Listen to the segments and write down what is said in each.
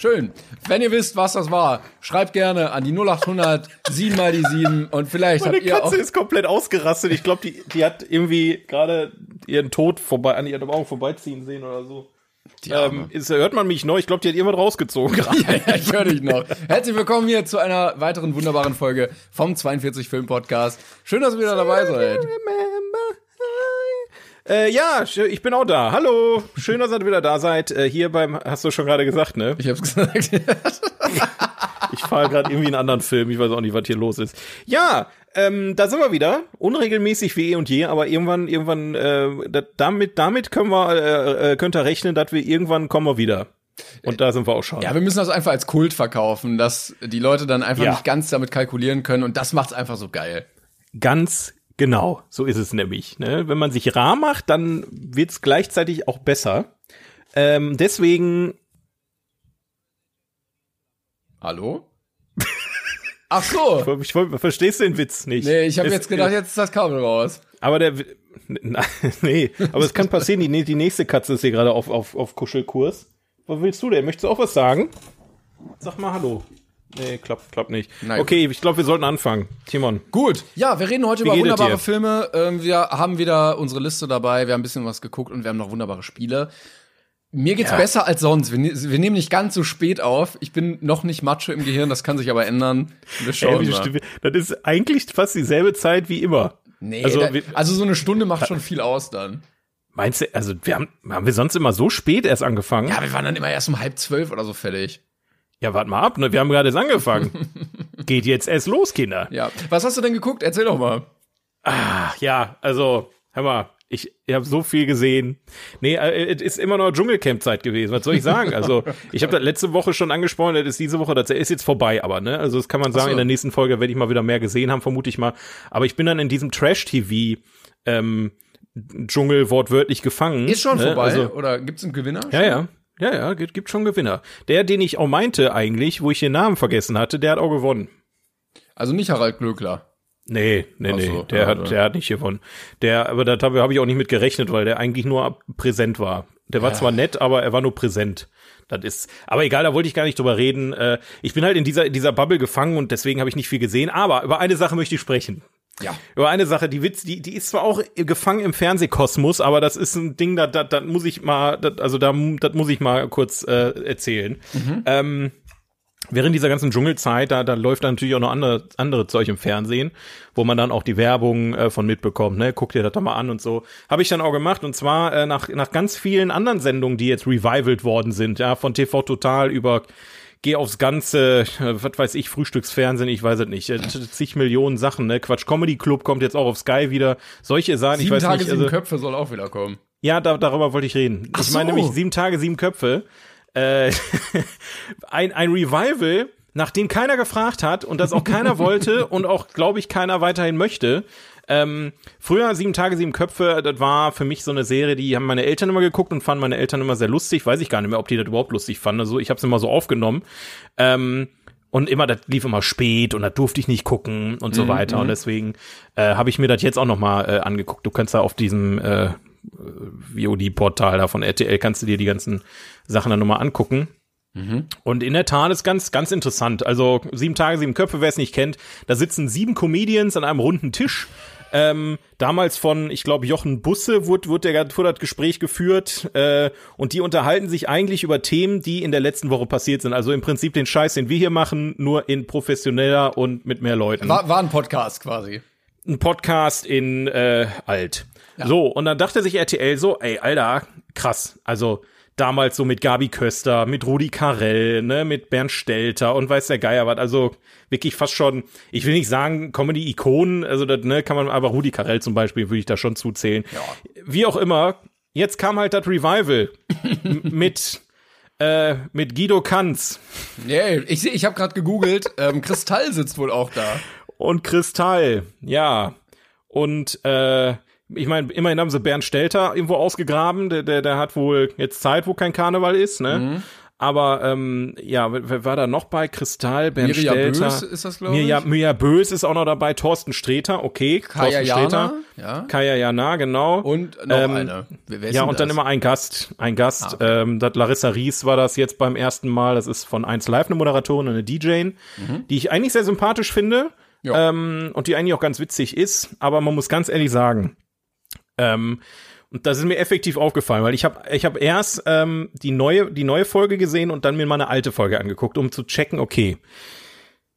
Schön. Wenn ihr wisst, was das war, schreibt gerne an die 0800 7 mal die 7 und vielleicht Meine habt ihr auch Katze ist komplett ausgerastet. Ich glaube, die, die hat irgendwie gerade ihren Tod vorbei, an ihren Augen vorbeiziehen sehen oder so. Ähm, ist, hört man mich noch? Ich glaube, die hat jemand rausgezogen. gerade. ja, ja, ich höre dich noch. Herzlich willkommen hier zu einer weiteren wunderbaren Folge vom 42 Film Podcast. Schön, dass ihr wieder dabei seid. Äh, ja, ich bin auch da. Hallo, schön, dass ihr wieder da seid. Äh, hier beim, hast du schon gerade gesagt, ne? Ich hab's gesagt. Ich fahre gerade irgendwie einen anderen Film. Ich weiß auch nicht, was hier los ist. Ja, ähm, da sind wir wieder. Unregelmäßig wie eh und je, aber irgendwann, irgendwann, äh, da, damit, damit können wir, äh, äh, könnt ihr rechnen, dass wir irgendwann kommen wir wieder. Und da sind wir auch schon. Ja, wir müssen das einfach als Kult verkaufen, dass die Leute dann einfach Ja. nicht ganz damit kalkulieren können und das macht's einfach so geil. Ganz genau, so ist es nämlich. Ne? Wenn man sich rar macht, dann wird's gleichzeitig auch besser. Ähm, deswegen, Hallo? Ach so. ich, wollt- verstehst du den Witz nicht? Nee, ich habe Es- jetzt gedacht, jetzt ist das Kabel raus. Aber der, na, nee, aber es kann passieren, die, die nächste Katze ist hier gerade auf, auf, auf Kuschelkurs. Was willst du denn? Möchtest du auch was sagen? Sag mal Hallo. Nee, klappt, klappt nicht. Nein. Okay, ich glaube, wir sollten anfangen. Timon. Gut, ja, wir reden heute über geht es wunderbare dir? Filme. Ähm, wir haben wieder unsere Liste dabei, wir haben ein bisschen was geguckt und wir haben noch wunderbare Spiele. Mir geht's Ja. besser als sonst. Wir, ne- wir nehmen nicht ganz so spät auf. Ich bin noch nicht Matsche im Gehirn, das kann sich aber ändern. Wir Ey, schauen wie stimmt- das ist eigentlich fast dieselbe Zeit wie immer. Nee, Also, da, also so eine Stunde macht schon viel aus dann. Meinst du, also wir haben, haben wir sonst immer so spät erst angefangen? Ja, wir waren dann immer erst um halb zwölf oder so fertig. Ja, warte mal ab, ne? Wir haben gerade erst angefangen. Geht jetzt erst los, Kinder. Ja. Was hast du denn geguckt? Erzähl doch mal. Ach ja, also, hör mal, ich, ich habe so viel gesehen. Nee, äh, es ist immer noch Dschungelcamp-Zeit gewesen. Was soll ich sagen? Also, ich habe das letzte Woche schon angesprochen, das ist diese Woche, das ist jetzt vorbei, aber ne, also das kann man sagen, so. in der nächsten Folge werde ich mal wieder mehr gesehen haben, vermute ich mal. Aber ich bin dann in diesem Trash-TV ähm, Dschungel wortwörtlich gefangen. Ist schon ne? vorbei? Also, oder gibt's einen Gewinner? ja, ja. Ja, ja, gibt, gibt schon Gewinner. Der, den ich auch meinte eigentlich, wo ich den Namen vergessen hatte, der hat auch gewonnen. Also nicht Harald Glöckler. Nee, nee, nee, so, der ja, hat, ja. der hat nicht gewonnen. Der, aber da habe hab ich auch nicht mit gerechnet, weil der eigentlich nur präsent war. Der war zwar nett, aber er war nur präsent. Das ist, aber egal, da wollte ich gar nicht drüber reden. Äh, ich bin halt in dieser, in dieser Bubble gefangen und deswegen habe ich nicht viel gesehen. Aber über eine Sache möchte ich sprechen. Ja. Über eine Sache, die Witz, die, die ist zwar auch gefangen im Fernsehkosmos, aber das ist ein Ding, da, da, da muss ich mal, das, also da, das muss ich mal kurz äh, erzählen. Ähm, während dieser ganzen Dschungelzeit, da, da läuft dann natürlich auch noch andere, andere Zeug im Fernsehen, wo man dann auch die Werbung äh, von mitbekommt, ne? Guck dir das da mal an und so. Habe ich dann auch gemacht und zwar äh, nach, nach ganz vielen anderen Sendungen, die jetzt revivalt worden sind, ja, von TV Total über Geh aufs Ganze, äh, was weiß ich, Frühstücksfernsehen, ich weiß es nicht, äh, zig Millionen Sachen, ne? Quatsch Comedy Club kommt jetzt auch auf Sky wieder. Solche Sachen, ich Sieben weiß Tage, nicht. sieben Also, Köpfe soll auch wieder kommen. ja, da, darüber wollte ich reden. Ach ich meine so. nämlich sieben Tage, sieben Köpfe. Äh, ein, ein Revival, nach dem keiner gefragt hat und das auch keiner wollte und auch, glaube ich, keiner weiterhin möchte. Ähm, früher sieben Tage, sieben Köpfe, das war für mich so eine Serie, die haben meine Eltern immer geguckt und fanden meine Eltern immer sehr lustig. Weiß ich gar nicht mehr, ob die das überhaupt lustig fanden. Also ich habe es immer so aufgenommen. Ähm, und immer, das lief immer spät und das durfte ich nicht gucken und so weiter. Und deswegen äh, habe ich mir das jetzt auch noch mal äh, angeguckt. Du kannst da auf diesem äh, VOD-Portal da von RTL kannst du dir die ganzen Sachen dann nochmal angucken. Und in der Tat ist ganz, ganz interessant. Also sieben Tage, sieben Köpfe, wer es nicht kennt, da sitzen sieben Comedians an einem runden Tisch. Ähm, damals von, ich glaube, Jochen Busse wurde, wurde, der, wurde das Gespräch geführt äh, und die unterhalten sich eigentlich über Themen, die in der letzten Woche passiert sind. Also im Prinzip den Scheiß, den wir hier machen, nur in professioneller und mit mehr Leuten War, war ein Podcast quasi. ein Podcast in äh, alt. So, und dann dachte sich RTL so, ey, Alter, krass. Also, damals so mit Gabi Köster, mit Rudi Carell, ne, mit Bernd Stelter und weiß der Geier was. Also wirklich fast schon, ich will nicht sagen Comedy-Ikonen, also das ne, kann man, aber Rudi Carell zum Beispiel würde ich da schon zuzählen. Ja. Wie auch immer, jetzt kam halt das Revival mit äh, mit Guido Kanz. Yeah, ich ich habe gerade gegoogelt, ähm, Kristall sitzt wohl auch da. Und Kristall, ja. Und äh, ich meine, immerhin haben sie Bernd Stelter irgendwo ausgegraben, der, der, der hat wohl jetzt Zeit, wo kein Karneval ist, ne? Mhm. Aber ähm, ja, wer war da noch bei? Kristall, Bernd Mirja Stelter. Bös ist das, glaube ich. Mirja, Mirja Bös ist auch noch dabei, Thorsten Streter, okay. Kaya Thorsten Jana, Streter. Ja. Kaya Jana, genau. Und noch ähm, eine. Ja, und das? dann immer ein Gast. Ein Gast. Ah, okay. ähm, das Larissa Ries war das jetzt beim ersten Mal. Das ist von 1 Live eine Moderatorin und eine DJ, mhm. die ich eigentlich sehr sympathisch finde. Ja. Ähm, und die eigentlich auch ganz witzig ist. Aber man muss ganz ehrlich sagen, ähm, und das ist mir effektiv aufgefallen, weil ich habe ich hab erst ähm, die neue die neue Folge gesehen und dann mir mal eine alte Folge angeguckt, um zu checken, okay,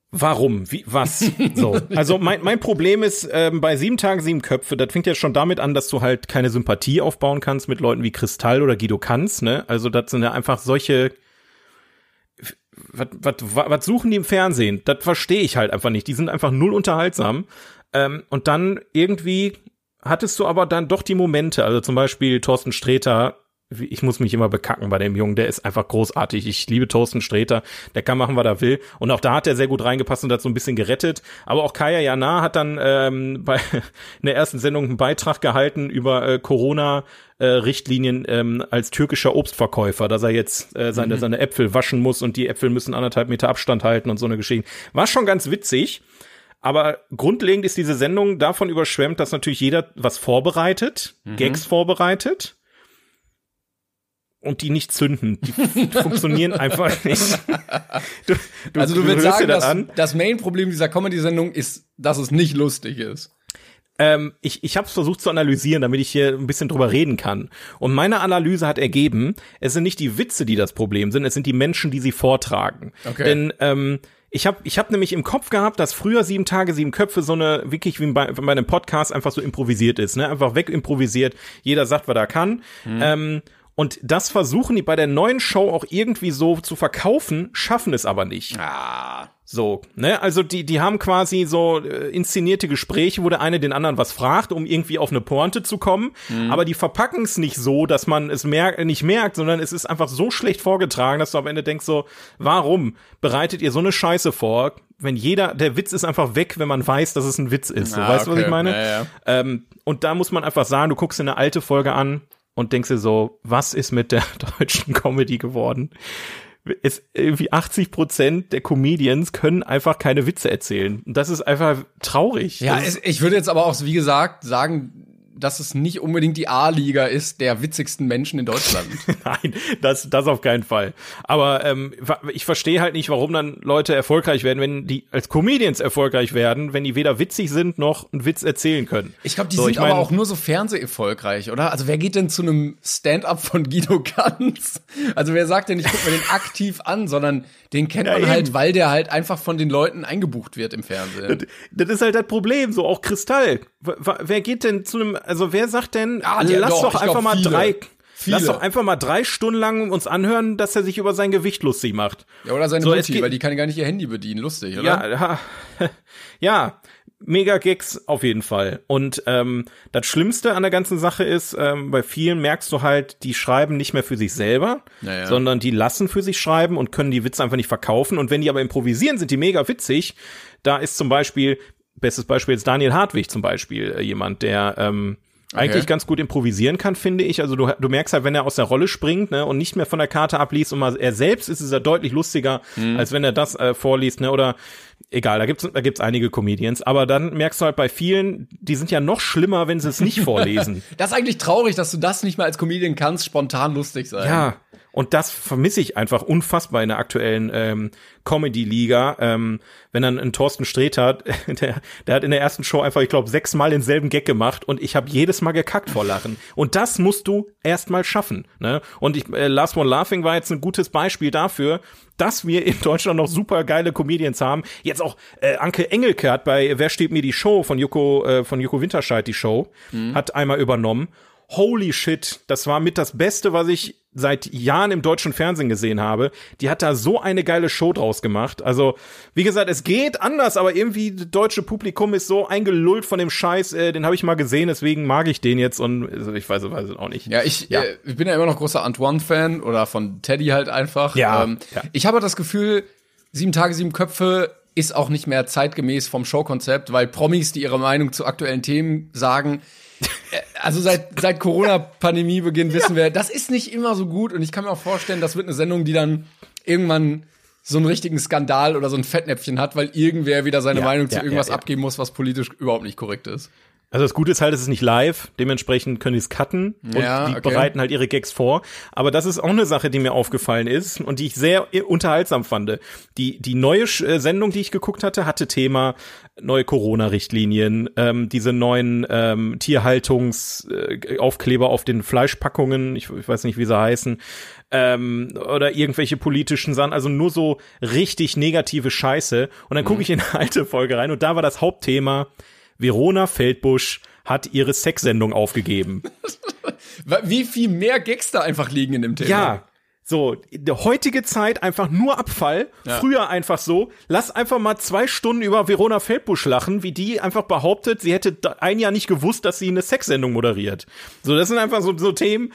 warum, wie, was, so. Also mein mein Problem ist ähm, bei sieben Tagen sieben Köpfe, das fängt ja schon damit an, dass du halt keine Sympathie aufbauen kannst mit Leuten wie Kristall oder Guido Kanz, ne? Also das sind ja einfach solche was, was, was suchen die im Fernsehen? Das verstehe ich halt einfach nicht. Die sind einfach null unterhaltsam. Ähm, und dann irgendwie hattest du aber dann doch die Momente, also zum Beispiel Thorsten Sträter, ich muss mich immer bekacken bei dem Jungen, der ist einfach großartig. Ich liebe Thorsten Sträter, der kann machen, was er will. Und auch da hat er sehr gut reingepasst und hat so ein bisschen gerettet. Aber auch Kaya Jana hat dann ähm, bei in der ersten Sendung einen Beitrag gehalten über äh, Corona. Richtlinien ähm, als türkischer Obstverkäufer, dass er jetzt äh, seine, mhm. seine Äpfel waschen muss und die Äpfel müssen anderthalb Meter Abstand halten und so eine Geschichte. War schon ganz witzig. Aber grundlegend ist diese Sendung davon überschwemmt, dass natürlich jeder was vorbereitet, mhm. Gags vorbereitet und die nicht zünden. Die funktionieren einfach nicht. Du, du, also du, du willst sagen, das, das Main-Problem dieser Comedy-Sendung ist, dass es nicht lustig ist. Ähm, ich ich habe es versucht zu analysieren, damit ich hier ein bisschen drüber reden kann. Und meine Analyse hat ergeben, es sind nicht die Witze, die das Problem sind, es sind die Menschen, die sie vortragen. Okay. Denn ähm, ich habe ich hab nämlich im Kopf gehabt, dass früher sieben Tage, sieben Köpfe so eine, wirklich wie bei, bei einem Podcast einfach so improvisiert ist, ne? Einfach wegimprovisiert. Jeder sagt, was er kann. Mhm. Ähm, und das versuchen die bei der neuen Show auch irgendwie so zu verkaufen, schaffen es aber nicht. Ah. So, ne? Also die, die haben quasi so äh, inszenierte Gespräche, wo der eine den anderen was fragt, um irgendwie auf eine Pointe zu kommen. Mhm. Aber die verpacken es nicht so, dass man es mer nicht merkt, sondern es ist einfach so schlecht vorgetragen, dass du am Ende denkst so, warum bereitet ihr so eine Scheiße vor? Wenn jeder, der Witz ist einfach weg, wenn man weiß, dass es ein Witz ist. So, ah, weißt du, okay. was ich meine? Ja, ja. Ähm, und da muss man einfach sagen, du guckst dir eine alte Folge an und denkst dir so, was ist mit der deutschen Comedy geworden? ist irgendwie 80 Prozent der Comedians können einfach keine Witze erzählen. Und das ist einfach traurig. Ja, es, ich würde jetzt aber auch, wie gesagt, sagen, dass es nicht unbedingt die A-Liga ist der witzigsten Menschen in Deutschland. Nein, das, das auf keinen Fall. Aber ähm, ich verstehe halt nicht, warum dann Leute erfolgreich werden, wenn die als Comedians erfolgreich werden, wenn die weder witzig sind noch einen Witz erzählen können. Ich glaube, die so, sind mein, aber auch nur so Fernseh-erfolgreich, oder? Also wer geht denn zu einem Stand-up von Guido Kanz? Also wer sagt denn, ich gucke mir den aktiv an, sondern den kennt ja, man halt, eben. halt, weil der halt einfach von den Leuten eingebucht wird im Fernsehen. Das, das ist halt das Problem, so auch Kristall. Wer geht denn zu einem, also wer sagt denn, ah, lass doch, doch einfach mal viele. drei, Viele. Lass doch einfach mal drei Stunden lang uns anhören, dass er sich über sein Gewicht lustig macht. Ja, oder seine so, Mutti, weil die kann gar nicht ihr Handy bedienen. Lustig, oder? Ja, ja, mega Gags auf jeden Fall. Und ähm, das Schlimmste an der ganzen Sache ist, ähm, bei vielen merkst du halt, die schreiben nicht mehr für sich selber, naja. sondern die lassen für sich schreiben und können die Witze einfach nicht verkaufen. Und wenn die aber improvisieren, sind die mega witzig. Da ist zum Beispiel, bestes Beispiel jetzt Daniel Hartwig zum Beispiel, äh, jemand, der ähm, eigentlich ganz gut improvisieren kann, finde ich. Also du, du merkst halt, wenn er aus der Rolle springt ne, und nicht mehr von der Karte abliest und mal er selbst ist, ist er deutlich lustiger, mhm. als wenn er das äh, vorliest. Ne, oder egal, da gibt's da gibt's einige Comedians, aber dann merkst du halt bei vielen, die sind ja noch schlimmer, wenn sie es nicht vorlesen. das ist eigentlich traurig, dass du das nicht mal als Comedian kannst, spontan lustig sein. Ja, und das vermisse ich einfach unfassbar in der aktuellen ähm, Comedy-Liga. Ähm, wenn dann ein Thorsten Sträter, der, der hat in der ersten Show einfach, ich glaube, sechsmal denselben Gag gemacht und ich habe jedes Mal gekackt vor Lachen. Und das musst du erstmal schaffen. Ne? Und ich, äh, Last One Laughing war jetzt ein gutes Beispiel dafür, dass wir in Deutschland noch super geile Comedians haben. Jetzt auch äh, Anke Engelke hat bei Wer steht mir die Show von Joko, äh, von Joko Winterscheid die Show, mhm. hat einmal übernommen. Holy shit, das war mit das Beste, was ich seit Jahren im deutschen Fernsehen gesehen habe. Die hat da so eine geile Show draus gemacht. Also, wie gesagt, es geht anders, aber irgendwie das deutsche Publikum ist so eingelullt von dem Scheiß, äh, den habe ich mal gesehen, deswegen mag ich den jetzt und also, ich weiß, weiß es auch nicht. Ja, ich, ja. Äh, ich bin ja immer noch großer Antoine-Fan oder von Teddy halt einfach. Ja, ähm, ja. Ich habe das Gefühl, sieben Tage, sieben Köpfe ist auch nicht mehr zeitgemäß vom Showkonzept, weil Promis, die ihre Meinung zu aktuellen Themen sagen, also seit, seit Corona-Pandemie-Beginn wissen wir, das ist nicht immer so gut und ich kann mir auch vorstellen, das wird eine Sendung, die dann irgendwann so einen richtigen Skandal oder so ein Fettnäpfchen hat, weil irgendwer wieder seine ja, Meinung zu irgendwas ja, abgeben muss, was politisch überhaupt nicht korrekt ist. Also das Gute ist halt, es ist nicht live, dementsprechend können die es cutten und ja, die okay. bereiten halt ihre Gags vor. Aber das ist auch eine Sache, die mir aufgefallen ist und die ich sehr unterhaltsam fand. Die, die neue äh, Sendung, die ich geguckt hatte, hatte Thema neue Corona-Richtlinien, ähm, diese neuen ähm, Tierhaltungsaufkleber äh, auf den Fleischpackungen, ich, ich weiß nicht, wie sie heißen, ähm, oder irgendwelche politischen Sachen, also nur so richtig negative Scheiße. Und dann gucke mhm. ich in eine alte Folge rein und da war das Hauptthema Verona Feldbusch hat ihre Sexsendung aufgegeben. Wie viel mehr Gags da einfach liegen in dem Thema? Ja. So, die heutige Zeit einfach nur Abfall. Ja. Früher einfach so. Lass einfach mal zwei Stunden über Verona Feldbusch lachen, wie die einfach behauptet, sie hätte ein Jahr nicht gewusst, dass sie eine Sexsendung moderiert. So, das sind einfach so, so Themen.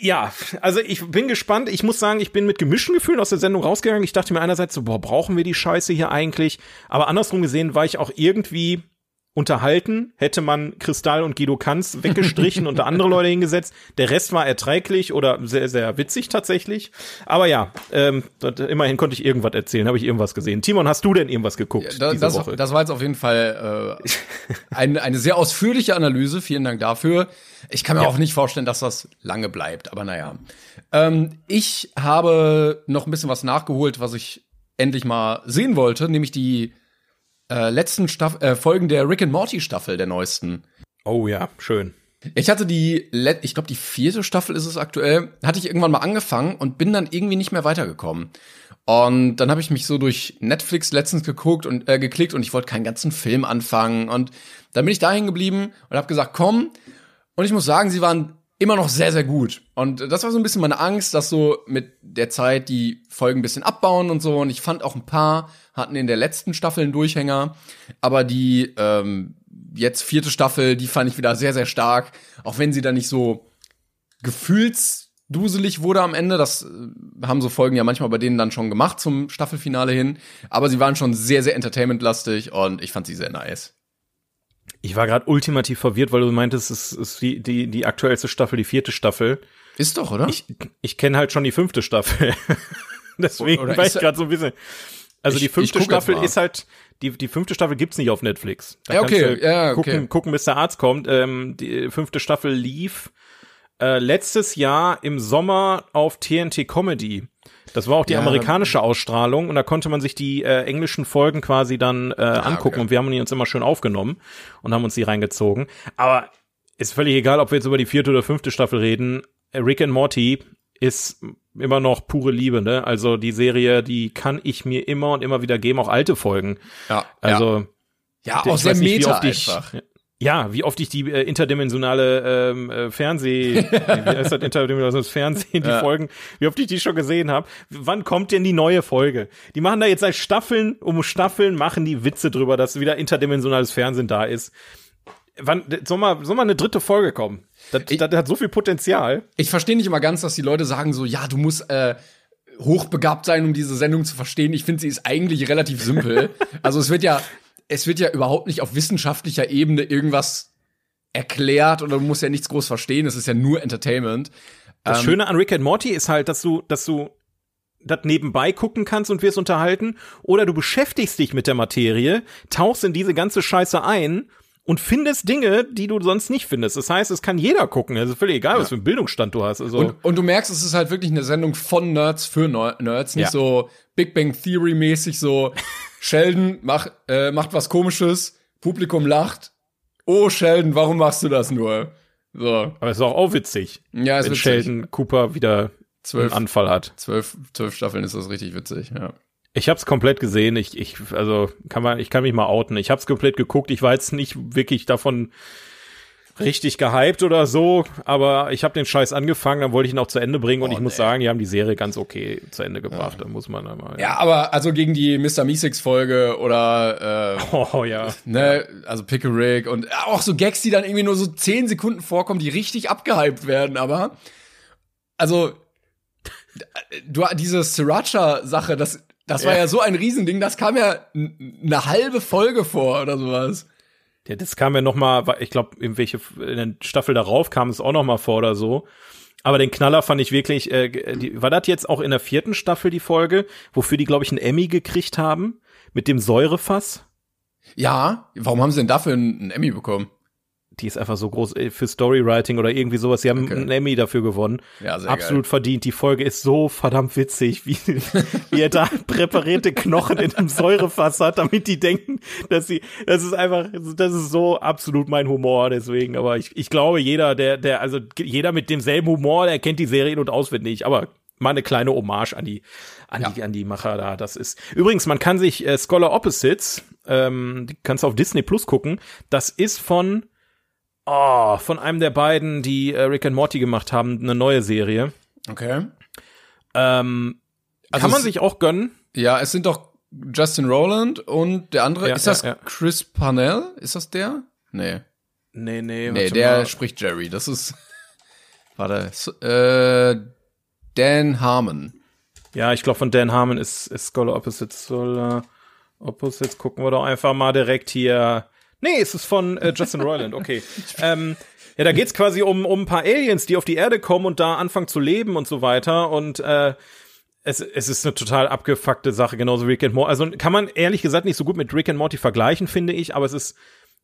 Ja, also ich bin gespannt. Ich muss sagen, ich bin mit gemischten Gefühlen aus der Sendung rausgegangen. Ich dachte mir einerseits so, boah, brauchen wir die Scheiße hier eigentlich? Aber andersrum gesehen war ich auch irgendwie unterhalten, hätte man Kristall und Guido Kanz weggestrichen und da andere Leute hingesetzt. Der Rest war erträglich oder sehr, sehr witzig tatsächlich. Aber ja, ähm, immerhin konnte ich irgendwas erzählen, habe ich irgendwas gesehen. Timon, hast du denn irgendwas geguckt ja, da, diese das, Woche? Das war jetzt auf jeden Fall äh, eine, eine sehr ausführliche Analyse. Vielen Dank dafür. Ich kann mir ja. auch nicht vorstellen, dass das lange bleibt, aber naja. Ähm, ich habe noch ein bisschen was nachgeholt, was ich endlich mal sehen wollte, nämlich die äh, letzten Staff äh, Folgen der Rick and Morty Staffel, der neuesten. Oh ja, schön. Ich hatte die, Let ich glaube, die vierte Staffel ist es aktuell, hatte ich irgendwann mal angefangen und bin dann irgendwie nicht mehr weitergekommen. Und dann habe ich mich so durch Netflix letztens geguckt und äh, geklickt und ich wollte keinen ganzen Film anfangen. Und dann bin ich dahin geblieben und habe gesagt, komm. Und ich muss sagen, sie waren immer noch sehr, sehr gut. Und das war so ein bisschen meine Angst, dass so mit der Zeit die Folgen ein bisschen abbauen und so. Und ich fand auch ein paar hatten in der letzten Staffel einen Durchhänger. Aber die ähm, jetzt vierte Staffel, die fand ich wieder sehr, sehr stark. Auch wenn sie da nicht so gefühlsduselig wurde am Ende. Das äh, haben so Folgen ja manchmal bei denen dann schon gemacht zum Staffelfinale hin. Aber sie waren schon sehr, sehr entertainmentlastig und ich fand sie sehr nice. Ich war gerade ultimativ verwirrt, weil du meintest, es ist die, die, die aktuellste Staffel, die vierte Staffel. Ist doch, oder? Ich, ich kenne halt schon die fünfte Staffel. Deswegen oder war ich gerade so ein bisschen. Also ich, die fünfte Staffel ist halt, die, die fünfte Staffel gibt's nicht auf Netflix. Da ja, okay, ja, okay. Gucken, gucken, bis der Arzt kommt. Ähm, die fünfte Staffel lief äh, letztes Jahr im Sommer auf TNT Comedy. Das war auch die ja, amerikanische Ausstrahlung und da konnte man sich die äh, englischen Folgen quasi dann äh, ah, angucken okay. und wir haben die uns immer schön aufgenommen und haben uns die reingezogen. Aber ist völlig egal, ob wir jetzt über die vierte oder fünfte Staffel reden. Rick and Morty ist immer noch pure Liebe, ne? Also die Serie, die kann ich mir immer und immer wieder geben, auch alte Folgen. Ja. Also ja, auch sehr nicht, meta ich, einfach. Ja, wie oft ich die äh, interdimensionale ähm, äh, Fernseh, wie heißt das interdimensionales Fernsehen, die ja. Folgen, wie oft ich die schon gesehen habe. Wann kommt denn die neue Folge? Die machen da jetzt seit Staffeln um Staffeln, machen die Witze drüber, dass wieder interdimensionales Fernsehen da ist. Wann soll mal, soll mal eine dritte Folge kommen? Das, ich, das hat so viel Potenzial. Ich verstehe nicht immer ganz, dass die Leute sagen so, ja, du musst äh, hochbegabt sein, um diese Sendung zu verstehen. Ich finde, sie ist eigentlich relativ simpel. also es wird ja es wird ja überhaupt nicht auf wissenschaftlicher Ebene irgendwas erklärt oder du musst ja nichts groß verstehen. Es ist ja nur Entertainment. Das ähm, Schöne an Rick and Morty ist halt, dass du, dass du das nebenbei gucken kannst und wirst unterhalten, oder du beschäftigst dich mit der Materie, tauchst in diese ganze Scheiße ein und findest Dinge, die du sonst nicht findest. Das heißt, es kann jeder gucken. Es ist völlig egal, ja. was für einen Bildungsstand du hast. Also und, und, du merkst, es ist halt wirklich eine Sendung von Nerds für Nerds, nicht ja. so Big Bang Theory mäßig so Sheldon macht, äh, macht was komisches, Publikum lacht. Oh, Sheldon, warum machst du das nur? So. Aber es ist auch, auch witzig. Ja, es wenn witzig. Sheldon Cooper wieder zwölf, einen Anfall hat. Zwölf, zwölf Staffeln ist das richtig witzig, ja. Ich hab's komplett gesehen. Ich, ich, also kann man, ich kann mich mal outen. Ich hab's komplett geguckt. Ich war jetzt nicht wirklich davon richtig gehypt oder so, aber ich habe den Scheiß angefangen, dann wollte ich ihn auch zu Ende bringen und Oh, ich muss sagen, die haben die Serie ganz okay zu Ende gebracht. Da muss man dann mal. Ja, aber also gegen die Mr. Meeseeks Folge oder äh, Oh ja. ne, also Pickerick und auch so Gags, die dann irgendwie nur so zehn Sekunden vorkommen, die richtig abgehypt werden, aber also du diese Sriracha-Sache, das das war Ja. ja so ein Riesending, das kam ja eine halbe Folge vor oder sowas. Ja, das kam ja noch mal, ich glaube, in welche in der Staffel darauf kam es auch noch mal vor oder so. Aber den Knaller fand ich wirklich, äh, die, war das jetzt auch in der vierten Staffel die Folge, wofür die, glaube ich, einen Emmy gekriegt haben? Mit dem Säurefass? Ja, warum haben sie denn dafür einen Emmy bekommen? Die ist einfach so groß äh, für Storywriting oder irgendwie sowas. Sie haben Okay. einen Emmy dafür gewonnen. Ja, sehr Absolut verdient. Die Folge ist so verdammt witzig, wie, wie er da präparierte Knochen in einem Säurefass hat, damit die denken, dass sie, das ist einfach, das ist so absolut mein Humor, deswegen. Aber ich, ich glaube, jeder, der, der, also jeder mit demselben Humor, der kennt die Serie in- und auswendig. Aber mal eine kleine Hommage an die, an die, an die Macher da. Das ist, übrigens, man kann sich äh, Scholar Opposites, ähm, kannst du auf Disney Plus gucken. Das ist von, Oh, von einem der beiden, die äh, Rick and Morty gemacht haben, eine neue Serie. Okay. Ähm, Also kann man sich auch gönnen. Ja, es sind doch Justin Rowland und der andere, Ja, ist das ja, ja. Chris Parnell? Ist das der? Nee. Nee, nee, Nee, der mal. spricht Jerry. Das ist. Warte. Äh, Dan Harmon. Ja, ich glaube, von Dan Harmon ist, ist Scholar Opposites. Scholar Opposites gucken wir doch einfach mal direkt hier. Nee, es ist von äh, Justin Roiland, okay. ähm, ja, da geht's quasi um, um ein paar Aliens, die auf die Erde kommen und da anfangen zu leben und so weiter. Und äh, es, es ist eine total abgefuckte Sache, genauso wie Rick and Morty. Also kann man ehrlich gesagt nicht so gut mit Rick and Morty vergleichen, finde ich, aber es ist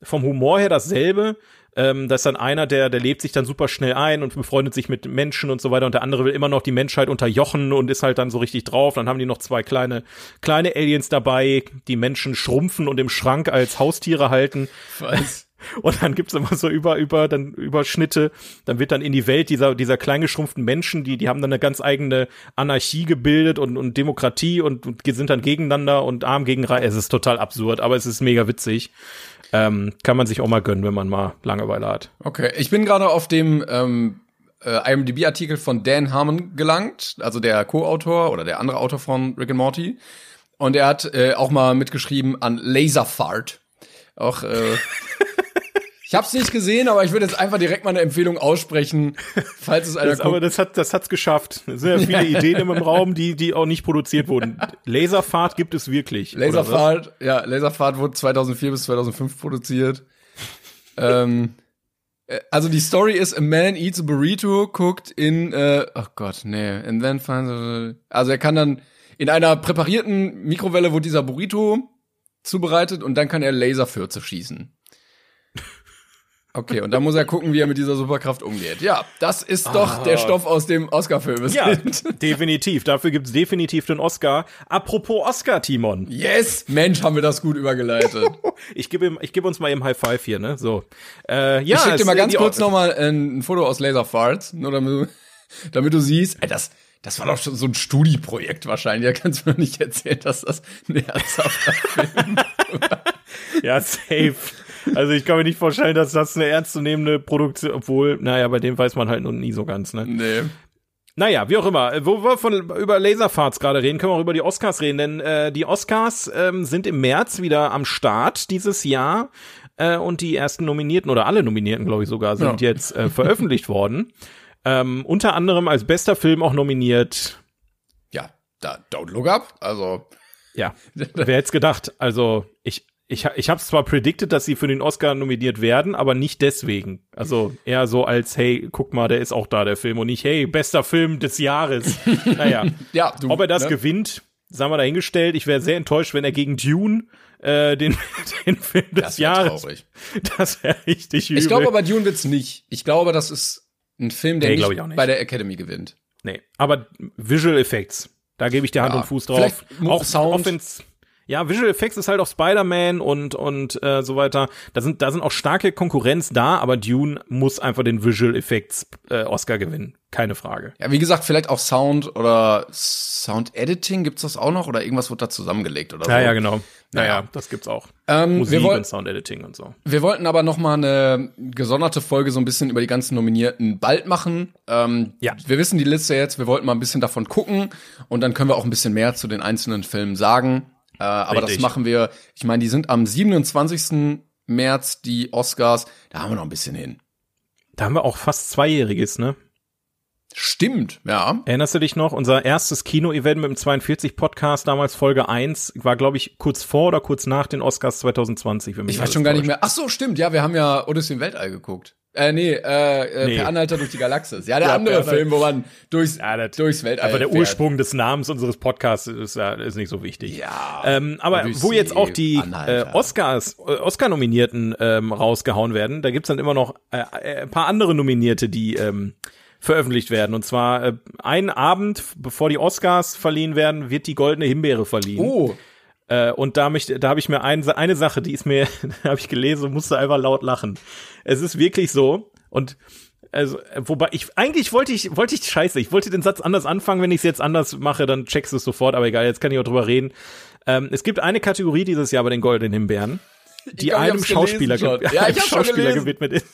vom Humor her dasselbe. Ähm, da ist dann einer, der, der lebt sich dann super schnell ein und befreundet sich mit Menschen und so weiter und der andere will immer noch die Menschheit unterjochen und ist halt dann so richtig drauf. Dann haben die noch zwei kleine, kleine Aliens dabei, die Menschen schrumpfen und im Schrank als Haustiere halten. Was? Und dann gibt's immer so über, über, dann Überschnitte. Dann wird dann in die Welt dieser, dieser kleingeschrumpften Menschen, die, die haben dann eine ganz eigene Anarchie gebildet und, und Demokratie und, und sind dann gegeneinander und arm gegen reich. Es ist total absurd, aber es ist mega witzig. Ähm, kann man sich auch mal gönnen, wenn man mal Langeweile hat. Okay, ich bin gerade auf dem ähm, äh, IMDb-Artikel von Dan Harmon gelangt, also der Co-Autor oder der andere Autor von Rick and Morty. Und er hat äh, auch mal mitgeschrieben an Laserfart. Auch äh, ich hab's nicht gesehen, aber ich würde jetzt einfach direkt mal eine Empfehlung aussprechen, falls es einer Das, aber guckt. das hat, das hat's geschafft. Es sind ja viele Ideen im Raum, die, die auch nicht produziert wurden. Laserfahrt gibt es wirklich. Laserfahrt, ja, Laserfahrt wurde 2004 bis 2005 produziert. ähm, äh, also die Story ist, a man eats a burrito, guckt in, äh, oh Gott, nee, and then finds, a- also er kann dann, in einer präparierten Mikrowelle wurde dieser Burrito zubereitet und dann kann er Laserfürze schießen. Okay, und dann muss er gucken, wie er mit dieser Superkraft umgeht. Ja, das ist doch der Stoff aus dem Oscar-Film. Ja, definitiv. Dafür gibt's definitiv den Oscar. Apropos Oscar, Timon. Yes! Mensch, haben wir das gut übergeleitet. Ich gebe ihm- ich gebe uns mal eben High Five hier, ne? So. Äh, ja, ich schick dir mal ganz kurz noch mal ein, ein Foto aus Laserfarts, nur damit du, damit du siehst, das, das war doch schon so ein Studieprojekt wahrscheinlich. Da kannst du mir nicht erzählen, dass das ein ernsthafter Film Ja, safe. Also ich kann mir nicht vorstellen, dass das eine ernstzunehmende Produktion, obwohl, naja, bei dem weiß man halt noch nie so ganz, ne? Nee. Naja, wie auch immer. Äh, Wo wir von über Laserfarts gerade reden, können wir auch über die Oscars reden, denn äh, die Oscars ähm, sind im März wieder am Start dieses Jahr äh, und die ersten Nominierten oder alle Nominierten, glaube ich sogar, sind Ja. jetzt äh, veröffentlicht worden. Ähm, unter anderem als bester Film auch nominiert. Ja, da, don't look up. Also, Ja, wer hätte gedacht? Also ich ich, ich habe zwar predicted, dass sie für den Oscar nominiert werden, aber nicht deswegen. Also eher so als, hey, guck mal, der ist auch da, der Film. Und nicht, hey, bester Film des Jahres. naja, ja, du, ob er das ne? gewinnt, sagen wir dahingestellt. Ich wäre sehr enttäuscht, wenn er gegen Dune äh, den, den Film des Das Jahres. traurig. Das wäre richtig übel. Ich glaube aber, Dune wird's nicht. Ich glaube, das ist ein Film, der Nee, nicht, nicht. bei der Academy gewinnt. Nee, aber Visual Effects, da gebe ich dir Hand Ja, und Fuß drauf. Auch, Sound. auch wenn's, Ja, Visual Effects ist halt auch Spider-Man und und äh, so weiter. Da sind da sind auch starke Konkurrenz da, aber Dune muss einfach den Visual Effects äh, Oscar gewinnen, keine Frage. Ja, wie gesagt, vielleicht auch Sound oder Sound Editing gibt's das auch noch oder irgendwas wird da zusammengelegt oder so. Ja, ja, genau. Naja. Naja, das gibt's auch. Ähm, Musik wir, woll und Sound Editing und so. wir wollten aber noch mal eine gesonderte Folge so ein bisschen über die ganzen Nominierten bald machen. Ähm, Ja. Wir wissen die Liste jetzt, wir wollten mal ein bisschen davon gucken und dann können wir auch ein bisschen mehr zu den einzelnen Filmen sagen. Äh, aber das machen wir, ich meine, die sind am 27. März, die Oscars, da haben wir noch ein bisschen hin. Da haben wir auch fast Zweijähriges, ne? Stimmt, ja. Erinnerst du dich noch? Unser erstes Kino-Event mit dem 42-Podcast, damals Folge 1, war, glaube ich, kurz vor oder kurz nach den Oscars 2020. Wenn mich Ich weiß schon gar nicht mehr. Ach so, stimmt. Ja, wir haben ja Odyssey im Weltall geguckt. Äh, nee, äh, äh Nee. Per Anhalter durch die Galaxis. Ja, der Ja, andere Film, wo man durchs, Ja, durchs Weltall Aber der fährt. Ursprung des Namens unseres Podcasts ist, ja, ist nicht so wichtig. Ja. Ähm, aber wo jetzt auch die äh. Oscars, äh, Oscar-Nominierten ähm, rausgehauen werden, da gibt's dann immer noch äh, äh, ein paar andere Nominierte, die ähm, veröffentlicht werden. Und zwar äh, einen Abend, bevor die Oscars verliehen werden, wird die Goldene Himbeere verliehen. Oh, Äh, und da, mich, da habe ich mir ein, eine Sache, die ist mir, habe ich gelesen und musste einfach laut lachen. Es ist wirklich so und also, wobei ich eigentlich wollte ich wollte ich scheiße, ich wollte den Satz anders anfangen, wenn ich es jetzt anders mache, dann checkst du es sofort, aber egal, jetzt kann ich auch drüber reden. Ähm, es gibt eine Kategorie dieses Jahr bei den Goldenen Himbeeren, die glaub, einem Schauspieler, ge. Ja, Schauspieler gewidmet ist.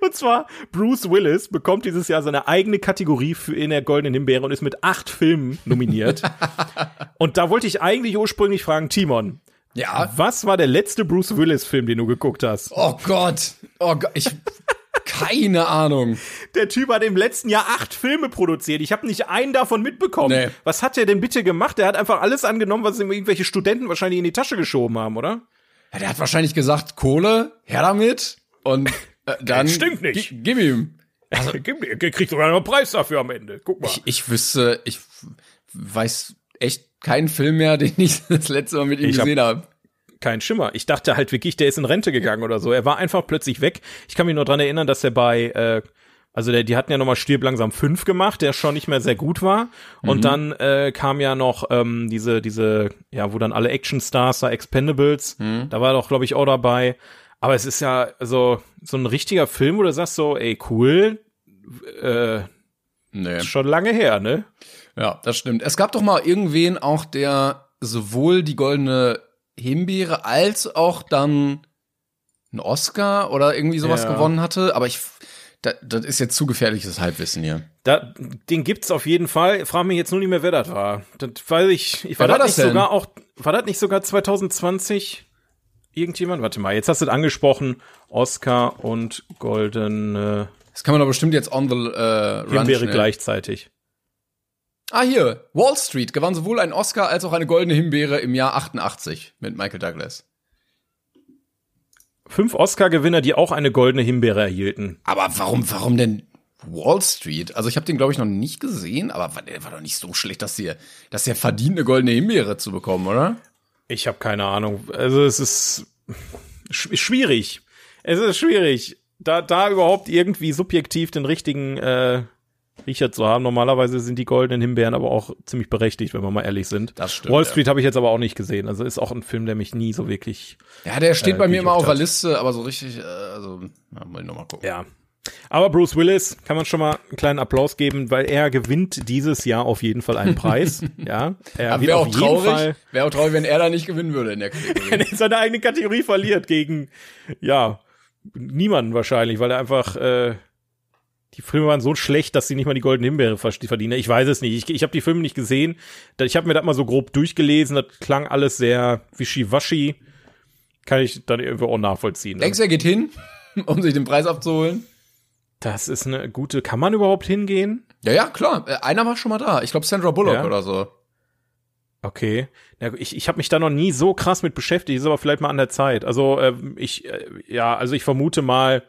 Und zwar Bruce Willis bekommt dieses Jahr seine eigene Kategorie für in der Goldenen Himbeere und ist mit acht Filmen nominiert. und da wollte ich eigentlich ursprünglich fragen, Timon, ja. was war der letzte Bruce Willis-Film, den du geguckt hast? Oh Gott. Oh Gott. Ich, keine Ahnung. Der Typ hat im letzten Jahr acht Filme produziert. Ich habe nicht einen davon mitbekommen. Nee. Was hat der denn bitte gemacht? Der hat einfach alles angenommen, was ihm irgendwelche Studenten wahrscheinlich in die Tasche geschoben haben, oder? Ja, der hat wahrscheinlich gesagt, Kohle, her damit. Und äh, dann. Stimmt nicht. gi- Gib ihm. Also, er kriegt sogar noch einen Preis dafür am Ende. Guck mal. Ich, ich wüsste, ich weiß echt keinen Film mehr, den ich das letzte Mal mit ihm Ich hab- gesehen habe. Kein Schimmer. Ich dachte halt wirklich, der ist in Rente gegangen oder so. Er war einfach plötzlich weg. Ich kann mich nur dran erinnern, dass er bei, äh, also der, die hatten ja nochmal Stirb langsam 5 gemacht, der schon nicht mehr sehr gut war. Und dann äh, kam ja noch ähm, diese, diese, ja, wo dann alle Actionstars da, Expendables, da war er doch, glaube ich, auch dabei. Aber es ist ja so, so ein richtiger Film, wo du sagst so, ey, cool, äh, Nee. schon lange her, ne? Ja, das stimmt. Es gab doch mal irgendwen auch, der sowohl die goldene Himbeere als auch dann einen Oscar oder irgendwie sowas Ja. gewonnen hatte. Aber ich, da, das ist jetzt zu gefährliches Halbwissen hier. Da, den gibt's auf jeden Fall. Frag mich jetzt nur nicht mehr, wer das war. Das weiß ich. ich war war das das nicht denn? sogar auch, war das nicht sogar 2020? Irgendjemand? Warte mal, jetzt hast du es angesprochen. Oscar und goldene Das kann man doch bestimmt jetzt on the äh, run Himbeere schnell. gleichzeitig. Ah, hier. Wall Street gewann sowohl einen Oscar als auch eine goldene Himbeere im Jahr 88 mit Michael Douglas. Fünf Oscar-Gewinner, die auch eine goldene Himbeere erhielten. Aber warum, warum denn Wall Street? Also ich habe den, glaube ich, noch nicht gesehen, aber war- der war doch nicht so schlecht, dass der, dass verdient, eine goldene Himbeere zu bekommen, oder? Ich habe keine Ahnung. Also es ist sch schwierig. Es ist schwierig, da, da überhaupt irgendwie subjektiv den richtigen äh, Riecher zu haben. Normalerweise sind die goldenen Himbeeren aber auch ziemlich berechtigt, wenn wir mal ehrlich sind. Das stimmt, Wall ja. Street habe ich jetzt aber auch nicht gesehen. Also ist auch ein Film, der mich nie so wirklich. Ja, der steht Äh, bei mir immer auf der. Liste, aber so richtig, äh, also, ja, mal nochmal gucken. Ja. Aber Bruce Willis kann man schon mal einen kleinen Applaus geben, weil er gewinnt dieses Jahr auf jeden Fall einen Preis. ja. Er wäre auf auch jeden traurig, Fall wäre auch traurig, wenn er da nicht gewinnen würde in der Kategorie. wenn er seine eigene Kategorie verliert gegen, ja, niemanden wahrscheinlich, weil er einfach, äh, die Filme waren so schlecht, dass sie nicht mal die goldene Himbeere ver- verdienen. Ich weiß es nicht. Ich, ich habe die Filme nicht gesehen. Ich habe mir das mal so grob durchgelesen. Das klang alles sehr wischiwaschi. Kann ich dann irgendwie auch nachvollziehen. Denkst du, er geht hin, um sich den Preis abzuholen? Das ist eine gute. Kann man überhaupt hingehen? Ja, ja, klar. Äh, Einer war schon mal da. Ich glaube Sandra Bullock Ja? oder so. Okay. Ja, ich ich habe mich da noch nie so krass mit beschäftigt, ist aber vielleicht mal an der Zeit. Also ähm, ich, äh, ja, also ich vermute mal,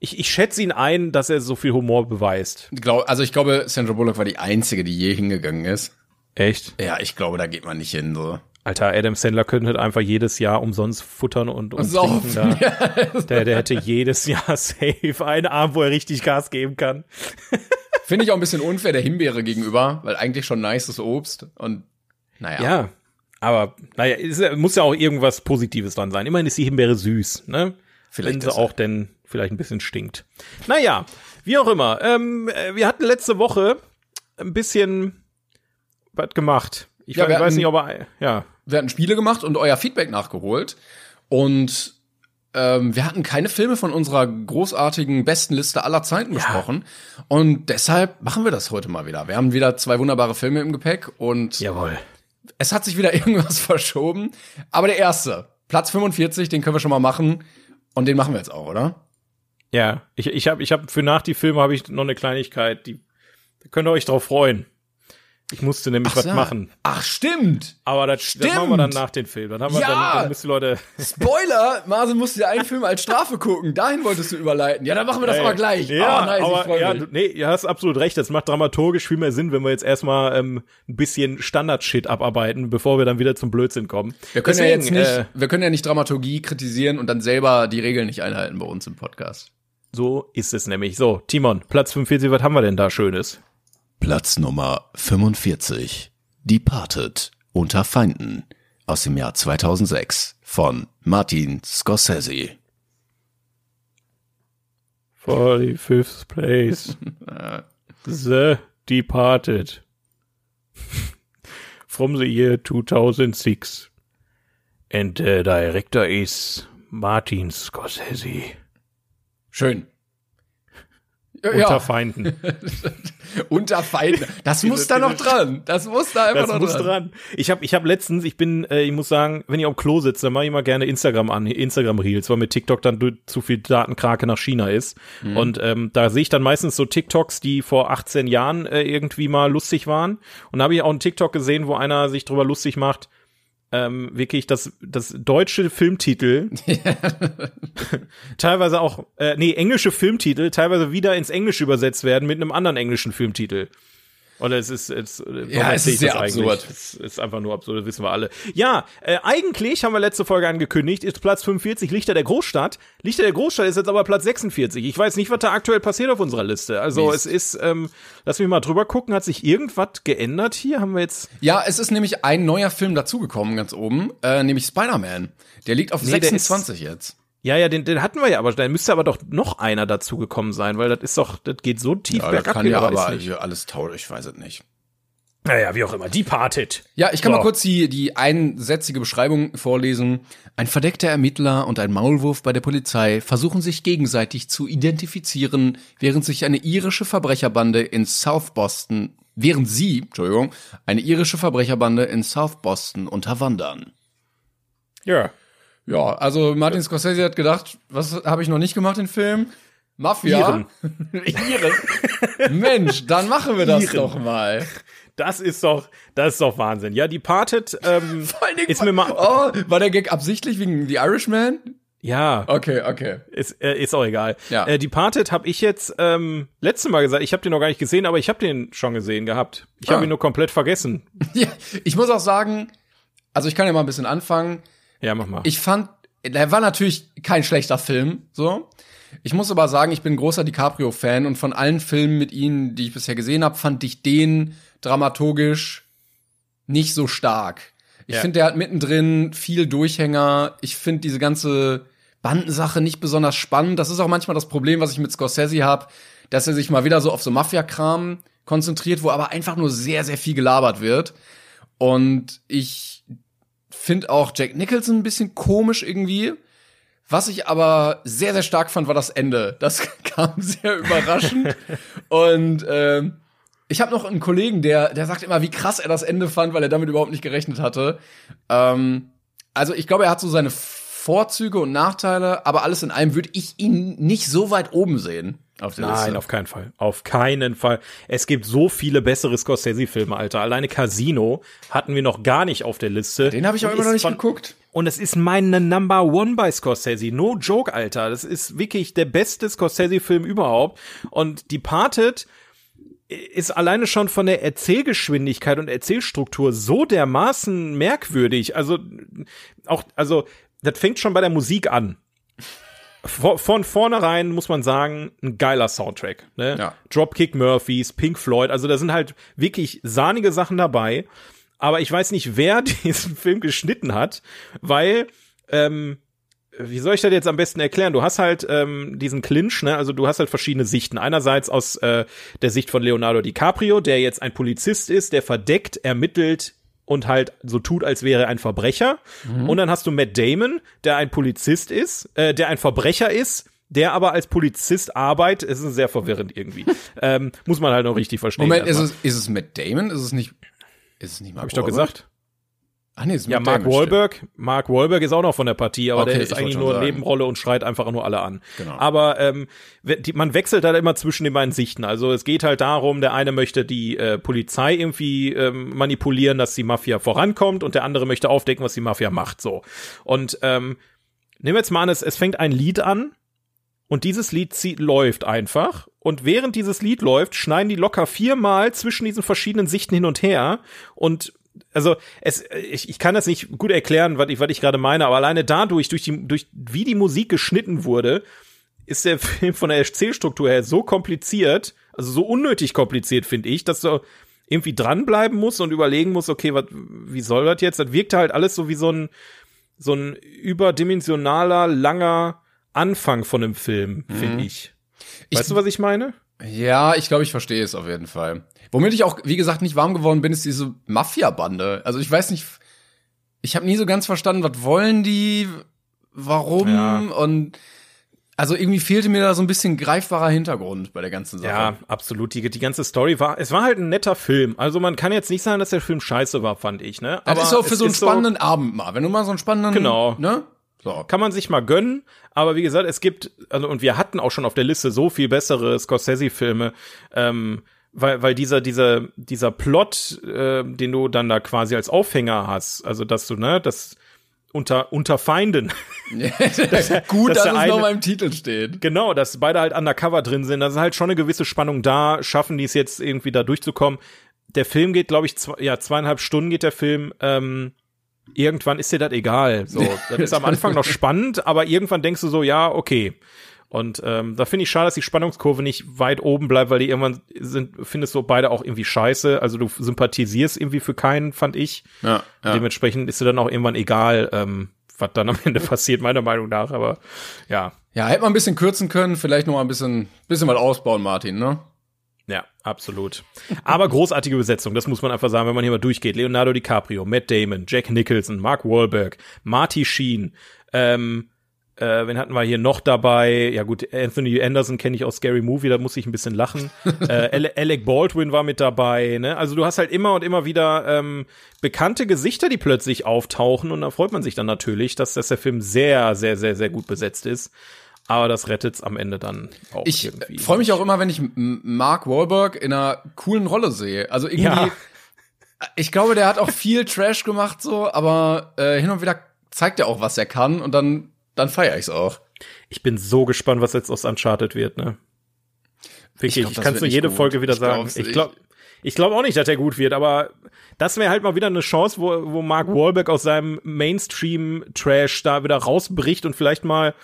ich, ich schätze ihn ein, dass er so viel Humor beweist. Glaub, also ich glaube, Sandra Bullock war die einzige, die je hingegangen ist. Echt? Ja, ich glaube, da geht man nicht hin. So. Alter, Adam Sandler könnte halt einfach jedes Jahr umsonst futtern und, und trinken. Da. Der, der hätte jedes Jahr safe einen Abend, wo er richtig Gas geben kann. Finde ich auch ein bisschen unfair der Himbeere gegenüber, weil eigentlich schon nices Obst und naja. Ja. Aber naja, es muss ja auch irgendwas Positives dran sein. Immerhin ist die Himbeere süß, ne? Vielleicht Wenn sie auch denn vielleicht ein bisschen stinkt. Naja, wie auch immer. Ähm, äh, wir hatten letzte Woche ein bisschen was gemacht. Ich ja, weiß hatten, nicht, ob er, ja. Wir hatten Spiele gemacht und euer Feedback nachgeholt. Und ähm, wir hatten keine Filme von unserer großartigen besten Liste aller Zeiten ja. besprochen. Und deshalb machen wir das heute mal wieder. Wir haben wieder zwei wunderbare Filme im Gepäck und Jawohl. es hat sich wieder irgendwas verschoben. Aber der erste, Platz 45, den können wir schon mal machen. Und den machen wir jetzt auch, oder? Ja, ich, ich habe ich hab für nach die Filme habe ich noch eine Kleinigkeit, die da könnt ihr euch drauf freuen. Ich musste nämlich Ach, was ja. machen. Ach, stimmt. Aber das, stimmt. das machen wir dann nach dem Film. Dann haben wir ja. dann, dann müssen die Leute. Spoiler! Marcel musste ja einen Film als Strafe gucken. Dahin wolltest du überleiten. Ja, dann machen wir das Ey. aber gleich. Ja, oh, nice, aber ja, du, nee, du hast absolut recht. Das macht dramaturgisch viel mehr Sinn, wenn wir jetzt erstmal ähm, ein bisschen Standard-Shit abarbeiten, bevor wir dann wieder zum Blödsinn kommen. Wir können Deswegen, ja jetzt nicht, äh, wir können ja nicht Dramaturgie kritisieren und dann selber die Regeln nicht einhalten bei uns im Podcast. So ist es nämlich. So, Timon, Platz 45, was haben wir denn da Schönes? Platz Nummer 45. Departed unter Feinden aus dem Jahr 2006 von Martin Scorsese. 45th place. The Departed. From the year 2006. And the director is Martin Scorsese. Schön. Unter ja. Feinden. Unter Feinden. Das muss da noch dran. Das muss da einfach das noch muss dran. dran. Ich habe ich hab letztens, ich bin, äh, ich muss sagen, wenn ich auf Klo sitze, dann mache ich mal gerne Instagram an, Instagram Reels, weil mit TikTok dann zu viel Datenkrake nach China ist. Mhm. Und ähm, da sehe ich dann meistens so TikToks, die vor 18 Jahren äh, irgendwie mal lustig waren. Und da habe ich auch einen TikTok gesehen, wo einer sich drüber lustig macht, ähm, wirklich das, das deutsche Filmtitel, teilweise auch, äh, nee, englische Filmtitel, teilweise wieder ins Englische übersetzt werden mit einem anderen englischen Filmtitel. Oder es ist, es, ja, es ist sehr absurd. Es ist einfach nur absurd, das wissen wir alle. Ja, äh, eigentlich haben wir letzte Folge angekündigt, ist Platz 45 Lichter der Großstadt. Lichter der Großstadt ist jetzt aber Platz 46. Ich weiß nicht, was da aktuell passiert auf unserer Liste. Also Mist. es ist, ähm, lass mich mal drüber gucken, hat sich irgendwas geändert hier? Haben wir jetzt. Ja, es ist nämlich ein neuer Film dazugekommen, ganz oben, äh, nämlich Spider-Man. Der liegt auf nee, 26 jetzt. Ja, ja, den, den hatten wir ja, aber da müsste aber doch noch einer dazu gekommen sein, weil das ist doch, das geht so tief ja, bergab. Das kann ja aber alles tauschen, ich weiß es nicht. Naja, wie auch immer, Departed. Ja, ich kann so. mal kurz die, die einsätzige Beschreibung vorlesen. Ein verdeckter Ermittler und ein Maulwurf bei der Polizei versuchen sich gegenseitig zu identifizieren, während sich eine irische Verbrecherbande in South Boston, während sie, Entschuldigung, eine irische Verbrecherbande in South Boston unterwandern. Ja, ja, also Martin Scorsese hat gedacht, was habe ich noch nicht gemacht in Film? Mafia. Iren. Iren. Mensch, dann machen wir das Iren. doch mal. Das ist doch, das ist doch Wahnsinn. Ja, Departed ähm, Vor allen Dingen, ist mir mal. Oh, war der Gag absichtlich wegen The Irishman? Ja. Okay, okay. Ist, äh, ist auch egal. Ja. Äh, Departed habe ich jetzt ähm, letztes Mal gesagt, ich habe den noch gar nicht gesehen, aber ich habe den schon gesehen gehabt. Ich ah. habe ihn nur komplett vergessen. Ja, ich muss auch sagen, also ich kann ja mal ein bisschen anfangen. Ja, mach mal. Ich fand, der war natürlich kein schlechter Film, so. Ich muss aber sagen, ich bin großer DiCaprio-Fan und von allen Filmen mit ihm, die ich bisher gesehen habe, fand ich den dramaturgisch nicht so stark. Ich ja. finde, der hat mittendrin viel Durchhänger. Ich finde diese ganze Bandensache nicht besonders spannend. Das ist auch manchmal das Problem, was ich mit Scorsese habe, dass er sich mal wieder so auf so Mafia-Kram konzentriert, wo aber einfach nur sehr, sehr viel gelabert wird. Und ich finde auch Jack Nicholson ein bisschen komisch irgendwie. Was ich aber sehr, sehr stark fand, war das Ende. Das kam sehr überraschend. Und ähm, ich habe noch einen Kollegen, der, der sagt immer, wie krass er das Ende fand, weil er damit überhaupt nicht gerechnet hatte. Ähm, also ich glaube, er hat so seine Vorzüge und Nachteile, aber alles in allem würde ich ihn nicht so weit oben sehen. Auf Nein, Liste. auf keinen Fall. Auf keinen Fall. Es gibt so viele bessere Scorsese-Filme, Alter. Alleine Casino hatten wir noch gar nicht auf der Liste. Den habe ich auch immer noch nicht von, geguckt. Und es ist meine Number One bei Scorsese. No joke, Alter. Das ist wirklich der beste Scorsese-Film überhaupt. Und Departed ist alleine schon von der Erzählgeschwindigkeit und Erzählstruktur so dermaßen merkwürdig. Also auch, also das fängt schon bei der Musik an von vornherein muss man sagen, ein geiler Soundtrack. Ne? Ja. Dropkick Murphys, Pink Floyd, also da sind halt wirklich sahnige Sachen dabei. aber ich weiß nicht, wer diesen Film geschnitten hat, weil ähm, wie soll ich das jetzt am besten erklären? Du hast halt ähm, diesen Clinch, ne? Also du hast halt verschiedene Sichten. Einerseits aus äh, der Sicht von Leonardo DiCaprio, der jetzt ein Polizist ist, der verdeckt ermittelt und halt so tut, als wäre er ein Verbrecher. Mhm. Und dann hast du Matt Damon, der ein Polizist ist, äh, der ein Verbrecher ist, der aber als Polizist arbeitet. Es ist sehr verwirrend irgendwie. ähm, muss man halt noch richtig verstehen. Moment, ist es, ist es Matt Damon? Ist es nicht, ist es nicht Mark Hab ich doch gesagt. Ach nee, ist ja, Mark Wahlberg. Stimmt. Mark Wahlberg ist auch noch von der Partie, aber okay, der ist eigentlich nur eine Nebenrolle und schreit einfach nur alle an. Genau. Aber ähm, die, man wechselt halt immer zwischen den beiden Sichten. Also es geht halt darum, der eine möchte die äh, Polizei irgendwie ähm, manipulieren, dass die Mafia vorankommt und der andere möchte aufdecken, was die Mafia macht. So. Und ähm, nehmen wir jetzt mal an, es, es fängt ein Lied an und dieses Lied zieht, läuft einfach. Und während dieses Lied läuft, schneiden die locker viermal zwischen diesen verschiedenen Sichten hin und her und also es, ich, ich kann das nicht gut erklären, was ich, was ich gerade meine, aber alleine dadurch, durch die, durch wie die Musik geschnitten wurde, ist der Film von der Erzählstruktur her so kompliziert, also so unnötig kompliziert, finde ich, dass du irgendwie dranbleiben musst und überlegen musst, okay, wat, wie soll das jetzt? Das wirkt halt alles so wie so ein, so ein überdimensionaler, langer Anfang von einem Film, finde mhm. ich. Weißt ich, du, was ich meine? Ja, ich glaube, ich verstehe es auf jeden Fall. Womit ich auch, wie gesagt, nicht warm geworden bin, ist diese Mafia-Bande. Also ich weiß nicht, ich habe nie so ganz verstanden, was wollen die, warum ja. und also irgendwie fehlte mir da so ein bisschen greifbarer Hintergrund bei der ganzen Sache. Ja, absolut. Die, die ganze Story war, es war halt ein netter Film. Also man kann jetzt nicht sagen, dass der Film scheiße war, fand ich, ne? Aber das ist auch für so einen spannenden so, Abend mal. Wenn du mal so einen spannenden, genau. ne? So. Kann man sich mal gönnen, aber wie gesagt, es gibt, also und wir hatten auch schon auf der Liste so viel bessere Scorsese-Filme, ähm, weil, weil dieser, dieser, dieser Plot, äh, den du dann da quasi als Aufhänger hast, also dass du, ne, das unter, unter Feinden. dass, Gut, dass, dass es eine, noch mal im Titel steht. Genau, dass beide halt undercover drin sind. Da ist halt schon eine gewisse Spannung da. Schaffen die es jetzt irgendwie da durchzukommen? Der Film geht, glaube ich, zwei, ja, zweieinhalb Stunden geht der Film. Ähm, irgendwann ist dir das egal. So, das ist am Anfang noch spannend, aber irgendwann denkst du so, ja, okay. Und ähm, da finde ich schade, dass die Spannungskurve nicht weit oben bleibt, weil die irgendwann sind, findest du beide auch irgendwie scheiße. Also du sympathisierst irgendwie für keinen, fand ich. Ja, ja. Dementsprechend ist dir dann auch irgendwann egal, ähm, was dann am Ende passiert, meiner Meinung nach. Aber ja. Ja, hätte man ein bisschen kürzen können, vielleicht noch mal ein bisschen, bisschen mal ausbauen, Martin, ne? Ja, absolut. Aber großartige Besetzung, das muss man einfach sagen, wenn man hier mal durchgeht. Leonardo DiCaprio, Matt Damon, Jack Nicholson, Mark Wahlberg, Marty Sheen, ähm, äh, wen hatten wir hier noch dabei? Ja gut, Anthony Anderson kenne ich aus Scary Movie, da muss ich ein bisschen lachen. äh, Alec Baldwin war mit dabei. Ne? Also du hast halt immer und immer wieder ähm, bekannte Gesichter, die plötzlich auftauchen und da freut man sich dann natürlich, dass, dass der Film sehr, sehr, sehr, sehr gut besetzt ist. Aber das rettet's am Ende dann auch ich irgendwie. Ich freue mich auch immer, wenn ich Mark Wahlberg in einer coolen Rolle sehe. Also irgendwie, ja. ich glaube, der hat auch viel Trash gemacht so, aber äh, hin und wieder zeigt er auch, was er kann und dann dann feiere ich's auch. Ich bin so gespannt, was jetzt aus Uncharted wird, ne? Wirklich, ich, ich kann es nur jede gut. Folge wieder ich sagen. Ich glaube ich glaube auch nicht, dass er gut wird, aber das wäre halt mal wieder eine Chance, wo, wo Mark Wahlberg aus seinem Mainstream-Trash da wieder rausbricht und vielleicht mal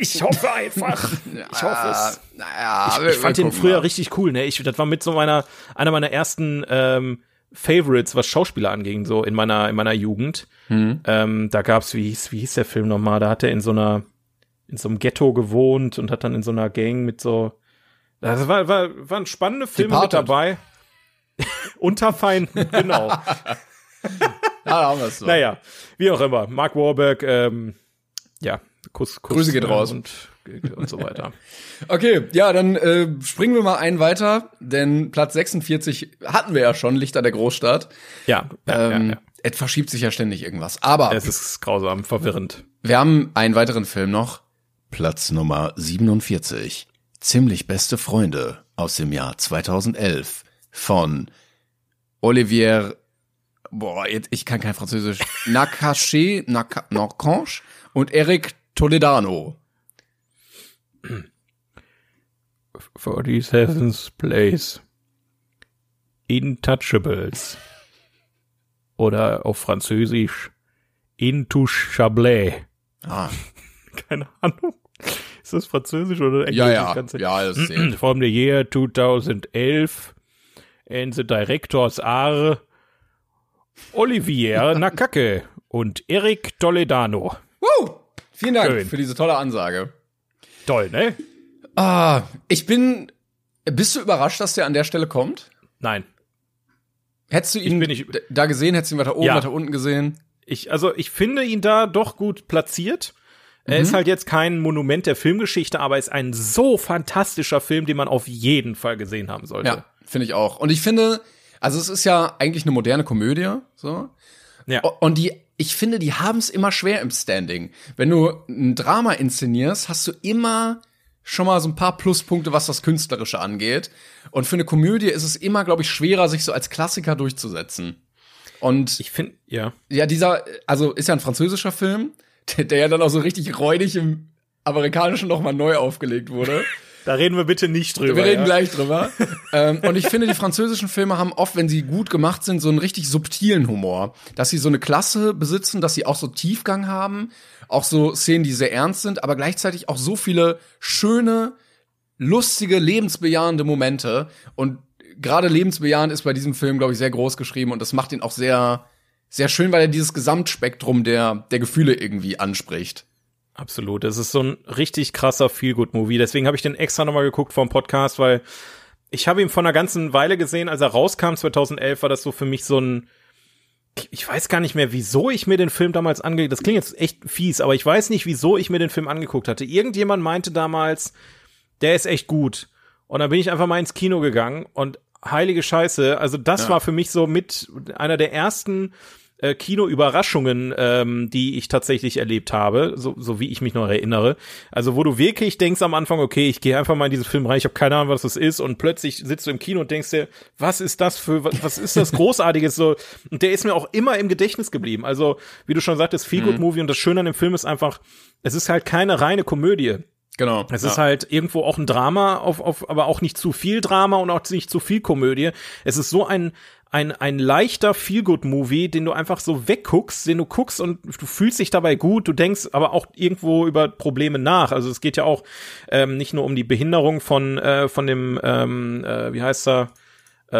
ich hoffe einfach. Ich hoffe es. Naja, ich, ich fand den früher richtig cool, ne? Ich, das war mit so meiner, einer meiner ersten ähm, Favorites, was Schauspieler anging, so in meiner, in meiner Jugend. Mhm. Ähm, da gab's, wie hieß, wie hieß der Film nochmal? Da hat er in so einer, in so einem Ghetto gewohnt und hat dann in so einer Gang mit so, das war, war, waren spannende Filme mit dabei. Unterfeinden, genau. ja, haben wir's so. Naja, wie auch immer. Mark Warburg, ähm, ja, Kuss, Kuss. Grüße geht raus. Und und so weiter. okay, ja, dann äh, springen wir mal einen weiter, denn Platz 46 hatten wir ja schon, Lichter der Großstadt. Ja, ja, ähm, ja, ja. Es verschiebt sich ja ständig irgendwas. Aber es ist grausam, verwirrend. Wir haben einen weiteren Film noch. Platz Nummer 47. Ziemlich beste Freunde aus dem Jahr 2011 von Olivier Boah, jetzt, ich kann kein Französisch. Nakache, Nakanche und Eric Toledano. 47th Place. Intouchables. Oder auf Französisch Intouchable. Ah. Keine Ahnung. Ist das Französisch oder Englisch? Ja, ja. Das ja, das ist From the year 2011. and the directors are Olivier Nakake und Eric Toledano. Woo! Vielen Dank Schön. für diese tolle Ansage. Toll, ne? Ah, ich bin. Bist du überrascht, dass der an der Stelle kommt? Nein. Hättest du ihn nicht- d- da gesehen? Hättest du ihn weiter oben, Ja. weiter unten gesehen? Ich, also ich finde ihn da doch gut platziert. Er Mhm. ist halt jetzt kein Monument der Filmgeschichte, aber ist ein so fantastischer Film, den man auf jeden Fall gesehen haben sollte. Ja, finde ich auch. Und ich finde, also es ist ja eigentlich eine moderne Komödie, so. Ja. Und die, ich finde, die haben es immer schwer im Standing. Wenn du ein Drama inszenierst, hast du immer schon mal so ein paar Pluspunkte, was das Künstlerische angeht. Und für eine Komödie ist es immer, glaube ich, schwerer, sich so als Klassiker durchzusetzen. Und Ich finde, ja. ja, dieser, also ist ja ein französischer Film, der, der ja dann auch so richtig räudig im Amerikanischen nochmal neu aufgelegt wurde. Da reden wir bitte nicht drüber. Wir reden ja. gleich drüber. ähm, und ich finde, die französischen Filme haben oft, wenn sie gut gemacht sind, so einen richtig subtilen Humor. Dass sie so eine Klasse besitzen, dass sie auch so Tiefgang haben, auch so Szenen, die sehr ernst sind, aber gleichzeitig auch so viele schöne, lustige, lebensbejahende Momente. Und gerade lebensbejahend ist bei diesem Film, glaube ich, sehr groß geschrieben und das macht ihn auch sehr, sehr schön, weil er dieses Gesamtspektrum der, der Gefühle irgendwie anspricht. Absolut. Das ist so ein richtig krasser Feel-Good-Movie. Deswegen habe ich den extra nochmal geguckt vom Podcast, weil ich habe ihn vor einer ganzen Weile gesehen. Als er rauskam, 2011, war das so für mich so ein ich weiß gar nicht mehr, wieso ich mir den Film damals angeguckt Das klingt jetzt echt fies, aber ich weiß nicht, wieso ich mir den Film angeguckt hatte. Irgendjemand meinte damals, der ist echt gut. Und dann bin ich einfach mal ins Kino gegangen und heilige Scheiße, also das Ja. war für mich so mit einer der ersten äh, Kino-Überraschungen, ähm, die ich tatsächlich erlebt habe, so, so wie ich mich noch erinnere. Also wo du wirklich denkst am Anfang, okay, ich gehe einfach mal in diesen Film rein, ich habe keine Ahnung, was das ist, und plötzlich sitzt du im Kino und denkst dir, was ist das für, was, was ist das Großartiges so? Und der ist mir auch immer im Gedächtnis geblieben. Also wie du schon sagtest, Feel Good Movie und das Schöne an dem Film ist einfach, es ist halt keine reine Komödie. Genau. Es ja. ist halt irgendwo auch ein Drama, auf, auf, aber auch nicht zu viel Drama und auch nicht zu viel Komödie. Es ist so ein, ein, ein leichter Feel-Good-Movie, den du einfach so wegguckst, den du guckst und du fühlst dich dabei gut, du denkst aber auch irgendwo über Probleme nach. Also es geht ja auch ähm, nicht nur um die Behinderung von, äh, von dem, ähm, äh, wie heißt er, äh,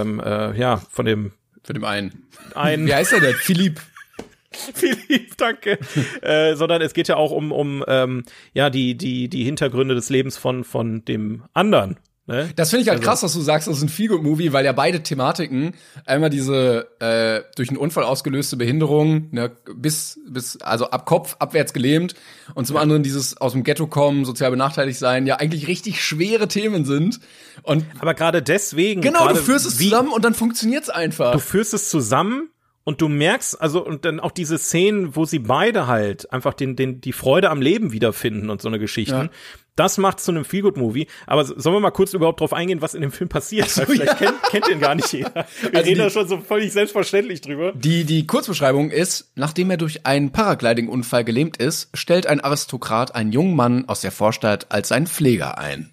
ähm, äh, ja, von dem für den einen. einen Wie heißt er denn? Philipp. Philipp, danke. äh, sondern es geht ja auch um, um ähm, ja, die, die, die Hintergründe des Lebens von, von dem anderen. Ne? Das finde ich halt krass, dass du sagst, das ist ein Feel-Good-Movie, weil ja beide Thematiken einmal diese äh, durch einen Unfall ausgelöste Behinderung, ne, bis bis also ab Kopf abwärts gelähmt und zum anderen dieses aus dem Ghetto kommen, sozial benachteiligt sein, ja eigentlich richtig schwere Themen sind. Und Aber gerade deswegen. genau, du führst es zusammen und dann funktioniert's einfach. Du führst es zusammen und du merkst, also, und dann auch diese Szenen, wo sie beide halt einfach den, den, die Freude am Leben wiederfinden und so eine Geschichten. Ja. Das macht zu einem Feelgood-Movie. Aber so- sollen wir mal kurz überhaupt drauf eingehen, was in dem Film passiert? Weil vielleicht kennt, kennt den gar nicht jeder. Wir Also reden da die- schon so völlig selbstverständlich drüber. Die, die Kurzbeschreibung ist, nachdem er durch einen Paragliding-Unfall gelähmt ist, stellt ein Aristokrat einen jungen Mann aus der Vorstadt als seinen Pfleger ein.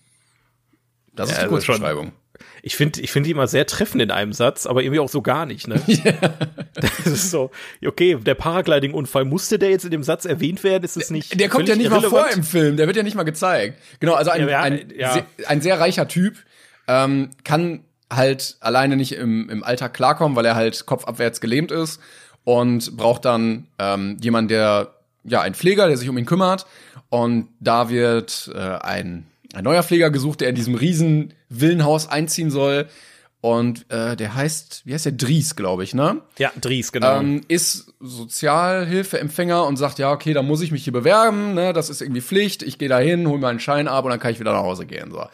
Das ist Ja, die also schon- Kurzbeschreibung. Ich finde, ich finde die immer sehr treffend in einem Satz, aber irgendwie auch so gar nicht, ne? Das ist so, okay, der Paragliding-Unfall, musste der jetzt in dem Satz erwähnt werden? Ist es nicht? Der kommt ja nicht mal vor im Film, der wird ja nicht mal gezeigt. Genau, also ein, Ja, ein, ja. Sehr, ein sehr reicher Typ ähm, kann halt alleine nicht im, im Alltag klarkommen, weil er halt kopfabwärts gelähmt ist und braucht dann ähm, jemanden, der, ja, ein Pfleger, der sich um ihn kümmert. Und da wird äh, ein, ein neuer Pfleger gesucht, der in diesem riesen Villenhaus einziehen soll. Und äh, der heißt, wie heißt der? Dries, glaube ich, ne? Ja, Dries, genau. ähm, ist Sozialhilfeempfänger und sagt, ja, okay, dann muss ich mich hier bewerben, ne, das ist irgendwie Pflicht, ich gehe da hin, hole meinen Schein ab und dann kann ich wieder nach Hause gehen. So.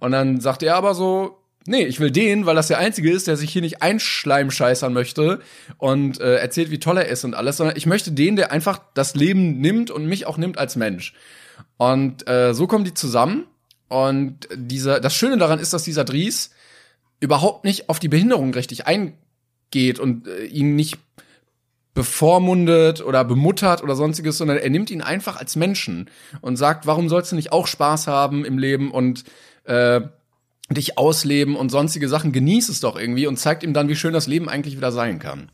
Und dann sagt er aber so, nee, ich will den, weil das der Einzige ist, der sich hier nicht einschleimscheißern möchte und äh, erzählt, wie toll er ist und alles, sondern ich möchte den, der einfach das Leben nimmt und mich auch nimmt als Mensch. Und äh, so kommen die zusammen. Und dieser, das Schöne daran ist, dass dieser Dries überhaupt nicht auf die Behinderung richtig eingeht und äh, ihn nicht bevormundet oder bemuttert oder sonstiges, sondern er nimmt ihn einfach als Menschen und sagt, warum sollst du nicht auch Spaß haben im Leben und äh, dich ausleben und sonstige Sachen, genieß es doch irgendwie und zeigt ihm dann, wie schön das Leben eigentlich wieder sein kann.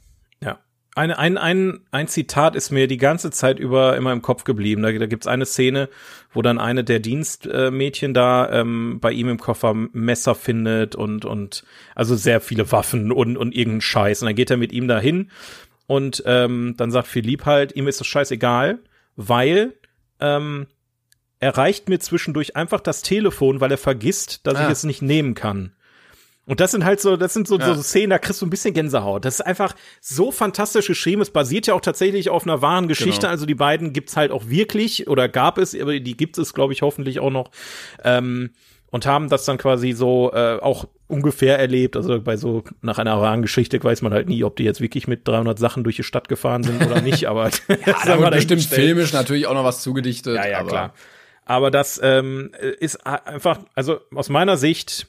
Ein, ein, ein, ein Zitat ist mir die ganze Zeit über immer im Kopf geblieben. Da, da gibt's eine Szene, wo dann eine der Dienstmädchen da ähm, bei ihm im Koffer Messer findet und, und also sehr viele Waffen und, und irgendeinen Scheiß. Und dann geht er mit ihm dahin und ähm, dann sagt Philipp halt, ihm ist das scheißegal, weil ähm, er reicht mir zwischendurch einfach das Telefon, weil er vergisst, dass ah. ich es nicht nehmen kann. Und das sind halt so, das sind so, ja. so Szenen, da kriegst du ein bisschen Gänsehaut. Das ist einfach so fantastisch geschrieben. Es basiert ja auch tatsächlich auf einer wahren Geschichte. Genau. Also die beiden gibt's halt auch wirklich oder gab es, aber die gibt es, glaube ich, hoffentlich auch noch. Ähm, und haben das dann quasi so äh, auch ungefähr erlebt. Also bei so nach einer wahren Geschichte weiß man halt nie, ob die jetzt wirklich mit 300 Sachen durch die Stadt gefahren sind oder nicht. Aber ja, da wird bestimmt filmisch natürlich auch noch was zugedichtet. Ja, ja, aber klar. Aber das ähm, ist einfach, also aus meiner Sicht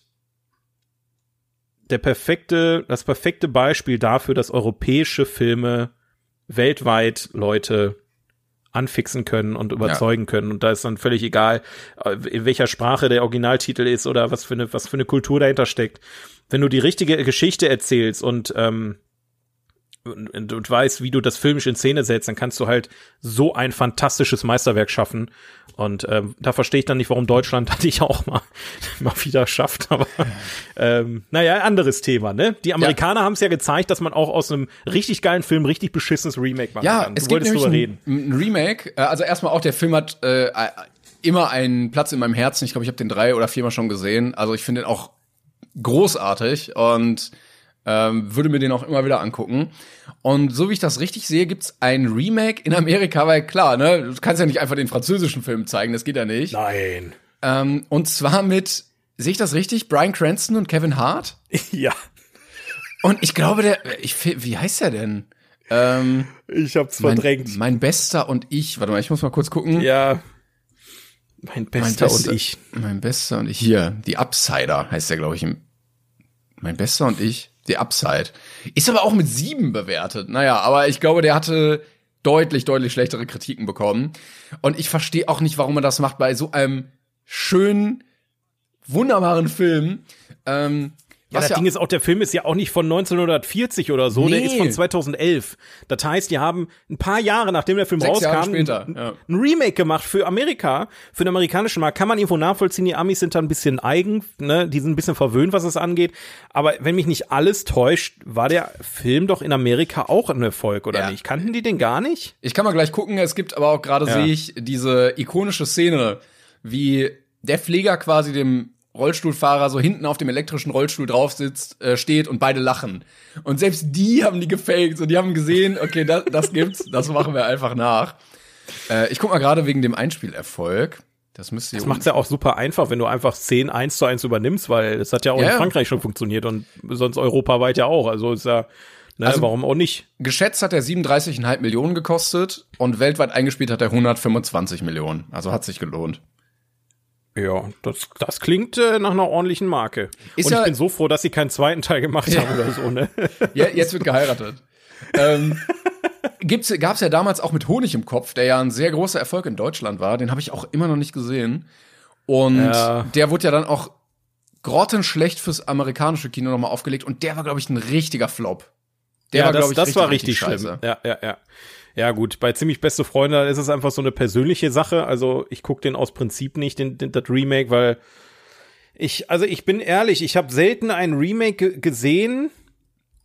der perfekte, das perfekte Beispiel dafür, dass europäische Filme weltweit Leute anfixen können und überzeugen ja. können. Und da ist dann völlig egal, äh, in welcher Sprache der Originaltitel ist oder was für eine, was für eine Kultur dahinter steckt. Wenn du die richtige Geschichte erzählst und ähm, und, und weißt, wie du das filmisch in Szene setzt, dann kannst du halt so ein fantastisches Meisterwerk schaffen. Und ähm, da verstehe ich dann nicht, warum Deutschland das nicht auch mal, mal wieder schafft. Aber ähm, naja, anderes Thema, ne? Die Amerikaner ja. haben es ja gezeigt, dass man auch aus einem richtig geilen Film richtig beschissenes Remake machen ja, kann. Du es gibt nämlich ein, ein, Remake. Äh, also erstmal auch, der Film hat äh, immer einen Platz in meinem Herzen. Ich glaube, ich habe den drei oder viermal schon gesehen. Also ich finde den auch großartig und ähm, würde mir den auch immer wieder angucken. Und so wie ich das richtig sehe, gibt's ein Remake in Amerika, weil klar, ne, du kannst ja nicht einfach den französischen Film zeigen, das geht ja nicht. Nein. Ähm, und zwar mit, sehe ich das richtig, Brian Cranston und Kevin Hart? Ja. Und ich glaube, der, ich, wie heißt der denn? Ähm, ich hab's verdrängt. Mein, mein Bester und ich. Warte mal, ich muss mal kurz gucken. Ja. Mein Bester, mein Bester und ich. Mein Bester und ich. Hier, die Upsider heißt der, glaube ich. Mein Bester und ich. The Upside. Ist aber auch mit sieben bewertet. Naja, aber ich glaube, der hatte deutlich, deutlich schlechtere Kritiken bekommen. Und ich verstehe auch nicht, warum man das macht bei so einem schönen, wunderbaren Film. Ähm, ja, das ja Ding ist auch, der Film ist ja auch nicht von 1940 oder so, nee. der ist von 2011. Das heißt, die haben ein paar Jahre, nachdem der Film Sechs rauskam, später, ja. ein Remake gemacht für Amerika, für den amerikanischen Markt. Kann man irgendwo nachvollziehen, die Amis sind da ein bisschen eigen, ne? die sind ein bisschen verwöhnt, was es angeht. Aber wenn mich nicht alles täuscht, war der Film doch in Amerika auch ein Erfolg, oder ja. nicht? Kannten die den gar nicht? Ich kann mal gleich gucken, es gibt aber auch gerade, sehe ich, diese ikonische Szene, wie der Pfleger quasi dem Rollstuhlfahrer so hinten auf dem elektrischen Rollstuhl drauf sitzt, äh, steht und beide lachen. Und selbst die haben die gefaked. So, die haben gesehen, okay, das, das gibt's, das machen wir einfach nach. Äh, ich guck mal gerade wegen dem Einspielerfolg. Das müsste Das macht's ja auch super einfach, wenn du einfach 10 1 zu 1 übernimmst, weil es hat ja auch ja, in Frankreich schon funktioniert und sonst europaweit ja auch. Also ist ja, ne, also, warum auch nicht? Geschätzt hat er 37,5 Millionen gekostet und weltweit eingespielt hat er 125 Millionen. Also hat sich gelohnt. Ja, das, das klingt äh, nach einer ordentlichen Marke. Ist Und ja, ich bin so froh, dass sie keinen zweiten Teil gemacht ja. haben oder so, ne? Ja, jetzt wird geheiratet. ähm, gibt's, gab's ja damals auch mit Honig im Kopf, der ja ein sehr großer Erfolg in Deutschland war. Den habe ich auch immer noch nicht gesehen. Und ja. der wurde ja dann auch grottenschlecht fürs amerikanische Kino nochmal aufgelegt. Und der war, glaube ich, ein richtiger Flop. Der ja, war, glaube ich, das richtig, war richtig, richtig schlimm. Ja, ja, ja. Ja, gut, bei ziemlich beste Freunde ist es einfach so eine persönliche Sache. Also ich gucke den aus Prinzip nicht, den, den, das Remake, weil ich, also ich bin ehrlich, ich habe selten ein Remake gesehen,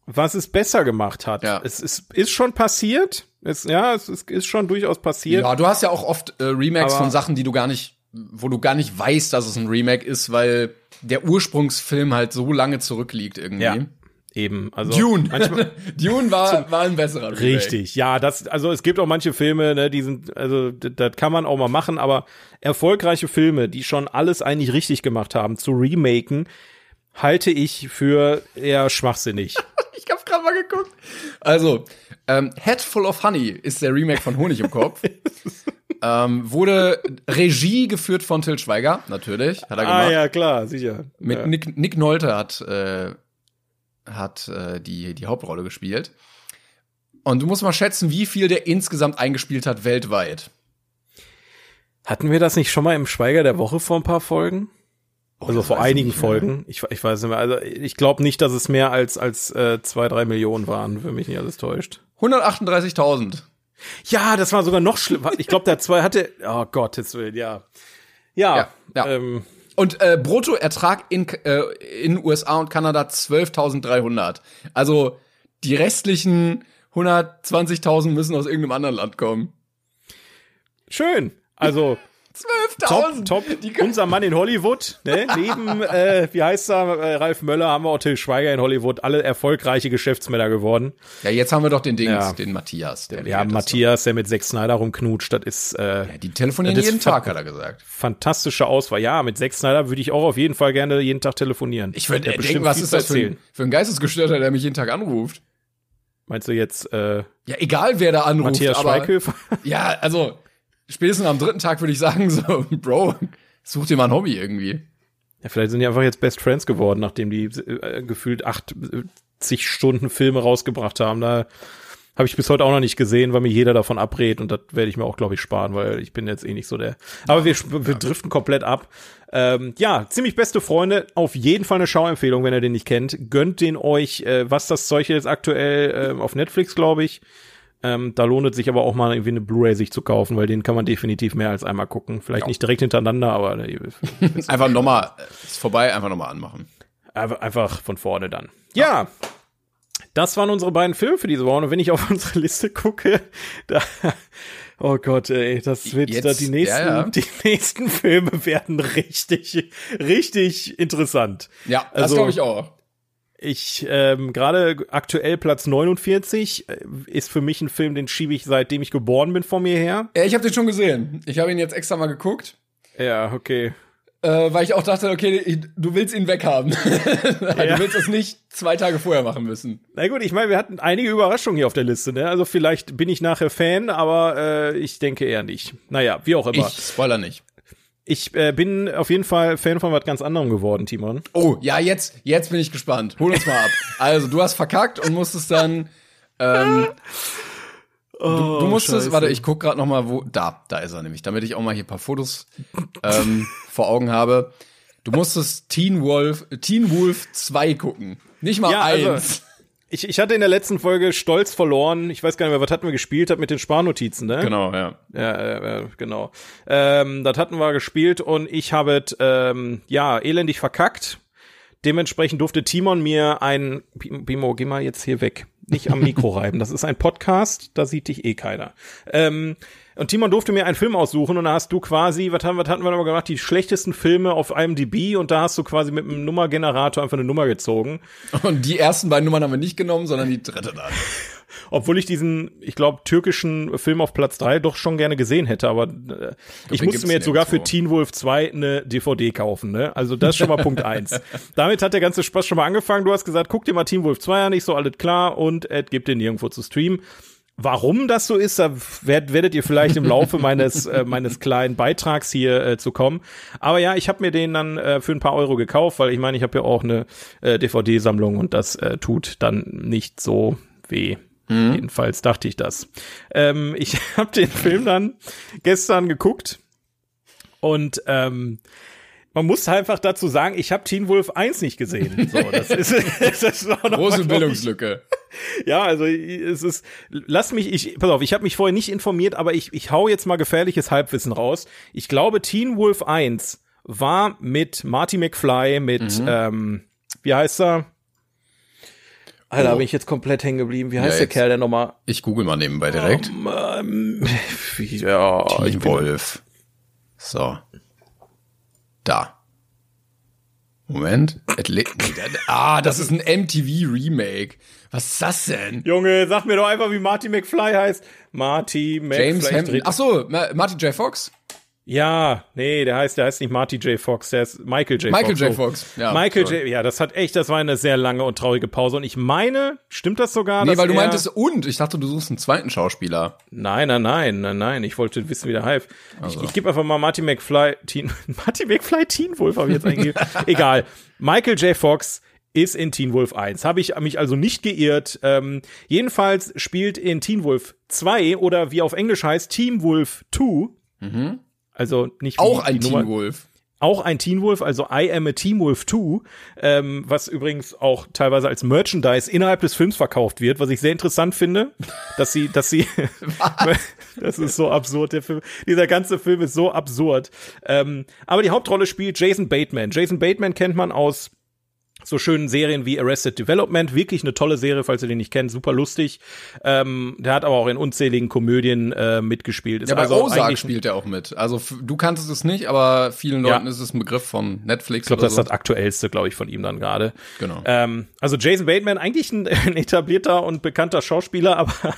was es besser gemacht hat. Ja. Es ist, ist schon passiert. Es, ja, es ist, ist schon durchaus passiert. Ja, du hast ja auch oft äh, Remakes von Sachen, die du gar nicht, wo du gar nicht weißt, dass es ein Remake ist, weil der Ursprungsfilm halt so lange zurückliegt irgendwie. Ja eben. Also Dune. Dune war, war ein besserer Remake. Richtig, ja, das, also es gibt auch manche Filme, ne, die sind, also das kann man auch mal machen, aber erfolgreiche Filme, die schon alles eigentlich richtig gemacht haben, zu remaken, halte ich für eher schwachsinnig. ich hab's gerade mal geguckt. Also, ähm, Head Full of Honey ist der Remake von Honig im Kopf. ähm, wurde Regie geführt von Till Schweiger, natürlich, hat er ah, gemacht. Ah ja, klar, sicher. Mit ja. Nick, Nick Nolte hat äh, hat äh, die, die Hauptrolle gespielt. Und du musst mal schätzen, wie viel der insgesamt eingespielt hat weltweit. Hatten wir das nicht schon mal im Schweiger der Woche vor ein paar Folgen? Oh, also vor einigen Folgen. Ich, ich weiß nicht mehr. Also ich glaube nicht, dass es mehr als als äh, zwei, drei Millionen waren, wenn mich nicht alles täuscht. 138.000. Ja, das war sogar noch schlimmer. Ich glaube, der zwei hatte. Oh Gottes Willen, ja. Ja. ja, ja. Ähm, und äh, Bruttoertrag in, äh, in USA und Kanada 12.300. Also die restlichen 120.000 müssen aus irgendeinem anderen Land kommen. Schön. Also 12.000. Top, top. Unser Mann in Hollywood. Ne? Neben, äh, wie heißt er, äh, Ralf Möller, haben wir auch Till Schweiger in Hollywood. Alle erfolgreiche Geschäftsmänner geworden. Ja, jetzt haben wir doch den Dings, ja. den Matthias. Der ja, Matthias, der mit Zack Snyder rumknutscht. Das ist. Äh, ja, die telefonieren jeden Tag, hat er gesagt. Fantastische Auswahl. Ja, mit Zack Snyder würde ich auch auf jeden Fall gerne jeden Tag telefonieren. Ich würde denken, was ist das für ein, für ein Geistesgestörter, der mich jeden Tag anruft? Meinst du jetzt? Äh, ja, egal wer da anruft. Matthias aber, Schweighöfer? Ja, also spätestens am dritten Tag würde ich sagen, so, Bro, such dir mal ein Hobby irgendwie. Ja, vielleicht sind die einfach jetzt Best Friends geworden, nachdem die äh, gefühlt 80 Stunden Filme rausgebracht haben. Da habe ich bis heute auch noch nicht gesehen, weil mir jeder davon abrät und das werde ich mir auch, glaube ich, sparen, weil ich bin jetzt eh nicht so der. Aber wir, wir driften komplett ab. Ähm, ja, ziemlich beste Freunde. Auf jeden Fall eine Schauempfehlung, wenn ihr den nicht kennt. Gönnt den euch, äh, was das Zeug jetzt aktuell äh, auf Netflix, glaube ich. Ähm, da lohnt es sich aber auch mal irgendwie eine Blu-ray sich zu kaufen, weil den kann man definitiv mehr als einmal gucken. Vielleicht ja. nicht direkt hintereinander, aber äh, einfach nochmal, ist vorbei, einfach nochmal anmachen. Einfach von vorne dann. Ja. Das waren unsere beiden Filme für diese Woche. Und wenn ich auf unsere Liste gucke, da, oh Gott, ey, das wird Jetzt, da die nächsten, ja, ja. die nächsten Filme werden richtig, richtig interessant. Ja, das also, glaube ich auch. Ich ähm, gerade aktuell Platz 49 äh, ist für mich ein Film, den schiebe ich seitdem ich geboren bin vor mir her. Ja, ich habe den schon gesehen. Ich habe ihn jetzt extra mal geguckt. Ja, okay. Äh, weil ich auch dachte, okay, ich, du willst ihn weghaben. ja. Du willst das nicht zwei Tage vorher machen müssen. Na gut, ich meine, wir hatten einige Überraschungen hier auf der Liste. Ne? Also vielleicht bin ich nachher Fan, aber äh, ich denke eher nicht. Naja, wie auch immer. Ich spoiler nicht. Ich äh, bin auf jeden Fall Fan von was ganz anderem geworden, Timon. Oh, ja, jetzt, jetzt bin ich gespannt. Hol uns mal ab. Also, du hast verkackt und musstest dann. Ähm, oh, du, du, musstest, Scheiße. warte, ich guck gerade noch mal, wo. Da, da ist er nämlich, damit ich auch mal hier paar Fotos ähm, vor Augen habe. Du musstest Teen Wolf, Teen Wolf 2 gucken. Nicht mal ja, also eins. Also, ich, ich hatte in der letzten Folge Stolz verloren. Ich weiß gar nicht mehr, was hatten wir gespielt, hat mit den Sparnotizen, ne? Genau, ja. Ja, äh, genau. Ähm, das hatten wir gespielt und ich habe ähm, ja elendig verkackt. Dementsprechend durfte Timon mir ein Bimo, geh mal jetzt hier weg. Nicht am Mikro reiben. Das ist ein Podcast, da sieht dich eh keiner. Ähm, und Timon durfte mir einen Film aussuchen und da hast du quasi, was haben, was hatten wir nochmal gemacht, die schlechtesten Filme auf IMDb und da hast du quasi mit einem Nummergenerator einfach eine Nummer gezogen. Und die ersten beiden Nummern haben wir nicht genommen, sondern die dritte dann. Obwohl ich diesen, ich glaube, türkischen Film auf Platz drei doch schon gerne gesehen hätte, aber äh, ich, musste mir jetzt sogar für Teen Wolf 2 eine DVD kaufen, ne? Also das ist schon mal Punkt eins. Damit hat der ganze Spaß schon mal angefangen. Du hast gesagt, guck dir mal Teen Wolf 2 an, ich so alles klar und es gibt den nirgendwo zu streamen. Warum das so ist, da werdet ihr vielleicht im Laufe meines äh, meines kleinen Beitrags hier äh, zu kommen. Aber ja, ich habe mir den dann äh, für ein paar Euro gekauft, weil ich meine, ich habe ja auch eine äh, DVD-Sammlung und das äh, tut dann nicht so weh. Mhm. Jedenfalls dachte ich das. Ähm, ich habe den Film dann gestern geguckt und ähm, man muss einfach dazu sagen, ich habe Teen Wolf 1 nicht gesehen. So, das ist, das ist auch noch Große Bildungslücke. Ja, also es ist, lass mich, ich, pass auf, ich habe mich vorher nicht informiert, aber ich, ich hau jetzt mal gefährliches Halbwissen raus. Ich glaube, Teen Wolf 1 war mit Marty McFly, mit, mhm. ähm, wie heißt er? Alter, oh. bin ich jetzt komplett hängen geblieben. Wie heißt ja, der Kerl denn nochmal? Ich google mal nebenbei direkt. Um, ähm, ja, Teen Wolf. So. Da. Moment. ah, das ist ein MTV Remake. Was ist das denn? Junge, sag mir doch einfach, wie Marty McFly heißt. Marty McFly. James Hampton. Ach so, Marty J. Fox. Ja, nee, der heißt, der heißt nicht Marty J. Fox, der ist Michael J. Michael Fox. Michael J. Fox, ja. Michael J. Ja, das hat echt, das war eine sehr lange und traurige Pause. Und ich meine, stimmt das sogar? Nee, weil du meintest und. Ich dachte, du suchst einen zweiten Schauspieler. Nein, nein, nein, nein, nein. Ich wollte wissen, wie der heißt. Also. Ich, ich gebe einfach mal Marty McFly, Teen, Marty McFly Teen Wolf habe ich jetzt eingegeben. Egal. Michael J. Fox ist in Teen Wolf 1. Habe ich mich also nicht geirrt. Ähm, jedenfalls spielt in Teen Wolf 2 oder wie auf Englisch heißt Team Wolf 2. Mhm. Also nicht auch ein Teen Wolf. auch ein Teen Wolf, also I Am a Teen Wolf 2, ähm, was übrigens auch teilweise als Merchandise innerhalb des Films verkauft wird, was ich sehr interessant finde, dass sie, dass sie, das ist so absurd, der Film, dieser ganze Film ist so absurd. Ähm, aber die Hauptrolle spielt Jason Bateman. Jason Bateman kennt man aus so schönen Serien wie Arrested Development, wirklich eine tolle Serie, falls ihr den nicht kennt, super lustig. Ähm, der hat aber auch in unzähligen Komödien äh, mitgespielt. Ist ja, bei also Ozark spielt er auch mit. Also du kannst es nicht, aber vielen Leuten ja. ist es ein Begriff von Netflix. Ich glaube, das ist das aktuellste, glaube ich, von ihm dann gerade. Genau. Ähm, also Jason Bateman, eigentlich ein, ein, etablierter und bekannter Schauspieler, aber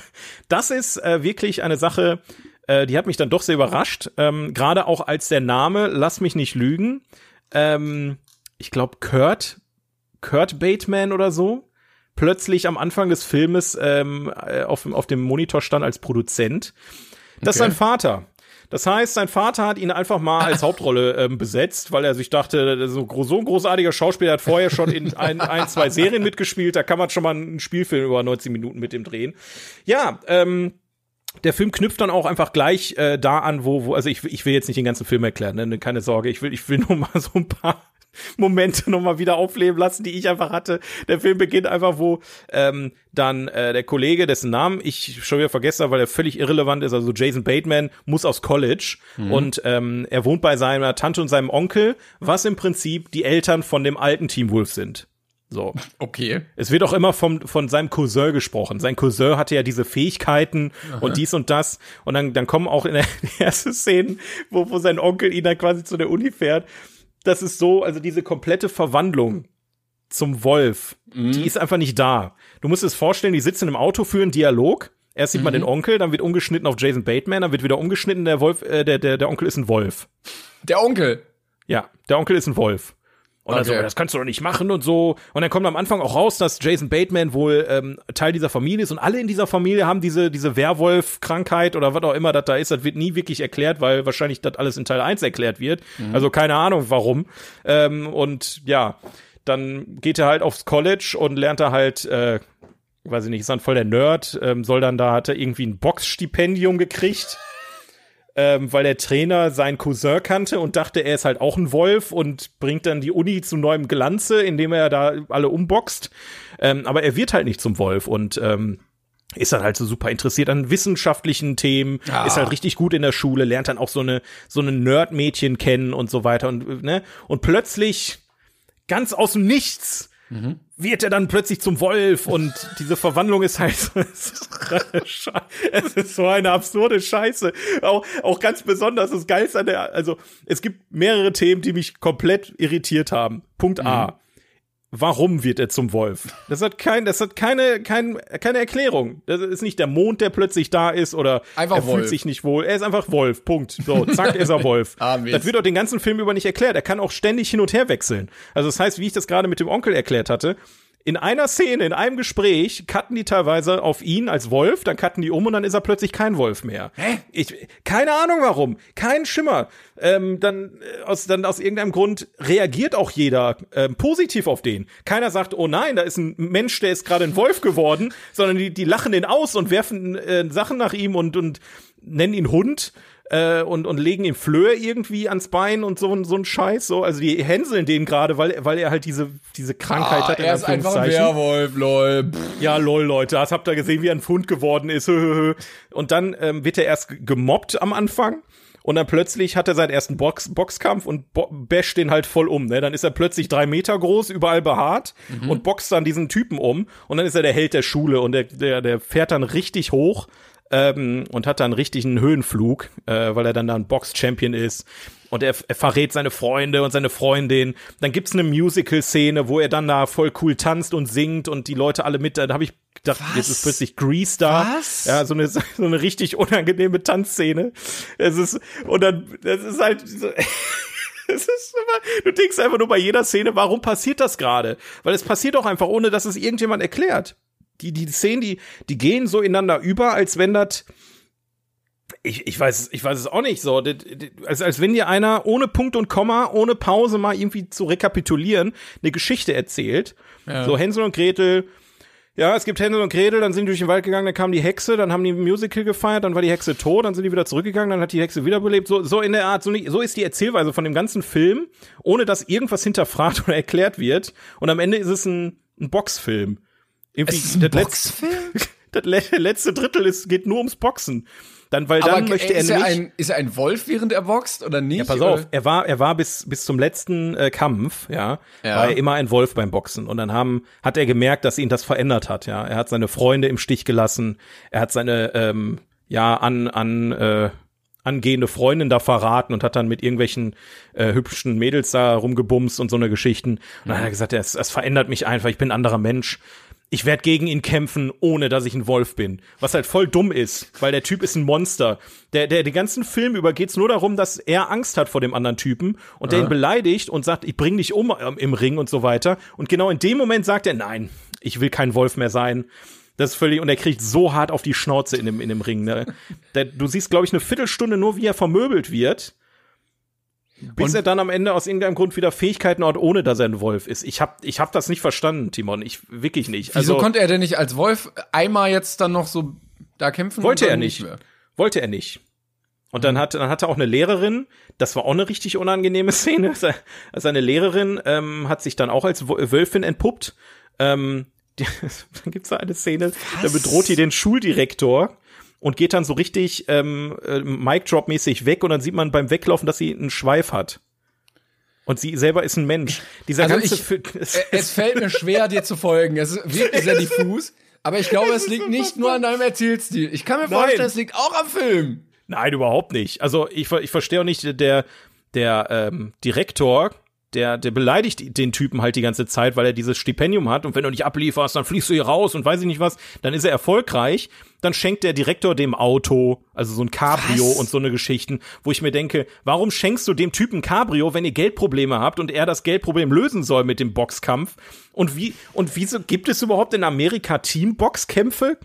das ist äh, wirklich eine Sache, äh, die hat mich dann doch sehr überrascht. Ähm, gerade auch als der Name, lass mich nicht lügen. Ähm, ich glaube, Kurt Kurt Bateman oder so plötzlich am Anfang des Filmes ähm, äh, auf, auf dem Monitor stand als Produzent. Das okay. ist sein Vater. Das heißt, sein Vater hat ihn einfach mal als Hauptrolle ähm, besetzt, weil er sich dachte, so, so ein großartiger Schauspieler hat vorher schon in ein, ein, zwei Serien mitgespielt, da kann man schon mal einen Spielfilm über 90 Minuten mit ihm drehen. Ja, ähm, der Film knüpft dann auch einfach gleich äh, da an, wo, wo, also ich, ich will jetzt nicht den ganzen Film erklären, ne? keine Sorge, ich will, ich will nur mal so ein paar Momente nochmal wieder aufleben lassen, die ich einfach hatte. Der Film beginnt einfach, wo ähm, dann äh, der Kollege, dessen Namen ich schon wieder vergessen habe, weil er völlig irrelevant ist, also Jason Bateman, muss aus College mhm. und ähm, er wohnt bei seiner Tante und seinem Onkel, was im Prinzip die Eltern von dem alten Team Wolf sind. So. Okay. Es wird auch immer vom, von seinem Cousin gesprochen. Sein Cousin hatte ja diese Fähigkeiten Aha. und dies und das. Und dann, dann kommen auch in der ersten Szene, wo, wo sein Onkel ihn dann quasi zu der Uni fährt das ist so, also diese komplette Verwandlung zum Wolf, mhm. die ist einfach nicht da. Du musst es vorstellen, die sitzen im Auto, führen Dialog. Erst sieht mhm. man den Onkel, dann wird umgeschnitten auf Jason Bateman, dann wird wieder umgeschnitten, der Wolf, äh, der, der, der Onkel ist ein Wolf. Der Onkel? Ja, der Onkel ist ein Wolf. Und okay. so, das kannst du doch nicht machen und so. Und dann kommt am Anfang auch raus, dass Jason Bateman wohl ähm, Teil dieser Familie ist und alle in dieser Familie haben diese, diese Werwolf-Krankheit oder was auch immer das da ist. Das wird nie wirklich erklärt, weil wahrscheinlich das alles in Teil 1 erklärt wird. Mhm. Also keine Ahnung warum. Ähm, und ja, dann geht er halt aufs College und lernt da halt, äh, weiß ich nicht, ist dann voll der Nerd, ähm, soll dann da, hat er irgendwie ein Boxstipendium gekriegt ähm, weil der Trainer seinen Cousin kannte und dachte, er ist halt auch ein Wolf und bringt dann die Uni zu neuem Glanze, indem er da alle umboxt. Ähm, aber er wird halt nicht zum Wolf und ähm, ist dann halt so super interessiert an wissenschaftlichen Themen, ah. ist halt richtig gut in der Schule, lernt dann auch so eine so eine Nerd-Mädchen kennen und so weiter und ne und plötzlich ganz aus dem Nichts mhm. Wird er dann plötzlich zum Wolf und diese Verwandlung ist halt es ist so eine absurde Scheiße. Auch, auch ganz besonders das Geilste an der, also es gibt mehrere Themen, die mich komplett irritiert haben. Punkt mhm. Warum wird er zum Wolf? Das hat kein, das hat keine, kein, keine Erklärung. Das ist nicht der Mond, der plötzlich da ist oder einfach er Wolf. fühlt sich nicht wohl. Er ist einfach Wolf. Punkt. So, zack, ist er Wolf. ah, das wird auch den ganzen Film über nicht erklärt. Er kann auch ständig hin und her wechseln. Also das heißt, wie ich das gerade mit dem Onkel erklärt hatte, in einer Szene, in einem Gespräch, cutten die teilweise auf ihn als Wolf, dann cutten die um und dann ist er plötzlich kein Wolf mehr. Hä? Ich, keine Ahnung warum. Kein Schimmer. Ähm, dann, äh, aus, dann aus irgendeinem Grund reagiert auch jeder ähm, positiv auf den. Keiner sagt, oh nein, da ist ein Mensch, der ist gerade ein Wolf geworden, sondern die, die lachen den aus und werfen äh, Sachen nach ihm und, und nennen ihn Hund äh, und, und legen ihm Flöhe irgendwie ans Bein und so, so ein Scheiß. So. Also die hänseln den gerade, weil, weil er halt diese, diese Krankheit ah, hat. Er ist einfach ein Werwolf, lol. Ja, lol, Leute. Das habt ihr gesehen, wie er ein Pfund geworden ist. und dann ähm, wird er erst gemobbt am Anfang. Und dann plötzlich hat er seinen ersten Box Boxkampf und basht den halt voll um. Ne? Dann ist er plötzlich drei Meter groß, überall behaart mhm. und boxt dann diesen Typen um. Und dann ist er der Held der Schule und der, der, der fährt dann richtig hoch ähm, und hat dann richtig einen Höhenflug, äh, weil er dann da ein Box-Champion ist. Und er, er verrät seine Freunde und seine Freundin. Dann gibt's eine Musical-Szene, wo er dann da voll cool tanzt und singt und die Leute alle mit. Da habe ich gedacht, Was? jetzt ist plötzlich Grease da. Was? Ja, so eine, so eine richtig unangenehme Tanzszene. Es ist, und dann, das ist halt so, Es ist immer, du denkst einfach nur bei jeder Szene, warum passiert das gerade? Weil es passiert auch einfach, ohne dass es irgendjemand erklärt die, die Szenen, die, die gehen so ineinander über, als wenn das, ich, ich weiß, ich weiß es auch nicht so, als, als wenn dir einer ohne Punkt und Komma, ohne Pause mal irgendwie zu rekapitulieren, eine Geschichte erzählt. Ja. So Hänsel und Gretel, Ja, es gibt Händel und Gretel, dann sind die durch den Wald gegangen, dann kam die Hexe, dann haben die ein Musical gefeiert, dann war die Hexe tot, dann sind die wieder zurückgegangen, dann hat die Hexe wiederbelebt. So, so in der Art, so, so ist die Erzählweise von dem ganzen Film, ohne dass irgendwas hinterfragt oder erklärt wird. Und am Ende ist es ein, ein Boxfilm. Irgendwie, es ist ein Boxfilm? das letzte Drittel ist, geht nur ums Boxen. Dann, weil dann Aber möchte er, ist er ein, ist er ein Wolf, während er boxt oder nicht? Ja, pass oder? auf, er war, er war bis, bis zum letzten äh, Kampf, ja, ja, war er immer ein Wolf beim Boxen. Und dann haben, hat er gemerkt, dass ihn das verändert hat, ja. Er hat seine Freunde im Stich gelassen, er hat seine, ähm, ja, an, an, äh, angehende Freundin da verraten und hat dann mit irgendwelchen äh, hübschen Mädels da rumgebumst und so eine Geschichten. Und dann hat er gesagt, es, es verändert mich einfach, ich bin ein anderer Mensch ich werde gegen ihn kämpfen, ohne dass ich ein Wolf bin. Was halt voll dumm ist, weil der Typ ist ein Monster. Der, der, den ganzen Film über geht's nur darum, dass er Angst hat vor dem anderen Typen und der ihn beleidigt und sagt, ich bring dich um ähm, im Ring und so weiter. Und genau in dem Moment sagt er, nein, ich will kein Wolf mehr sein. Das ist völlig, und er kriegt so hart auf die Schnauze in dem, in dem Ring, ne? Der, du siehst, glaube ich, eine Viertelstunde nur, wie er vermöbelt wird. Bis er dann am Ende aus irgendeinem Grund wieder Fähigkeiten hat, ohne dass er ein Wolf ist. Ich hab, ich hab das nicht verstanden, Timon. Ich wirklich nicht. Wieso also, konnte er denn nicht als Wolf einmal jetzt dann noch so da kämpfen? Wollte er nicht. Mehr? Wollte er nicht. Und dann hat, dann hat er auch eine Lehrerin, das war auch eine richtig unangenehme Szene. Seine Lehrerin ähm, hat sich dann auch als Wölfin entpuppt. Ähm, die, dann gibt's da eine Szene, Was? da bedroht die den Schuldirektor und geht dann so richtig ähm, äh, Mic-Drop-mäßig weg und dann sieht man beim Weglaufen, dass sie einen Schweif hat. Und sie selber ist ein Mensch. Dieser also ganze ich, es, es fällt mir schwer, dir zu folgen. Es ist wirklich sehr diffus. Aber ich glaube, es liegt nicht nur an deinem Erzählstil. Ich kann mir Nein. vorstellen, es liegt auch am Film. Nein, überhaupt nicht. Also ich, ich verstehe auch nicht, der, der ähm, Direktor der, der beleidigt den Typen halt die ganze Zeit, weil er dieses Stipendium hat und wenn du nicht ablieferst, dann fliegst du hier raus und weiß ich nicht was, dann ist er erfolgreich, dann schenkt der Direktor dem Auto, also so ein Cabrio was? und so eine Geschichten, wo ich mir denke, warum schenkst du dem Typen Cabrio, wenn ihr Geldprobleme habt und er das Geldproblem lösen soll mit dem Boxkampf? Und wie, und wieso gibt es überhaupt in Amerika Teamboxkämpfe?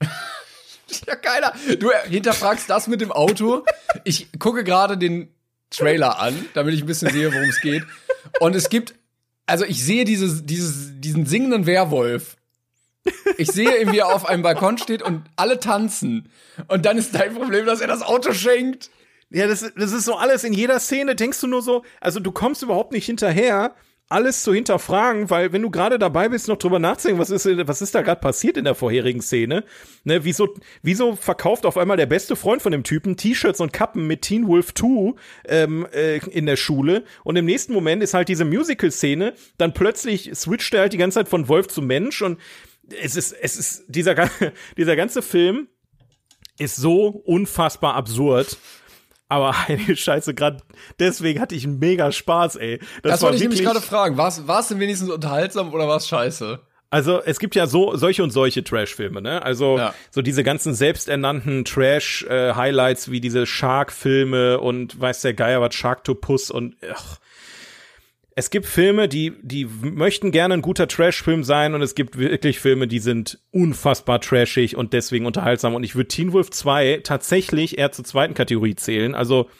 ja, keiner. Du hinterfragst das mit dem Auto. Ich gucke gerade den Trailer an, damit ich ein bisschen sehe, worum es geht. Und es gibt, also ich sehe dieses, dieses, diesen singenden Werwolf. Ich sehe ihn, wie er auf einem Balkon steht und alle tanzen. Und dann ist dein Problem, dass er das Auto schenkt. Ja, das, das ist so alles in jeder Szene. Denkst du nur so, also du kommst überhaupt nicht hinterher, alles zu hinterfragen, weil wenn du gerade dabei bist, noch drüber nachzudenken, was ist, was ist da gerade passiert in der vorherigen Szene? Ne, wieso, wieso verkauft auf einmal der beste Freund von dem Typen T-Shirts und Kappen mit Teen Wolf 2 ähm, äh, in der Schule? Und im nächsten Moment ist halt diese Musical-Szene, dann plötzlich switcht er halt die ganze Zeit von Wolf zu Mensch und es ist, es ist, dieser, dieser ganze Film ist so unfassbar absurd. Aber eine Scheiße, gerade deswegen hatte ich einen mega Spaß, ey. Das, das wollte ich nämlich gerade fragen. War es denn wenigstens unterhaltsam oder war es scheiße? Also es gibt ja so solche und solche Trash-Filme, ne? Also ja. so diese ganzen selbsternannten Trash-Highlights äh, wie diese Shark-Filme und weiß der Geier was Sharktopus und ach, es gibt Filme, die, die möchten gerne ein guter Trash-Film sein und es gibt wirklich Filme, die sind unfassbar trashig und deswegen unterhaltsam. Und ich würde Teen Wolf 2 tatsächlich eher zur zweiten Kategorie zählen. Also,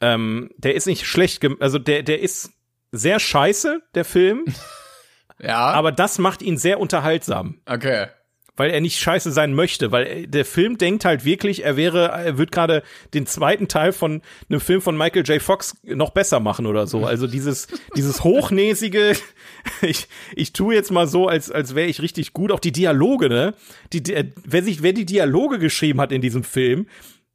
ähm, der ist nicht schlecht, also der, der ist sehr scheiße, der Film. ja. Aber das macht ihn sehr unterhaltsam. Okay weil er nicht scheiße sein möchte, weil der Film denkt halt wirklich, er wäre, er wird gerade den zweiten Teil von einem Film von Michael J. Fox noch besser machen oder so. Also dieses, dieses hochnäsige, ich, ich tue jetzt mal so, als, als wäre ich richtig gut. Auch die Dialoge, ne? Die, der, wer sich, wer die Dialoge geschrieben hat in diesem Film,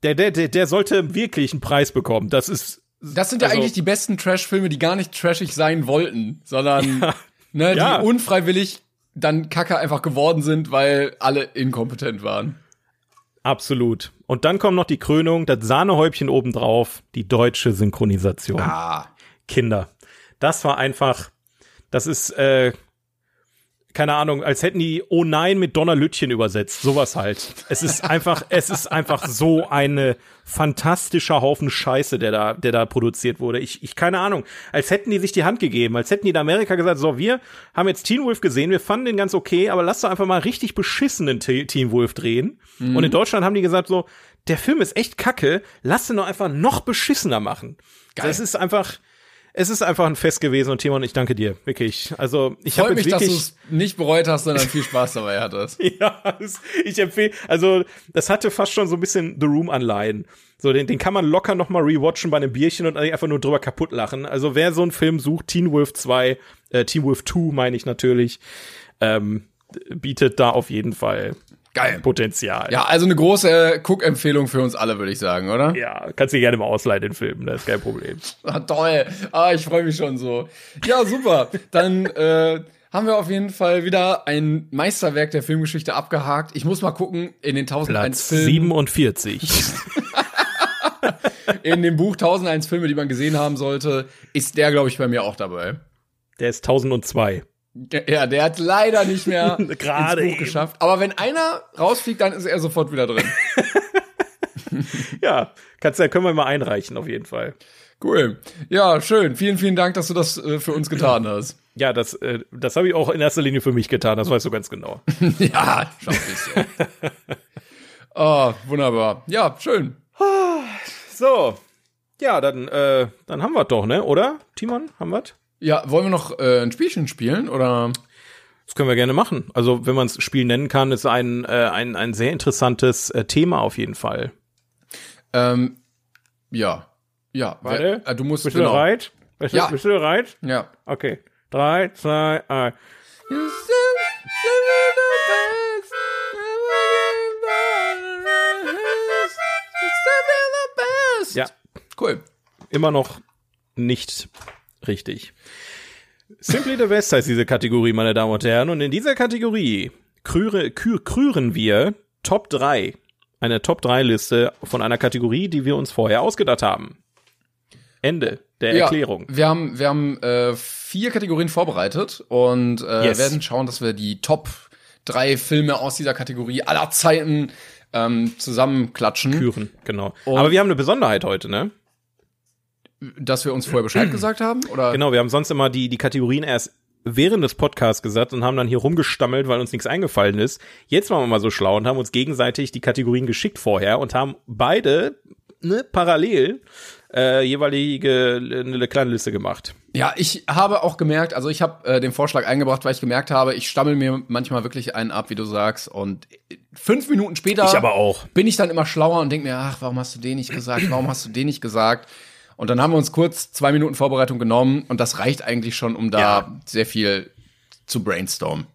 der, der, der, der sollte wirklich einen Preis bekommen. Das ist, das sind ja also, eigentlich die besten Trash-Filme, die gar nicht trashig sein wollten, sondern ja, ne, die ja. unfreiwillig dann Kacke einfach geworden sind, weil alle inkompetent waren. Absolut. Und dann kommt noch die Krönung, das Sahnehäubchen obendrauf, die deutsche Synchronisation. Ah. Kinder. Das war einfach, das ist, äh, keine Ahnung, als hätten die Oh nein mit Donnerlütchen übersetzt. Sowas halt. Es ist einfach, es ist einfach so eine fantastischer Haufen Scheiße, der da, der da produziert wurde. Ich, ich, keine Ahnung. Als hätten die sich die Hand gegeben, als hätten die in Amerika gesagt, so, wir haben jetzt Teen Wolf gesehen, wir fanden den ganz okay, aber lass doch einfach mal richtig beschissenen Teen Wolf drehen. Mhm. Und in Deutschland haben die gesagt so, der Film ist echt kacke, lass den doch einfach noch beschissener machen. Geil. Das ist einfach, es ist einfach ein Fest gewesen und Timon, ich danke dir, wirklich. Also ich habe mich, wirklich, dass du es nicht bereut hast, sondern viel Spaß dabei hattest. ja, ich empfehle, also das hatte fast schon so ein bisschen The Room Anleihen. So, den, den kann man locker noch mal rewatchen bei einem Bierchen und einfach nur drüber kaputt lachen. Also wer so einen Film sucht, Teen Wolf 2, äh, Teen Wolf 2 meine ich natürlich, ähm, bietet da auf jeden Fall Geil. Potenzial. Ja, also eine große Cook-Empfehlung für uns alle, würde ich sagen, oder? Ja, kannst du gerne mal ausleihen, den Film, das ist kein Problem. Ah, toll. Ah, ich freue mich schon so. Ja, super. Dann äh, haben wir auf jeden Fall wieder ein Meisterwerk der Filmgeschichte abgehakt. Ich muss mal gucken, in den 1001 Platz Filmen. 47. in dem Buch 1001 Filme, die man gesehen haben sollte, ist der, glaube ich, bei mir auch dabei. Der ist 1002. Ja, der hat leider nicht mehr Gerade ins Buch eben. geschafft. Aber wenn einer rausfliegt, dann ist er sofort wieder drin. Ja, kannst du, können wir mal einreichen, auf jeden Fall. Cool. Ja, schön. Vielen, vielen Dank, dass du das äh, für uns getan hast. Ja, das, äh, das habe ich auch in erster Linie für mich getan, das weißt du ganz genau. ja, schaff ich so. oh, wunderbar. Ja, schön. So, ja, dann, äh, dann haben wir doch, ne? Oder, Timon, haben wir Ja, wollen wir noch äh, ein Spielchen spielen oder? Das können wir gerne machen. Also, wenn man es Spiel nennen kann, ist ein, äh, ein, ein sehr interessantes äh, Thema auf jeden Fall. Ähm, ja. Ja, Warte. wer- äh, du musst Bist du genau. bereit? Bist, Ja. du, bist du bereit? Ja. Okay. Drei, zwei, eins. Ja, Cool. immer noch nicht richtig. Simply the Best heißt diese Kategorie, meine Damen und Herren. Und in dieser Kategorie krüre, kür, krüren wir Top 3. Eine Top 3 Liste von einer Kategorie, die wir uns vorher ausgedacht haben. Ende der Ja, Erklärung. Wir haben, wir haben äh, vier Kategorien vorbereitet und äh, Yes. werden schauen, dass wir die Top drei Filme aus dieser Kategorie aller Zeiten ähm, zusammenklatschen, Küren, genau. Und- Aber wir haben eine Besonderheit heute, ne? Dass wir uns vorher Bescheid gesagt haben. Oder Genau, wir haben sonst immer die, die Kategorien erst während des Podcasts gesagt und haben dann hier rumgestammelt, weil uns nichts eingefallen ist. Jetzt waren wir mal so schlau und haben uns gegenseitig die Kategorien geschickt vorher und haben beide ne, parallel äh, jeweilige eine kleine Liste gemacht. Ja, ich habe auch gemerkt, also ich habe äh, den Vorschlag eingebracht, weil ich gemerkt habe, ich stammel mir manchmal wirklich einen ab, wie du sagst. Und fünf Minuten später auch. bin ich dann immer schlauer und denke mir, ach, warum hast du den nicht gesagt? Warum hast du den nicht gesagt? Und dann haben wir uns kurz zwei Minuten Vorbereitung genommen und das reicht eigentlich schon, um da Ja. sehr viel zu brainstormen.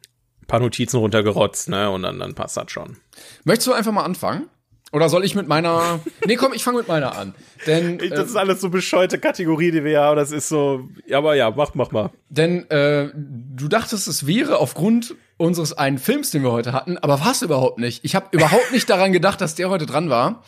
Ein paar Notizen runtergerotzt, ne? Und dann, dann passt das schon. Möchtest du einfach mal anfangen? Oder soll ich mit meiner. Nee, komm, ich fange mit meiner an. Denn, äh, Das ist alles so bescheute Kategorie, die wir haben. Das ist so, ja, aber ja, mach, mach mal. denn äh, du dachtest, es wäre aufgrund unseres einen Films, den wir heute hatten, aber war es überhaupt nicht. Ich habe überhaupt nicht daran gedacht, dass der heute dran war.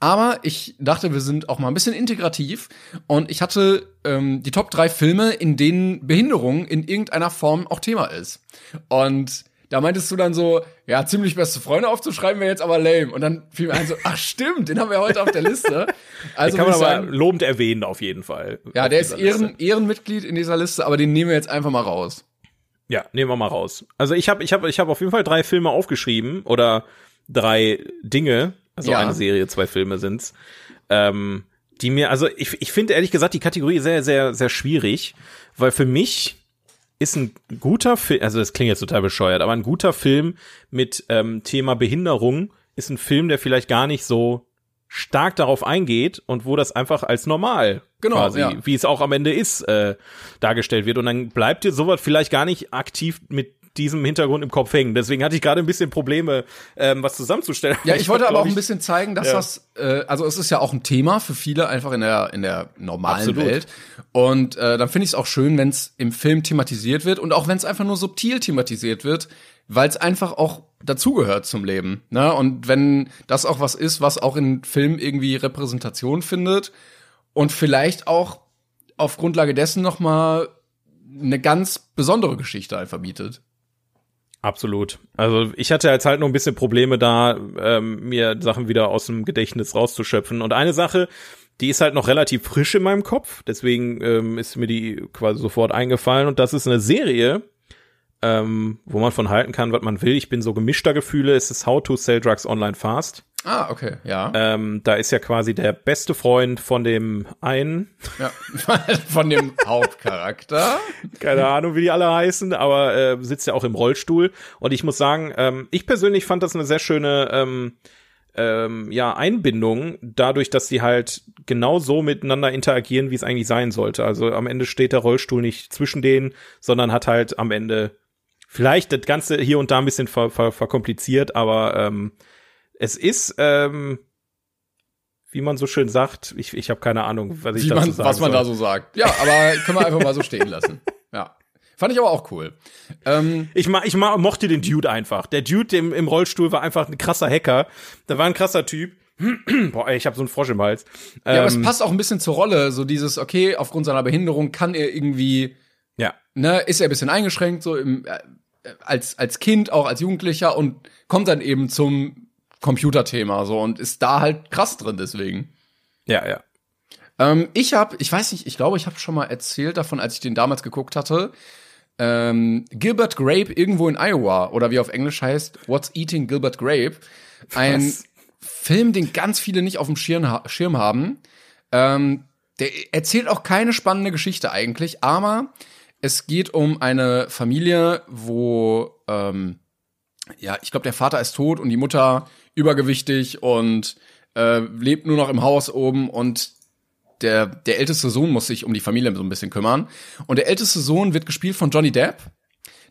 Aber ich dachte, wir sind auch mal ein bisschen integrativ. Und ich hatte ähm, die Top drei Filme, in denen Behinderung in irgendeiner Form auch Thema ist. Und da meintest du dann so, ja, ziemlich beste Freunde aufzuschreiben wäre jetzt aber lame. Und dann fiel mir ein so, ach stimmt, den haben wir heute auf der Liste. Also Kann man ich aber sagen, lobend erwähnen, auf jeden Fall. ja, der ist Liste. Ehren, Ehrenmitglied in dieser Liste, aber den nehmen wir jetzt einfach mal raus. Ja, nehmen wir mal raus. Also ich habe ich hab, ich hab auf jeden Fall drei Filme aufgeschrieben oder drei Dinge, also Ja. eine Serie, zwei Filme sind's, ähm, die mir, also ich, ich finde ehrlich gesagt die Kategorie sehr, sehr, sehr schwierig, weil für mich ist ein guter Film, also das klingt jetzt total bescheuert, aber ein guter Film mit ähm, Thema Behinderung ist ein Film, der vielleicht gar nicht so stark darauf eingeht und wo das einfach als normal Genau, quasi, ja. wie es auch am Ende ist, äh, dargestellt wird. Und dann bleibt dir sowas vielleicht gar nicht aktiv mit diesem Hintergrund im Kopf hängen. Deswegen hatte ich gerade ein bisschen Probleme, ähm, was zusammenzustellen. Ja, ich wollte hab, aber auch ein bisschen zeigen, dass Ja. das, äh, also es ist ja auch ein Thema für viele einfach in der in der normalen Absolut. Welt. Und äh, dann finde ich es auch schön, wenn es im Film thematisiert wird und auch wenn es einfach nur subtil thematisiert wird, weil es einfach auch dazugehört zum Leben. Ne? Und wenn das auch was ist, was auch in Filmen irgendwie Repräsentation findet und vielleicht auch auf Grundlage dessen noch mal eine ganz besondere Geschichte einfach bietet. Absolut. Also ich hatte jetzt halt noch ein bisschen Probleme da, ähm, mir Sachen wieder aus dem Gedächtnis rauszuschöpfen. Und eine Sache, die ist halt noch relativ frisch in meinem Kopf, deswegen ähm, ist mir die quasi sofort eingefallen. Und das ist eine Serie, ähm, wo man von halten kann, was man will. Ich bin so gemischter Gefühle. Es ist How to Sell Drugs Online Fast. Ah, okay, ja. Ähm, da ist ja quasi der beste Freund von dem einen. Ja, von dem Hauptcharakter. Keine Ahnung, wie die alle heißen, aber äh, sitzt ja auch im Rollstuhl. Und ich muss sagen, ähm, ich persönlich fand das eine sehr schöne ähm, ähm, ja, Einbindung, dadurch, dass sie halt genau so miteinander interagieren, wie es eigentlich sein sollte. Also am Ende steht der Rollstuhl nicht zwischen denen, sondern hat halt am Ende vielleicht das Ganze hier und da ein bisschen ver ver verkompliziert, aber ähm, es ist, ähm, wie man so schön sagt, ich, ich habe keine Ahnung, was ich wie dazu man, sagen Was man soll. da so sagt. Ja, aber können wir einfach mal so stehen lassen. Ja. Fand ich aber auch cool. Ähm, ich, ma, ich ma, mochte den Dude einfach. Der Dude im, im Rollstuhl war einfach ein krasser Hacker. Da war ein krasser Typ. Boah, ey, ich habe so einen Frosch im Hals. Ja, ähm, aber es ähm, passt auch ein bisschen zur Rolle. So dieses, okay, aufgrund seiner Behinderung kann er irgendwie, ja, ne, ist er ein bisschen eingeschränkt, so im, äh, als, als Kind, auch als Jugendlicher und kommt dann eben zum Computerthema so und ist da halt krass drin deswegen. Ja, ja. Ähm, ich habe, ich weiß nicht, ich glaube, ich habe schon mal erzählt davon, als ich den damals geguckt hatte. Ähm, Gilbert Grape irgendwo in Iowa oder wie auf Englisch heißt What's Eating Gilbert Grape. Ein Was? Film, den ganz viele nicht auf dem Schirm, Schirm haben. Ähm, der erzählt auch keine spannende Geschichte eigentlich, aber es geht um eine Familie, wo ähm, ja, ich glaube, der Vater ist tot und die Mutter übergewichtig und äh, lebt nur noch im Haus oben und der, der älteste Sohn muss sich um die Familie so ein bisschen kümmern. Und der älteste Sohn wird gespielt von Johnny Depp.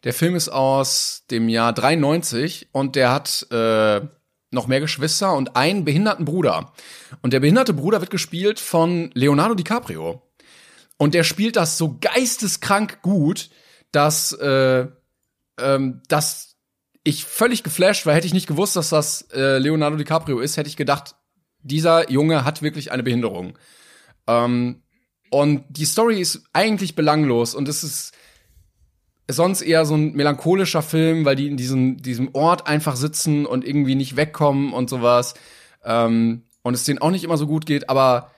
Der Film ist aus dem Jahr 93 und der hat äh, noch mehr Geschwister und einen behinderten Bruder. Und der behinderte Bruder wird gespielt von Leonardo DiCaprio. Und der spielt das so geisteskrank gut, dass, äh, ähm, dass ich völlig geflasht war. Hätte ich nicht gewusst, dass das äh, Leonardo DiCaprio ist, hätte ich gedacht, dieser Junge hat wirklich eine Behinderung. Ähm, und die Story ist eigentlich belanglos und es ist sonst eher so ein melancholischer Film, weil die in diesem, diesem Ort einfach sitzen und irgendwie nicht wegkommen und sowas. Ähm, und es denen auch nicht immer so gut geht, aber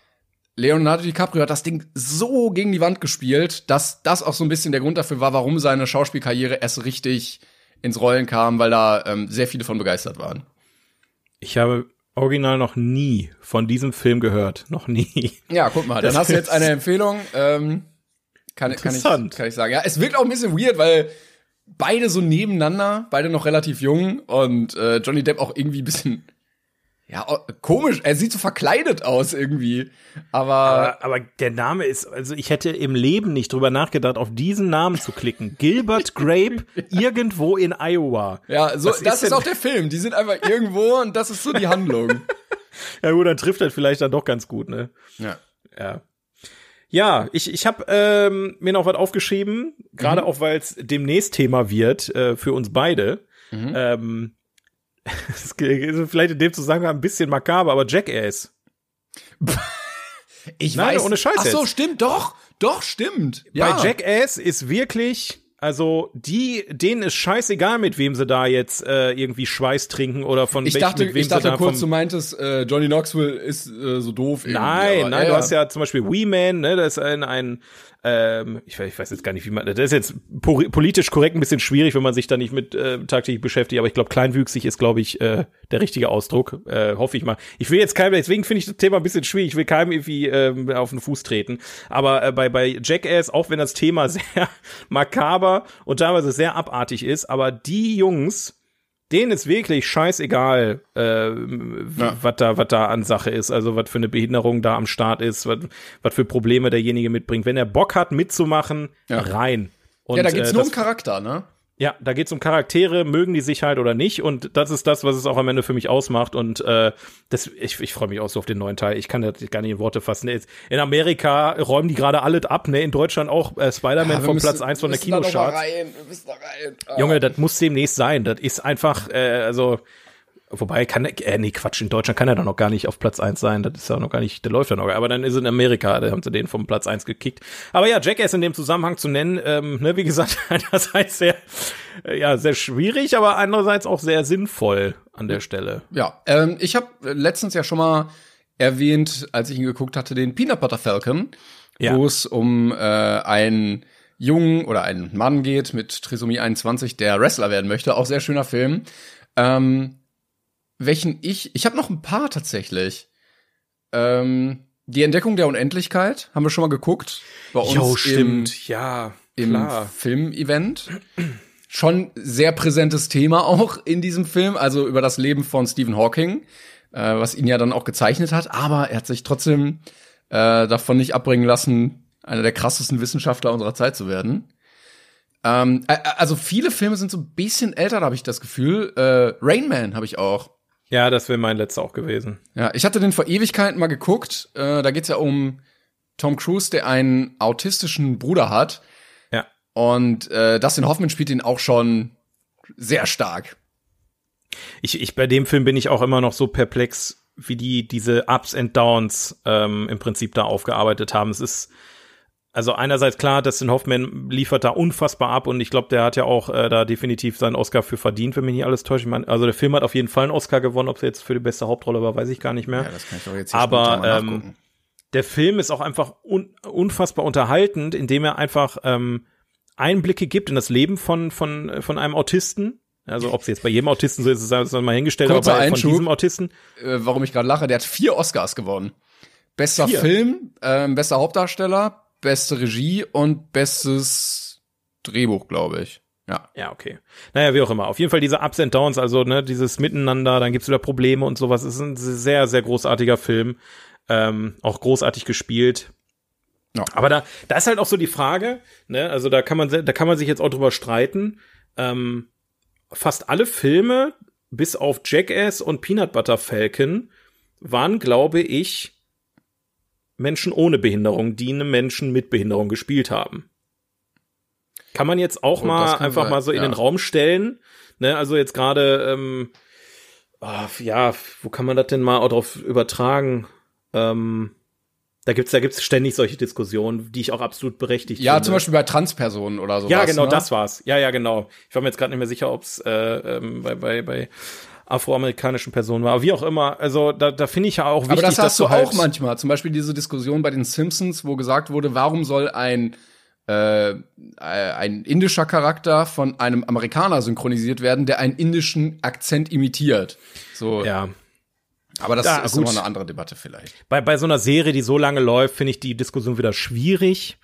Leonardo DiCaprio hat das Ding so gegen die Wand gespielt, dass das auch so ein bisschen der Grund dafür war, warum seine Schauspielkarriere erst richtig ins Rollen kam, weil da ähm, sehr viele von begeistert waren. Ich habe original noch nie von diesem Film gehört. Noch nie. Ja, guck mal, dann das hast du jetzt eine Empfehlung. Ähm, kann, kann, ich, kann ich sagen. Ja, es wirkt auch ein bisschen weird, weil beide so nebeneinander, beide noch relativ jung und äh, Johnny Depp auch irgendwie ein bisschen ja, komisch. Er sieht so verkleidet aus irgendwie. Aber, aber, aber der Name ist, also ich hätte im Leben nicht drüber nachgedacht, auf diesen Namen zu klicken. Gilbert Grape irgendwo in Iowa. Ja, so, Was das ist, ist auch der Film. Die sind einfach irgendwo und das ist so die Handlung. ja gut, dann trifft er vielleicht dann doch ganz gut, ne? Ja. Ja. Ja, ich, ich habe ähm, mir noch was aufgeschrieben, gerade mhm. auch weil es demnächst Thema wird äh, für uns beide. Mhm. Ähm, das vielleicht in dem Zusammenhang ein bisschen makaber, aber Jackass. ich Nein, weiß. ohne Scheiß. Ach so, stimmt, doch, doch, stimmt. Ja. Bei Jackass ist wirklich also die, denen ist scheißegal, mit wem sie da jetzt äh, irgendwie Schweiß trinken oder von ich dachte, mit wem ich dachte sie kurz, du meintest, äh, Johnny Knoxville ist äh, so doof. Nein, nein, ja, du ja. hast ja zum Beispiel Wee Man, ne, das ist ein, ein ähm, ich, ich weiß jetzt gar nicht, wie man, das ist jetzt politisch korrekt ein bisschen schwierig, wenn man sich da nicht mit äh, tagtäglich beschäftigt, aber ich glaube, kleinwüchsig ist, glaube ich, äh, der richtige Ausdruck, äh, hoffe ich mal. Ich will jetzt keinem, deswegen finde ich das Thema ein bisschen schwierig, ich will keinem irgendwie äh, auf den Fuß treten, aber äh, bei, bei Jackass, auch wenn das Thema sehr makaber und teilweise sehr abartig ist, aber die Jungs, denen ist wirklich scheißegal, äh, ja. was da, was da an Sache ist, also was für eine Behinderung da am Start ist, was für Probleme derjenige mitbringt. Wenn er Bock hat, mitzumachen, ja. rein. Und, ja, da geht's äh, nur um Charakter, ne? Ja, da geht's um Charaktere, mögen die sich halt oder nicht. Und das ist das, was es auch am Ende für mich ausmacht. Und äh, das, ich, ich freue mich auch so auf den neuen Teil. Ich kann das gar nicht in Worte fassen. In Amerika räumen die gerade alles ab, ne? In Deutschland auch äh, Spider-Man ja, vom Platz eins von der Kinocharts. Ah. Junge, das muss demnächst sein. Das ist einfach, äh, also Wobei kann er, äh, nee, Quatsch, in Deutschland kann er doch noch gar nicht auf Platz eins sein. Das ist ja noch gar nicht, der läuft ja noch. Aber dann ist er in Amerika, da haben sie den vom Platz eins gekickt. Aber ja, Jackass in dem Zusammenhang zu nennen, ähm, ne, wie gesagt, einerseits sehr, äh, ja, sehr schwierig, aber andererseits auch sehr sinnvoll an der Stelle. Ja, ähm, ich habe letztens ja schon mal erwähnt, als ich ihn geguckt hatte, den Peanut Butter Falcon, ja. wo es um äh, einen Jungen oder einen Mann geht mit Trisomie 21, der Wrestler werden möchte. Auch sehr schöner Film. Ähm, welchen ich, ich habe noch ein paar tatsächlich. Ähm, die Entdeckung der Unendlichkeit haben wir schon mal geguckt. Bei uns jo, stimmt, im, ja, im Filmevent. Schon sehr präsentes Thema auch in diesem Film, also über das Leben von Stephen Hawking, äh, was ihn ja dann auch gezeichnet hat, aber er hat sich trotzdem äh, davon nicht abbringen lassen, einer der krassesten Wissenschaftler unserer Zeit zu werden. Ähm, also viele Filme sind so ein bisschen älter, da habe ich das Gefühl. Äh, Rain Man habe ich auch. Ja, das wäre mein letzter auch gewesen. Ja, ich hatte den vor Ewigkeiten mal geguckt. Äh, da geht's ja um Tom Cruise, der einen autistischen Bruder hat. Ja. Und äh, Dustin Hoffman spielt ihn auch schon sehr stark. Ich, ich bei dem Film bin ich auch immer noch so perplex, wie die diese Ups and Downs ähm, im Prinzip da aufgearbeitet haben. Es ist also einerseits klar, Dustin Hoffman liefert da unfassbar ab und ich glaube, der hat ja auch äh, da definitiv seinen Oscar für verdient, wenn mich nicht alles täuscht. Ich mein, also der Film hat auf jeden Fall einen Oscar gewonnen, ob es jetzt für die beste Hauptrolle war, weiß ich gar nicht mehr. Ja, das kann ich doch jetzt hier Aber ähm, der Film ist auch einfach un unfassbar unterhaltend, indem er einfach ähm, Einblicke gibt in das Leben von von von einem Autisten. Also ob es jetzt bei jedem Autisten so ist, ist das mal hingestellt, Kurzer aber bei, von diesem Autisten. Äh, warum ich gerade lache, der hat vier Oscars gewonnen. Bester vier. Film, ähm, bester Hauptdarsteller, beste Regie und bestes Drehbuch, glaube ich. Ja. Ja, okay. Naja, wie auch immer. Auf jeden Fall diese Ups and Downs, also ne, dieses Miteinander, dann gibt's wieder Probleme und sowas. Es ist ein sehr, sehr großartiger Film. Ähm, auch großartig gespielt. Ja. Aber da, da ist halt auch so die Frage, ne, also da kann man, da kann man sich jetzt auch drüber streiten. Ähm, fast alle Filme, bis auf Jackass und Peanut Butter Falcon, waren, glaube ich, Menschen ohne Behinderung, die eine Menschen mit Behinderung gespielt haben. Kann man jetzt auch oh, mal einfach sein. mal so in ja. den Raum stellen. Ne, also jetzt gerade, ähm, oh, ja, wo kann man das denn mal auch drauf übertragen? Ähm, da gibt's, da gibt's ständig solche Diskussionen, die ich auch absolut berechtigt ja, finde. Ja, zum Beispiel bei Transpersonen oder so. Ja, genau, ne? das war's. Ja, ja, genau. Ich war mir jetzt gerade nicht mehr sicher, ob's äh, ähm, bei, bei, bei afroamerikanischen Personen war. Wie auch immer, also da, da finde ich ja auch wichtig, Aber das hast du halt auch manchmal. Zum Beispiel diese Diskussion bei den Simpsons, wo gesagt wurde, warum soll ein äh, ein indischer Charakter von einem Amerikaner synchronisiert werden, der einen indischen Akzent imitiert. So. Ja. Aber das ja, ist gut. immer eine andere Debatte vielleicht. Bei, bei so einer Serie, die so lange läuft, finde ich die Diskussion wieder schwierig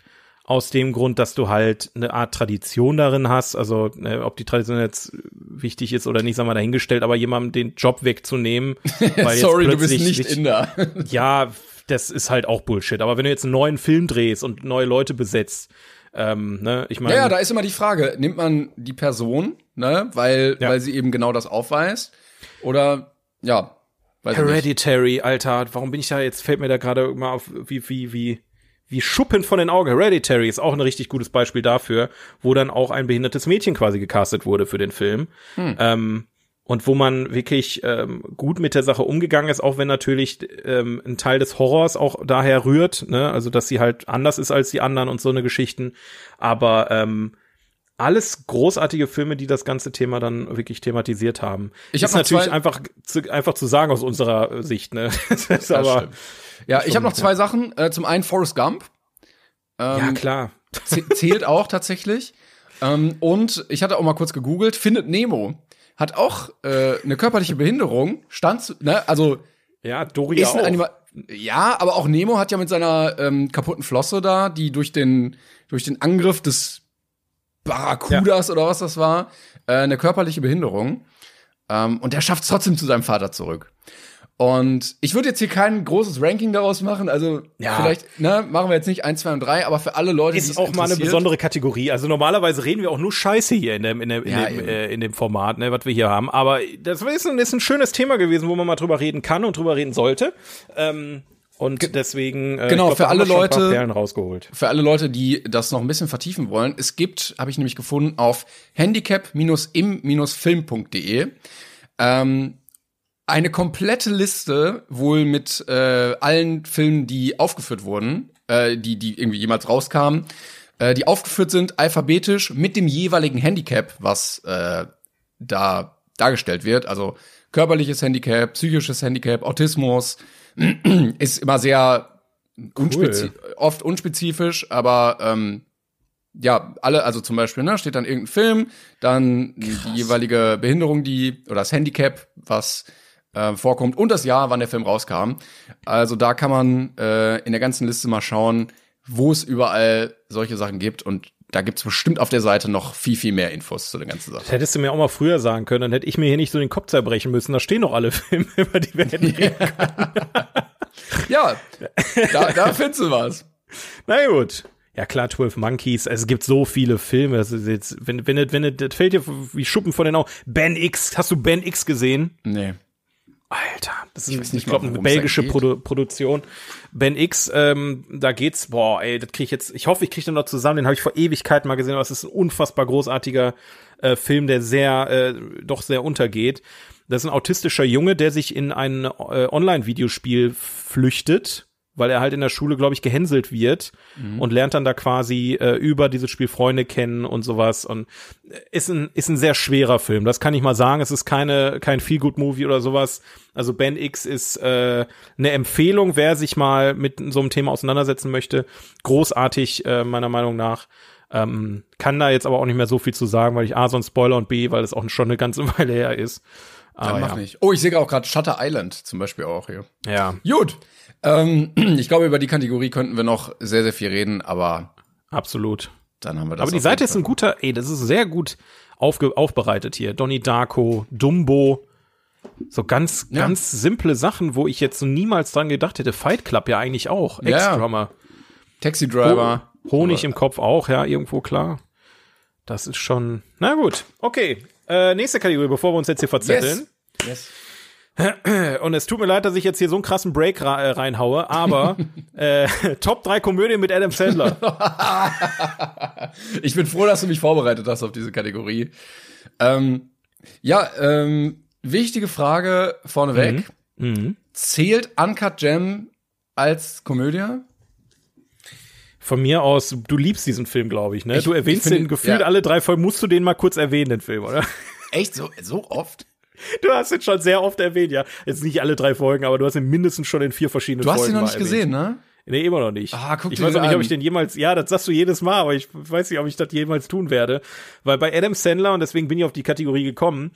aus dem Grund, dass du halt eine Art Tradition darin hast. Also, ne, ob die Tradition jetzt wichtig ist oder nicht, sagen wir dahingestellt, aber jemandem den Job wegzunehmen. Weil Sorry, du bist nicht Inder. ja, das ist halt auch Bullshit. Aber wenn du jetzt einen neuen Film drehst und neue Leute besetzt, ähm, ne, ich meine. Ja, ja, da ist immer die Frage, nimmt man die Person, ne, weil, ja. weil sie eben genau das aufweist? Oder, ja. Hereditary, Alter, warum bin ich da jetzt, fällt mir da gerade mal auf, wie, wie, wie, wie Schuppen von den Augen. Hereditary ist auch ein richtig gutes Beispiel dafür, wo dann auch ein behindertes Mädchen quasi gecastet wurde für den Film. Hm. Ähm, und wo man wirklich ähm, gut mit der Sache umgegangen ist, auch wenn natürlich ähm, ein Teil des Horrors auch daher rührt, ne? also dass sie halt anders ist als die anderen und so eine Geschichten. Aber ähm, alles großartige Filme, die das ganze Thema dann wirklich thematisiert haben. Ich habe natürlich einfach zu, einfach zu sagen aus unserer Sicht, ne? das ist aber stimmt. Ja, ich habe noch zwei Sachen. Äh, zum einen Forrest Gump. Ähm, ja, klar. Zählt auch tatsächlich. Ähm, und ich hatte auch mal kurz gegoogelt, findet Nemo hat auch äh, eine körperliche Behinderung, stand, ne, also ja, Dory auch. Anima ja, aber auch Nemo hat ja mit seiner ähm, kaputten Flosse da, die durch den durch den Angriff des Barracudas ja. oder was das war, äh, eine körperliche Behinderung. Ähm, und der schafft es trotzdem zu seinem Vater zurück. Und ich würde jetzt hier kein großes Ranking daraus machen. Also ja. vielleicht ne, machen wir jetzt nicht 1, 2 und 3, aber für alle Leute, ist die es auch mal eine besondere Kategorie. Also normalerweise reden wir auch nur Scheiße hier in dem, in dem, in, ja, dem, äh, in dem Format, ne, was wir hier haben. Aber das ist ein, ist ein schönes Thema gewesen, wo man mal drüber reden kann und drüber reden sollte. Ähm, und deswegen äh, genau glaub, für alle Leute rausgeholt. Für alle Leute, die das noch ein bisschen vertiefen wollen, es gibt, habe ich nämlich gefunden auf handicap-im-film.de ähm, eine komplette Liste wohl mit äh, allen Filmen, die aufgeführt wurden, äh, die, die irgendwie jemals rauskamen, äh, die aufgeführt sind alphabetisch mit dem jeweiligen Handicap, was äh, da dargestellt wird. Also körperliches Handicap, psychisches Handicap, Autismus ist immer sehr cool. oft unspezifisch, aber ähm, ja, alle, also zum Beispiel, ne, steht dann irgendein Film, dann Krass. die jeweilige Behinderung, die, oder das Handicap, was äh, vorkommt und das Jahr, wann der Film rauskam. Also da kann man äh, in der ganzen Liste mal schauen, wo es überall solche Sachen gibt und da gibt's bestimmt auf der Seite noch viel, viel mehr Infos zu der ganzen Sache. Das hättest du mir auch mal früher sagen können, dann hätte ich mir hier nicht so den Kopf zerbrechen müssen. Da stehen noch alle Filme, über die wir hätten reden können. ja, da, da findest du was. Na gut. Ja klar, 12 Monkeys, es gibt so viele Filme, das ist jetzt, wenn, wenn, wenn, wenn das fällt dir wie Schuppen von den Augen. Ben X, hast du Ben X gesehen? Nee. Alter, das Ich ist, ich, nicht glaube, mal, eine belgische. Produ Produktion. Ben X, ähm, da geht's, boah, ey, das krieg ich jetzt, ich hoffe, ich krieg den noch zusammen, den habe ich vor Ewigkeiten mal gesehen, aber es ist ein unfassbar großartiger äh, Film, der sehr, äh, doch sehr untergeht. Das ist ein autistischer Junge, der sich in ein äh, Online-Videospiel flüchtet, weil er halt in der Schule, glaube ich, gehänselt wird und lernt dann da quasi äh, über dieses Spiel Freunde kennen und sowas und äh, ist ein ist ein sehr schwerer Film. Das kann ich mal sagen. Es ist keine kein Feel Good Movie oder sowas. Also Ben X ist äh, eine Empfehlung, wer sich mal mit so einem Thema auseinandersetzen möchte. Großartig äh, meiner Meinung nach. Ähm, kann da jetzt aber auch nicht mehr so viel zu sagen, weil ich A, so ein Spoiler und B, weil es auch schon eine ganze Weile her ist. Dann Aber mach ja. nicht. Oh, ich sehe auch gerade Shutter Island zum Beispiel auch hier. ja, Gut. Ähm, ich glaube, über die Kategorie könnten wir noch sehr, sehr viel reden, aber absolut. dann haben wir das. Aber die Seite ist ein guter, ey, das ist sehr gut aufge aufbereitet hier. Donnie Darko, Dumbo. So ganz, Ja. ganz simple Sachen, wo ich jetzt so niemals dran gedacht hätte. Fight Club ja eigentlich auch. Ja. Ex-Drummer. Fall. Taxi Driver. Honig im Kopf auch, ja, irgendwo klar. Das ist schon, na gut. Okay, äh, nächste Kategorie, bevor wir uns jetzt hier verzetteln. Yes. Und es tut mir leid, dass ich jetzt hier so einen krassen Break äh, reinhaue, aber äh, Top 3 Komödien mit Adam Sandler. Ich bin froh, dass du mich vorbereitet hast auf diese Kategorie. Ähm, ja, ähm, wichtige Frage vorneweg. Mhm. Zählt Uncut Gem als Komödie? Von mir aus, du liebst diesen Film, glaube ich, ne? Ich- du erwähnst ich finde- den gefühlt ja. alle drei Folgen, musst du den mal kurz erwähnen, den Film, oder? Echt so, so oft? Du hast ihn schon sehr oft erwähnt, ja. Jetzt nicht alle drei Folgen, aber du hast ihn mindestens schon in vier verschiedenen Du hast Folgen ihn noch nicht erwähnt. gesehen, ne? Nee, immer noch nicht. Ah, guck ich weiß auch nicht, ob ich den jemals, ja, das sagst du jedes Mal, aber ich weiß nicht, ob ich das jemals tun werde. Weil bei Adam Sandler, und deswegen bin ich auf die Kategorie gekommen,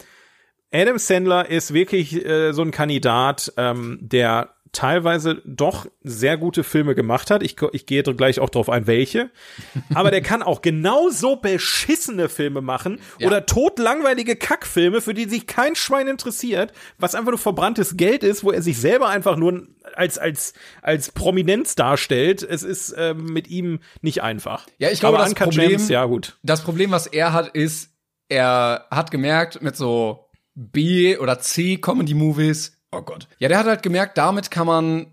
Adam Sandler ist wirklich äh, so ein Kandidat, ähm, der teilweise doch sehr gute Filme gemacht hat. Ich, ich gehe gleich auch drauf ein, welche. Aber der kann auch genauso beschissene Filme machen Ja. oder totlangweilige Kackfilme, für die sich kein Schwein interessiert, was einfach nur verbranntes Geld ist, wo er sich selber einfach nur als, als, als Prominenz darstellt. Es ist ähm, mit ihm nicht einfach. Ja, ich glaube, Aber das Problem- Gems, ja gut. Das Problem, was er hat, ist, er hat gemerkt mit so B- oder C-Comedy-Movies, oh Gott. Ja, der hat halt gemerkt, damit kann man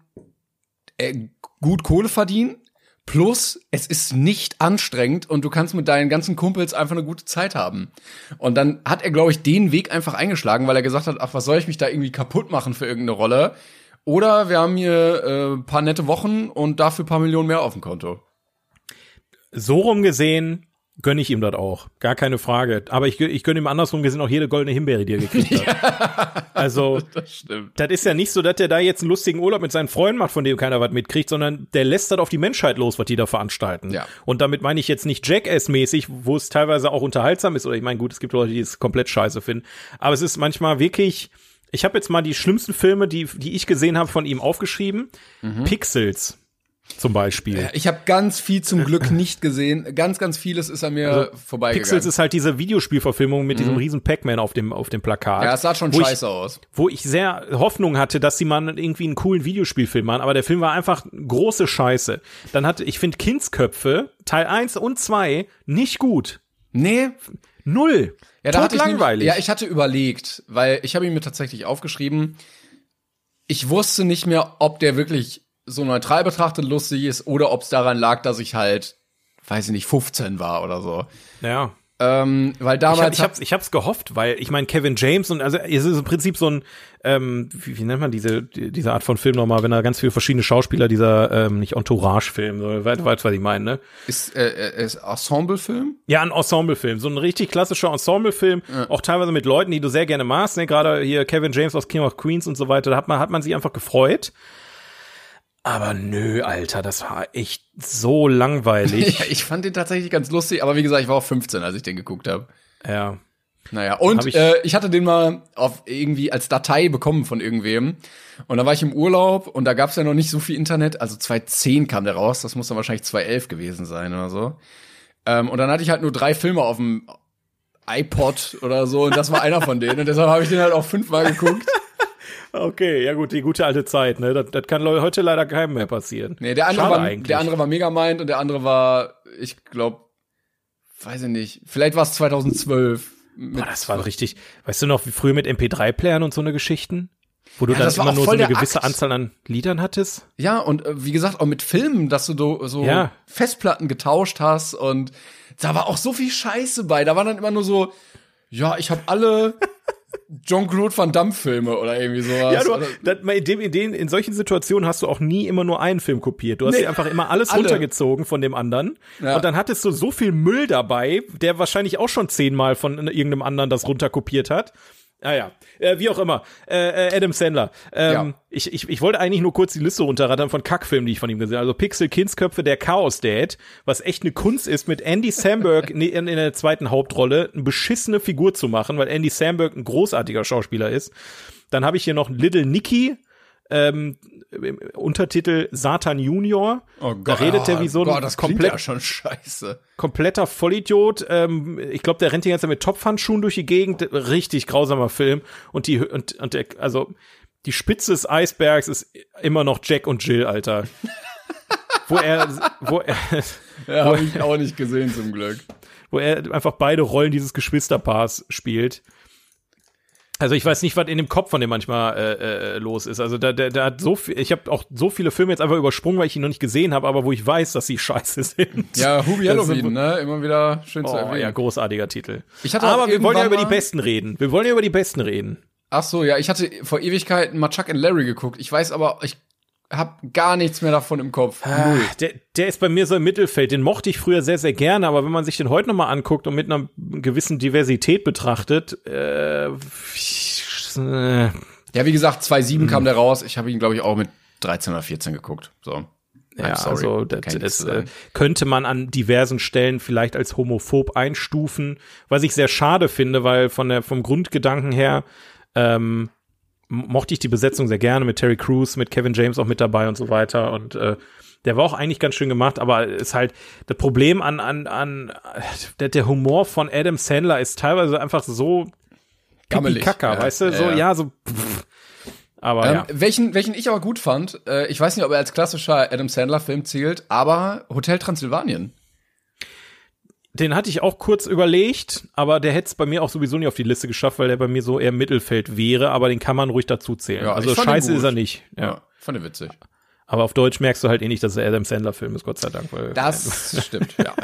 äh, gut Kohle verdienen. Plus, es ist nicht anstrengend und du kannst mit deinen ganzen Kumpels einfach eine gute Zeit haben. Und dann hat er, glaube ich, den Weg einfach eingeschlagen, weil er gesagt hat, ach, was soll ich mich da irgendwie kaputt machen für irgendeine Rolle? Oder wir haben hier äh, paar nette Wochen und dafür paar Millionen mehr auf dem Konto. So rum gesehen gönne ich ihm das auch. Gar keine Frage. Aber ich, ich gönne ihm andersrum gesehen auch jede goldene Himbeere, die er gekriegt hat. Also, Das stimmt. das ist ja nicht so, dass der da jetzt einen lustigen Urlaub mit seinen Freunden macht, von dem keiner was mitkriegt, sondern der lässt das auf die Menschheit los, was die da veranstalten. Ja. Und damit meine ich jetzt nicht Jackass-mäßig, wo es teilweise auch unterhaltsam ist, oder ich meine, gut, es gibt Leute, die es komplett scheiße finden. Aber es ist manchmal wirklich, ich habe jetzt mal die schlimmsten Filme, die, die ich gesehen habe, von ihm aufgeschrieben. Pixels zum Beispiel. Ich habe ganz viel zum Glück nicht gesehen. Ganz, ganz vieles ist an mir vorbeigegangen. Pixels ist halt diese Videospielverfilmung mit diesem riesen Pac-Man auf dem, auf dem Plakat. Mhm. ja, es sah schon wo ich- scheiße aus. wo ich sehr Hoffnung hatte, dass sie mal irgendwie einen coolen Videospielfilm machen, aber der Film war einfach große Scheiße. Dann hatte, ich finde Kindsköpfe, Teil 1 und 2, nicht gut. Nee, Null. ja, da hatte ich langweilig. nämlich- Ja, ich hatte überlegt, weil ich habe ihn mir tatsächlich aufgeschrieben. Ich wusste nicht mehr, ob der wirklich so neutral betrachtet lustig ist oder ob es daran lag, dass ich halt, weiß ich nicht, 15 war oder so. ja. Ähm, weil Ich, damals hab, ich, hab's, ich hab's gehofft, weil ich meine, Kevin James und also es ist im Prinzip so ein, ähm, wie, wie nennt man diese, die- diese Art von Film nochmal, wenn da ganz viele verschiedene Schauspieler, dieser, ähm, nicht Entourage-Film, so, weißt, weißt, was ich meine, ne? ist, äh, ist Ensemble-Film. Ja, ein Ensemblefilm, so ein richtig klassischer Ensemblefilm, auch teilweise mit Leuten, die du sehr gerne magst, ne? gerade hier Kevin James aus King of Queens und so weiter, da hat man, hat man sich einfach gefreut. Aber nö, Alter, das war echt so langweilig. Ja, ich fand den tatsächlich ganz lustig, aber wie gesagt, ich war auch 15, als ich den geguckt habe. ja. Naja, und ich, äh, ich hatte den mal auf irgendwie als Datei bekommen von irgendwem. Und da war ich im Urlaub und da gab's ja noch nicht so viel Internet. Also 2010 kam der raus, das muss dann wahrscheinlich 2011 gewesen sein oder so. Ähm, und dann hatte ich halt nur drei Filme auf dem iPod oder so und das war einer von denen. Und deshalb habe ich den halt auch fünfmal geguckt. Okay, ja gut, die gute alte Zeit, ne? Das, das kann heute leider keinem mehr passieren. Nee, der andere, war, der andere war Megamind und der andere war, ich glaube, weiß ich nicht, vielleicht war es 2012. Boah, das war richtig, weißt du noch, wie früher mit MP3-Playern und so eine Geschichten? Wo du ja, dann immer nur so eine gewisse Akt. Anzahl an Liedern hattest? Ja, und äh, wie gesagt, auch mit Filmen, dass du so ja. Festplatten getauscht hast und da war auch so viel Scheiße bei. Da war dann immer nur so, ja, ich habe alle Jean-Claude Van Damme Filme oder irgendwie sowas. Ja, du, das, in, dem, in, den, in solchen Situationen hast du auch nie immer nur einen Film kopiert. Du hast nee, dir einfach immer alles alle. runtergezogen von dem anderen. Ja. Und dann hattest du so viel Müll dabei, der wahrscheinlich auch schon zehnmal von irgendeinem anderen das runterkopiert hat. Ah ja, äh, wie auch immer. Äh, äh, Adam Sandler. Ähm, ja. ich, ich, ich wollte eigentlich nur kurz die Liste runterrattern von Kackfilmen, die ich von ihm gesehen habe. Also Pixel, Kindsköpfe, der Chaos Dad, was echt eine Kunst ist, mit Andy Samberg in, in der zweiten Hauptrolle eine beschissene Figur zu machen, weil Andy Samberg ein großartiger Schauspieler ist. Dann habe ich hier noch Little Nicky, ähm, Untertitel Satan Junior. Oh Gott, da redet er wie so ein Gott, das komplett, ja schon scheiße. kompletter Vollidiot. Ähm, ich glaube, der rennt die ganze Zeit mit Topfhandschuhen durch die Gegend. Richtig grausamer Film. Und die und, und der, also die Spitze des Eisbergs ist immer noch Jack und Jill, Alter. wo er, wo er, ja, habe ich auch nicht gesehen zum Glück. Wo er einfach beide Rollen dieses Geschwisterpaars spielt. Also ich weiß nicht, was in dem Kopf von dem manchmal äh, äh, los ist. Also da, der, der hat so viel, ich habe auch so viele Filme jetzt einfach übersprungen, weil ich ihn noch nicht gesehen habe, aber wo ich weiß, dass sie scheiße sind. Ja, Hubie Halloween, ne? Immer wieder schön oh, zu erwähnen. Ja, großartiger Titel. Ich hatte aber wir wollen ja über die Besten reden. Wir wollen ja über die Besten reden. Ach so, ja, ich hatte vor Ewigkeiten mal Chuck and Larry geguckt. Ich weiß aber, ich hab gar nichts mehr davon im Kopf. Ah, der, der ist bei mir so im Mittelfeld. Den mochte ich früher sehr, sehr gerne, aber wenn man sich den heute noch mal anguckt und mit einer gewissen Diversität betrachtet, äh, äh, ja, wie gesagt, 2.7 kam der raus. Ich habe ihn, glaube ich, auch mit 13 oder 14 geguckt. So. Ja, also das, das äh, könnte man an diversen Stellen vielleicht als homophob einstufen, was ich sehr schade finde, weil von der vom Grundgedanken her ähm, mochte ich die Besetzung sehr gerne mit Terry Crews, mit Kevin James auch mit dabei und so weiter und äh, der war auch eigentlich ganz schön gemacht, aber ist halt das Problem an an an der, der Humor von Adam Sandler ist teilweise einfach so Gammelig. Kacker, ja, weißt du? So, ja, ja so. Pff. Aber ähm, ja. welchen, welchen ich aber gut fand, äh, ich weiß nicht, ob er als klassischer Adam Sandler-Film zählt, aber Hotel Transylvanien. Den hatte ich auch kurz überlegt, aber der hätte es bei mir auch sowieso nicht auf die Liste geschafft, weil der bei mir so eher Mittelfeld wäre, aber den kann man ruhig dazu zählen. Ja, also scheiße ist er nicht. Ja. ja, fand ich witzig. Aber auf Deutsch merkst du halt eh nicht, dass er Adam Sandler-Film ist, Gott sei Dank. Weil, das stimmt, ja.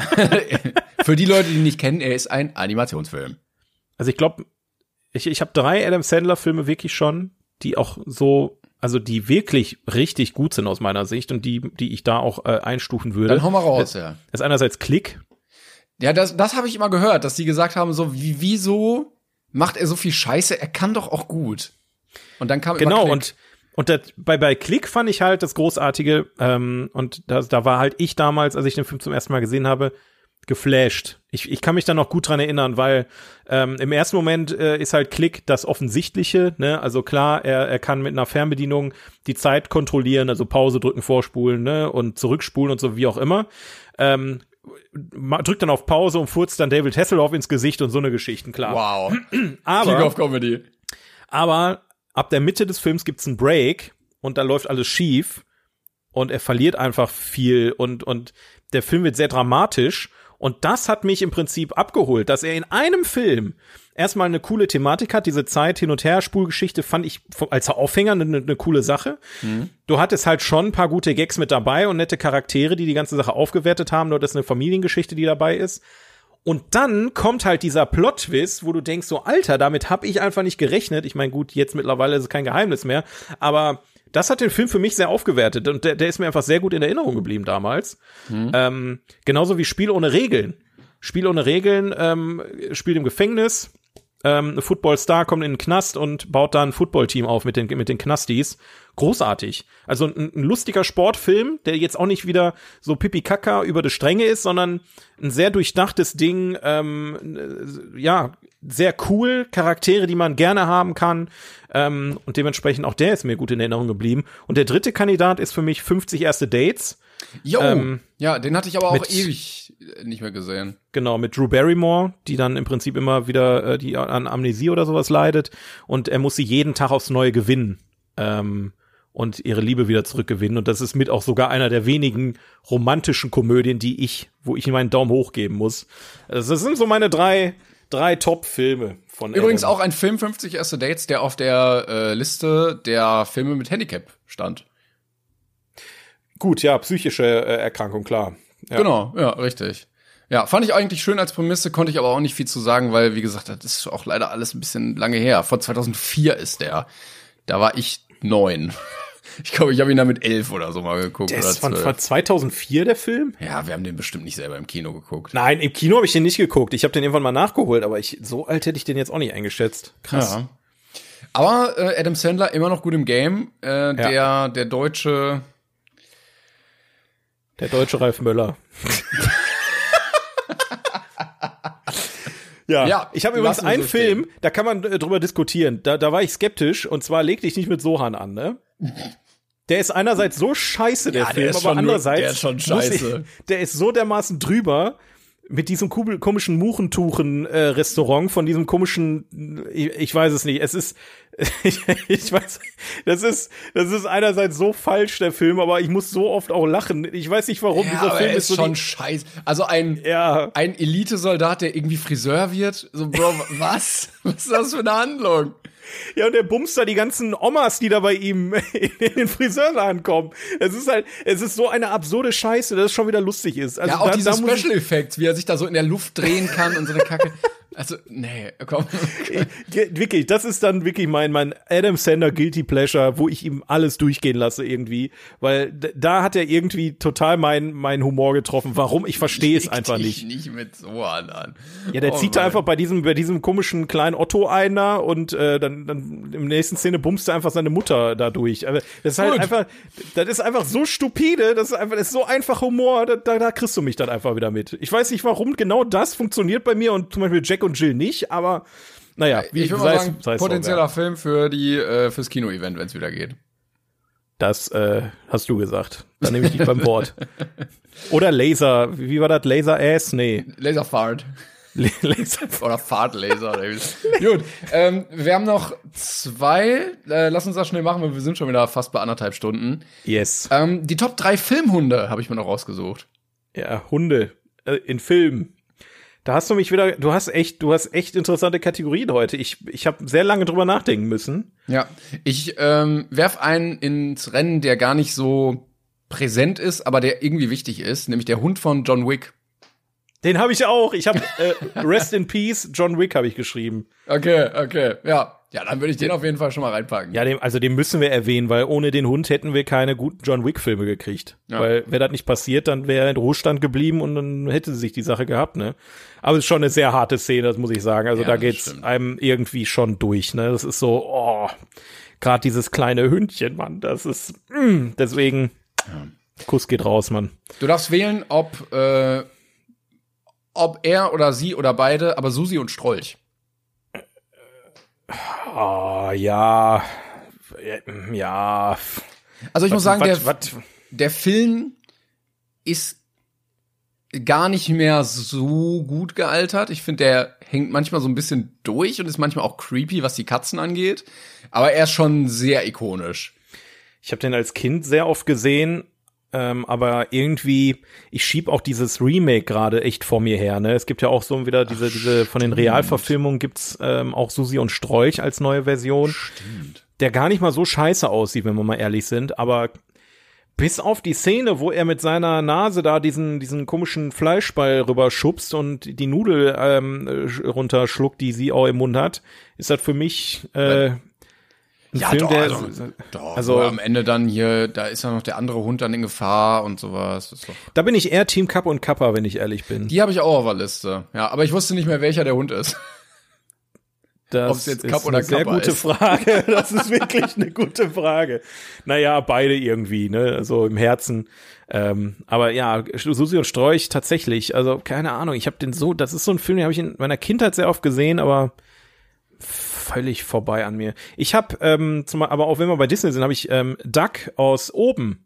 Für die Leute, die ihn nicht kennen, er ist ein Animationsfilm. Also ich glaube, ich, ich habe drei Adam Sandler-Filme wirklich schon, die auch so, also die wirklich richtig gut sind aus meiner Sicht und die, die ich da auch äh, einstufen würde. Dann hau mal raus, ja. Das ist einerseits Klick. Ja, das, das habe ich immer gehört, dass die gesagt haben, so, wie, wieso macht er so viel Scheiße? Er kann doch auch gut. Und dann kam genau, und und das, bei, bei Klick fand ich halt das Großartige, ähm, und da, da war halt ich damals, als ich den Film zum ersten Mal gesehen habe, geflasht. Ich, ich kann mich da noch gut dran erinnern, weil ähm, im ersten Moment äh, ist halt Klick das Offensichtliche. Ne? Also klar, er, er kann mit einer Fernbedienung die Zeit kontrollieren, also Pause drücken, vorspulen ne? und zurückspulen und so wie auch immer. Ähm, drückt dann auf Pause und furzt dann David Hasselhoff ins Gesicht und so eine Geschichten, klar. Wow. aber, King of Comedy. Aber ab der Mitte des Films gibt's einen Break und da läuft alles schief und er verliert einfach viel und, und der Film wird sehr dramatisch und das hat mich im Prinzip abgeholt, dass er in einem Film erstmal eine coole Thematik hat. Diese Zeit hin und her Spulgeschichte fand ich als Aufhänger eine, eine coole Sache. Mhm. Du hattest halt schon ein paar gute Gags mit dabei und nette Charaktere, die die ganze Sache aufgewertet haben. Nur das ist eine Familiengeschichte, die dabei ist. Und dann kommt halt dieser Plot-Twist, wo du denkst, so Alter, damit hab ich einfach nicht gerechnet. Ich meine, gut, jetzt mittlerweile ist es kein Geheimnis mehr, aber das hat den Film für mich sehr aufgewertet und der, der ist mir einfach sehr gut in Erinnerung geblieben damals. Mhm. Ähm, genauso wie Spiel ohne Regeln. Spiel ohne Regeln, ähm, Spiel im Gefängnis. Ähm, ein Football-Star kommt in den Knast und baut da ein Football-Team auf mit den, mit den Knastis. Großartig. Also ein, ein lustiger Sportfilm, der jetzt auch nicht wieder so pipi-kaka über die Stränge ist, sondern ein sehr durchdachtes Ding, ähm, ja, sehr cool, Charaktere, die man gerne haben kann. Ähm, und dementsprechend auch der ist mir gut in Erinnerung geblieben. Und der dritte Kandidat ist für mich 50 erste Dates. Jo, ähm, ja, den hatte ich aber auch ewig nicht mehr gesehen. Genau, mit Drew Barrymore, die dann im Prinzip immer wieder äh, die an Amnesie oder sowas leidet. Und er muss sie jeden Tag aufs Neue gewinnen. Ähm, und ihre Liebe wieder zurückgewinnen. Und das ist mit auch sogar einer der wenigen romantischen Komödien, die ich, wo ich ihm einen Daumen hoch geben muss. Also das sind so meine drei, drei Top-Filme von Übrigens Adam. auch ein Film 50 erste Dates, der auf der äh, Liste der Filme mit Handicap stand. Gut, ja, psychische äh, Erkrankung, klar. Ja. Genau, ja, richtig. Ja, fand ich eigentlich schön als Prämisse, konnte ich aber auch nicht viel zu sagen, weil, wie gesagt, das ist auch leider alles ein bisschen lange her. Vor 2004 ist der. Da war ich neun. Ich glaube, ich habe ihn da mit elf oder so mal geguckt. Der ist von, von 2004, der Film? Ja, wir haben den bestimmt nicht selber im Kino geguckt. Nein, im Kino habe ich den nicht geguckt. Ich habe den irgendwann mal nachgeholt, aber ich, so alt hätte ich den jetzt auch nicht eingeschätzt. Krass. Ja. Aber äh, Adam Sandler immer noch gut im Game. Äh, ja. Der, der deutsche. Der deutsche Ralf Möller. Ja, ja ich habe übrigens einen Film, stehen. da kann man äh, drüber diskutieren. Da, da war ich skeptisch und zwar leg dich nicht mit Sohan an, ne? Der ist einerseits so scheiße, der ja, Film, der aber andererseits. Der ist schon scheiße. Ich, der ist so dermaßen drüber mit diesem komischen Muchentuchen-Restaurant äh, von diesem komischen, ich, ich weiß es nicht. Es ist, ich, ich weiß, das ist, das ist einerseits so falsch der Film, aber ich muss so oft auch lachen. Ich weiß nicht warum ja, dieser Film ist, ist so schon scheiße. Also ein, ja. ein Elitesoldat, der irgendwie Friseur wird. So, Bro, was? was ist das für eine Handlung? Ja, und der bumst da die ganzen Omas, die da bei ihm in den Friseurladen kommen. Es ist halt, es ist so eine absurde Scheiße, dass es schon wieder lustig ist. Also ja, auch da, diese Special Effects, wie er sich da so in der Luft drehen kann und so eine Kacke. Also, nee, komm. wirklich, das ist dann wirklich mein, mein Adam Sander Guilty Pleasure, wo ich ihm alles durchgehen lasse irgendwie. Weil da hat er irgendwie total mein, mein Humor getroffen. Warum? Ich verstehe es einfach nicht. nicht mit so an. Ja, der oh, zieht da einfach bei diesem, bei diesem komischen kleinen Otto einer und äh, dann, dann im nächsten Szene bumst er einfach seine Mutter da durch. Aber das ist halt Gut. einfach, das ist einfach so stupide, das ist einfach, das ist so einfach Humor, da, da, da kriegst du mich dann einfach wieder mit. Ich weiß nicht, warum genau das funktioniert bei mir und zum Beispiel Jack und Jill nicht, aber naja, wie ich würde mal sagen, sei potenzieller ja. Film für die äh, fürs Kino-Event, wenn es wieder geht. Das äh, hast du gesagt. Dann nehme ich dich beim Wort. Oder Laser, wie war das? Laser Ass? Nee. Laser Fart. Laser oder Fahrtlaser. Gut, ähm, wir haben noch zwei. Äh, lass uns das schnell machen, weil wir sind schon wieder fast bei anderthalb Stunden. Yes. Ähm, die Top drei Filmhunde habe ich mir noch rausgesucht. Ja, Hunde äh, in Filmen. Da hast du mich wieder, du hast echt, du hast echt interessante Kategorien heute. Ich, ich habe sehr lange drüber nachdenken müssen. Ja, ich ähm, werf einen ins Rennen, der gar nicht so präsent ist, aber der irgendwie wichtig ist, nämlich der Hund von John Wick. Den habe ich auch. Ich habe äh, Rest in Peace, John Wick habe ich geschrieben. Okay, okay, ja. Ja, dann würde ich den auf jeden Fall schon mal reinpacken. Ja, den, also den müssen wir erwähnen, weil ohne den Hund hätten wir keine guten John Wick-Filme gekriegt. Ja. Weil wäre das nicht passiert, dann wäre er in Ruhestand geblieben und dann hätte sich die Sache gehabt, ne? Aber es ist schon eine sehr harte Szene, das muss ich sagen. Also ja, da geht's stimmt. einem irgendwie schon durch, ne? Das ist so, oh, gerade dieses kleine Hündchen, Mann, das ist, mm, deswegen, ja. Kuss geht raus, Mann. Du darfst wählen, ob, äh, ob er oder sie oder beide, aber Susi und Strolch. Oh, ja. Ja. Also ich was, muss sagen, was, der, was? der Film ist gar nicht mehr so gut gealtert. Ich finde, der hängt manchmal so ein bisschen durch und ist manchmal auch creepy, was die Katzen angeht. Aber er ist schon sehr ikonisch. Ich habe den als Kind sehr oft gesehen ähm, aber irgendwie, ich schieb auch dieses Remake gerade echt vor mir her. Ne? Es gibt ja auch so wieder diese, Ach, diese von den Realverfilmungen gibt's ähm, auch Susi und Strolch als neue Version. Stimmt. Der gar nicht mal so scheiße aussieht, wenn wir mal ehrlich sind, aber bis auf die Szene, wo er mit seiner Nase da diesen, diesen komischen Fleischball rüberschubst und die Nudel ähm, runterschluckt, die sie auch im Mund hat, ist das für mich äh, ein ja, Film, doch, der, also, doch, also am Ende dann hier, da ist ja noch der andere Hund dann in Gefahr und sowas. Da bin ich eher Team Kappa und Kappa, wenn ich ehrlich bin. Die habe ich auch auf der Liste. Ja, aber ich wusste nicht mehr, welcher der Hund ist. Das Ob es jetzt ist Cup oder eine sehr Kappa gute ist. Frage. Das ist wirklich eine gute Frage. Naja, beide irgendwie, ne, so im Herzen. Ähm, aber ja, Susi und Strolch tatsächlich. Also keine Ahnung. Ich habe den so, das ist so ein Film, den habe ich in meiner Kindheit sehr oft gesehen, aber völlig vorbei an mir. Ich habe, ähm, zum, aber auch wenn wir bei Disney sind, habe ich ähm, Duck aus oben.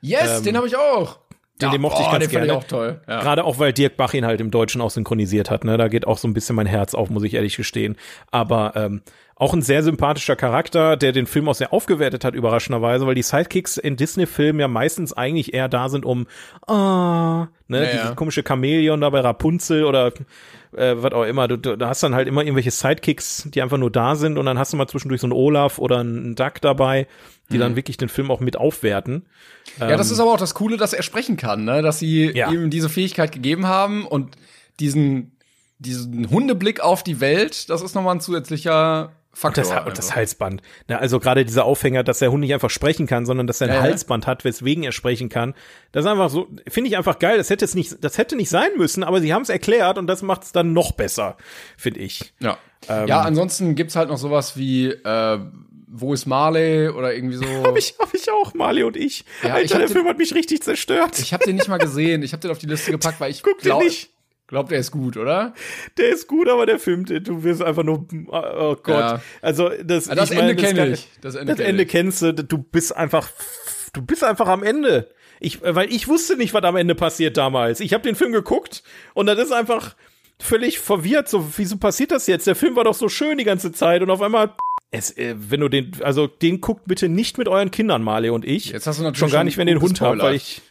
Yes, Ähm, den habe ich auch. den- den mochte ich ganz den fand gerne. ich auch toll. Ja. Gerade auch, weil Dirk Bach ihn halt im Deutschen auch synchronisiert hat. Ne? Da geht auch so ein bisschen mein Herz auf, muss ich ehrlich gestehen. Aber ähm, auch ein sehr sympathischer Charakter, der den Film auch sehr aufgewertet hat, überraschenderweise, weil die Sidekicks in Disney-Filmen ja meistens eigentlich eher da sind, um ah, ne, Ja, dieses ja. komische Chamäleon da bei Rapunzel oder äh, was auch immer. Du, du hast dann halt immer irgendwelche Sidekicks, die einfach nur da sind und dann hast du mal zwischendurch so einen Olaf oder einen Duck dabei, die Mhm. dann wirklich den Film auch mit aufwerten. Ja, das ist aber auch das Coole, dass er sprechen kann, ne? dass sie Ja. ihm diese Fähigkeit gegeben haben und diesen, diesen Hundeblick auf die Welt, das ist nochmal ein zusätzlicher Faktor. Das, und das einfach. Halsband. Na, also gerade dieser Aufhänger, dass der Hund nicht einfach sprechen kann, sondern dass er ein Ja, ja. Halsband hat, weswegen er sprechen kann. Das ist einfach so, finde ich einfach geil. Das hätte es nicht, das hätte nicht sein müssen, aber sie haben es erklärt und das macht es dann noch besser, finde ich. Ja. Ähm. ja, ansonsten gibt's halt noch sowas wie äh, Wo ist Marley oder irgendwie so. Hab ich, hab ich auch, Marley und ich. Ja, ich Alter, hab der den- Film hat mich richtig zerstört. Ich habe den nicht mal gesehen. Ich habe den auf die Liste gepackt, weil ich Guck den glaub, nicht. Glaub, der ist gut, oder? Der ist gut, aber der Film, du wirst einfach nur, oh Gott. Ja. Also, das, Ja, das Ende kenn kann- ich. Das Ende kenn Ende kennst du, du bist einfach, du bist einfach am Ende. Ich, weil ich wusste nicht, was am Ende passiert damals. Ich habe den Film geguckt und das ist einfach völlig verwirrt. So, wieso passiert das jetzt? Der Film war doch so schön die ganze Zeit und auf einmal, es, äh, wenn du den, also den guckt bitte nicht mit euren Kindern, Marley und ich. Jetzt hast du natürlich schon gar nicht, wenn den Hund habt, weil ich,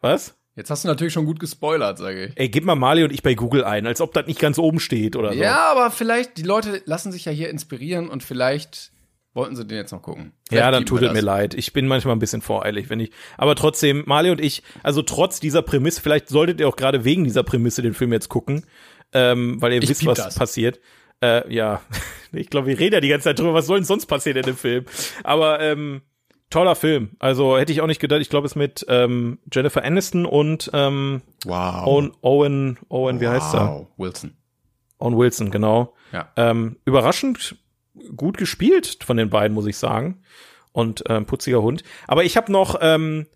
was? Jetzt hast du natürlich schon gut gespoilert, sage ich. Ey, gib mal Marley und ich bei Google ein, als ob das nicht ganz oben steht oder so. Ja, aber vielleicht, die Leute lassen sich ja hier inspirieren und vielleicht wollten sie den jetzt noch gucken. Ja, Vielleicht dann geben tut es mir leid. Ich bin manchmal ein bisschen voreilig, wenn ich. Aber trotzdem, Marley und ich, also trotz dieser Prämisse, vielleicht solltet ihr auch gerade wegen dieser Prämisse den Film jetzt gucken, ähm, weil ihr Ich wisst, was das. passiert. Äh, ja, ich glaube, wir reden ja die ganze Zeit drüber, was soll denn sonst passieren in dem Film? Aber ähm, toller Film. Also hätte ich auch nicht gedacht. Ich glaube, es mit ähm, Jennifer Aniston und ähm, Wow. Owen, Owen, Owen, wie heißt er? Wow. Wilson. Owen Wilson, genau. Ja. Ähm, überraschend gut gespielt von den beiden, muss ich sagen. Und ähm, putziger Hund. Aber ich habe noch ähm,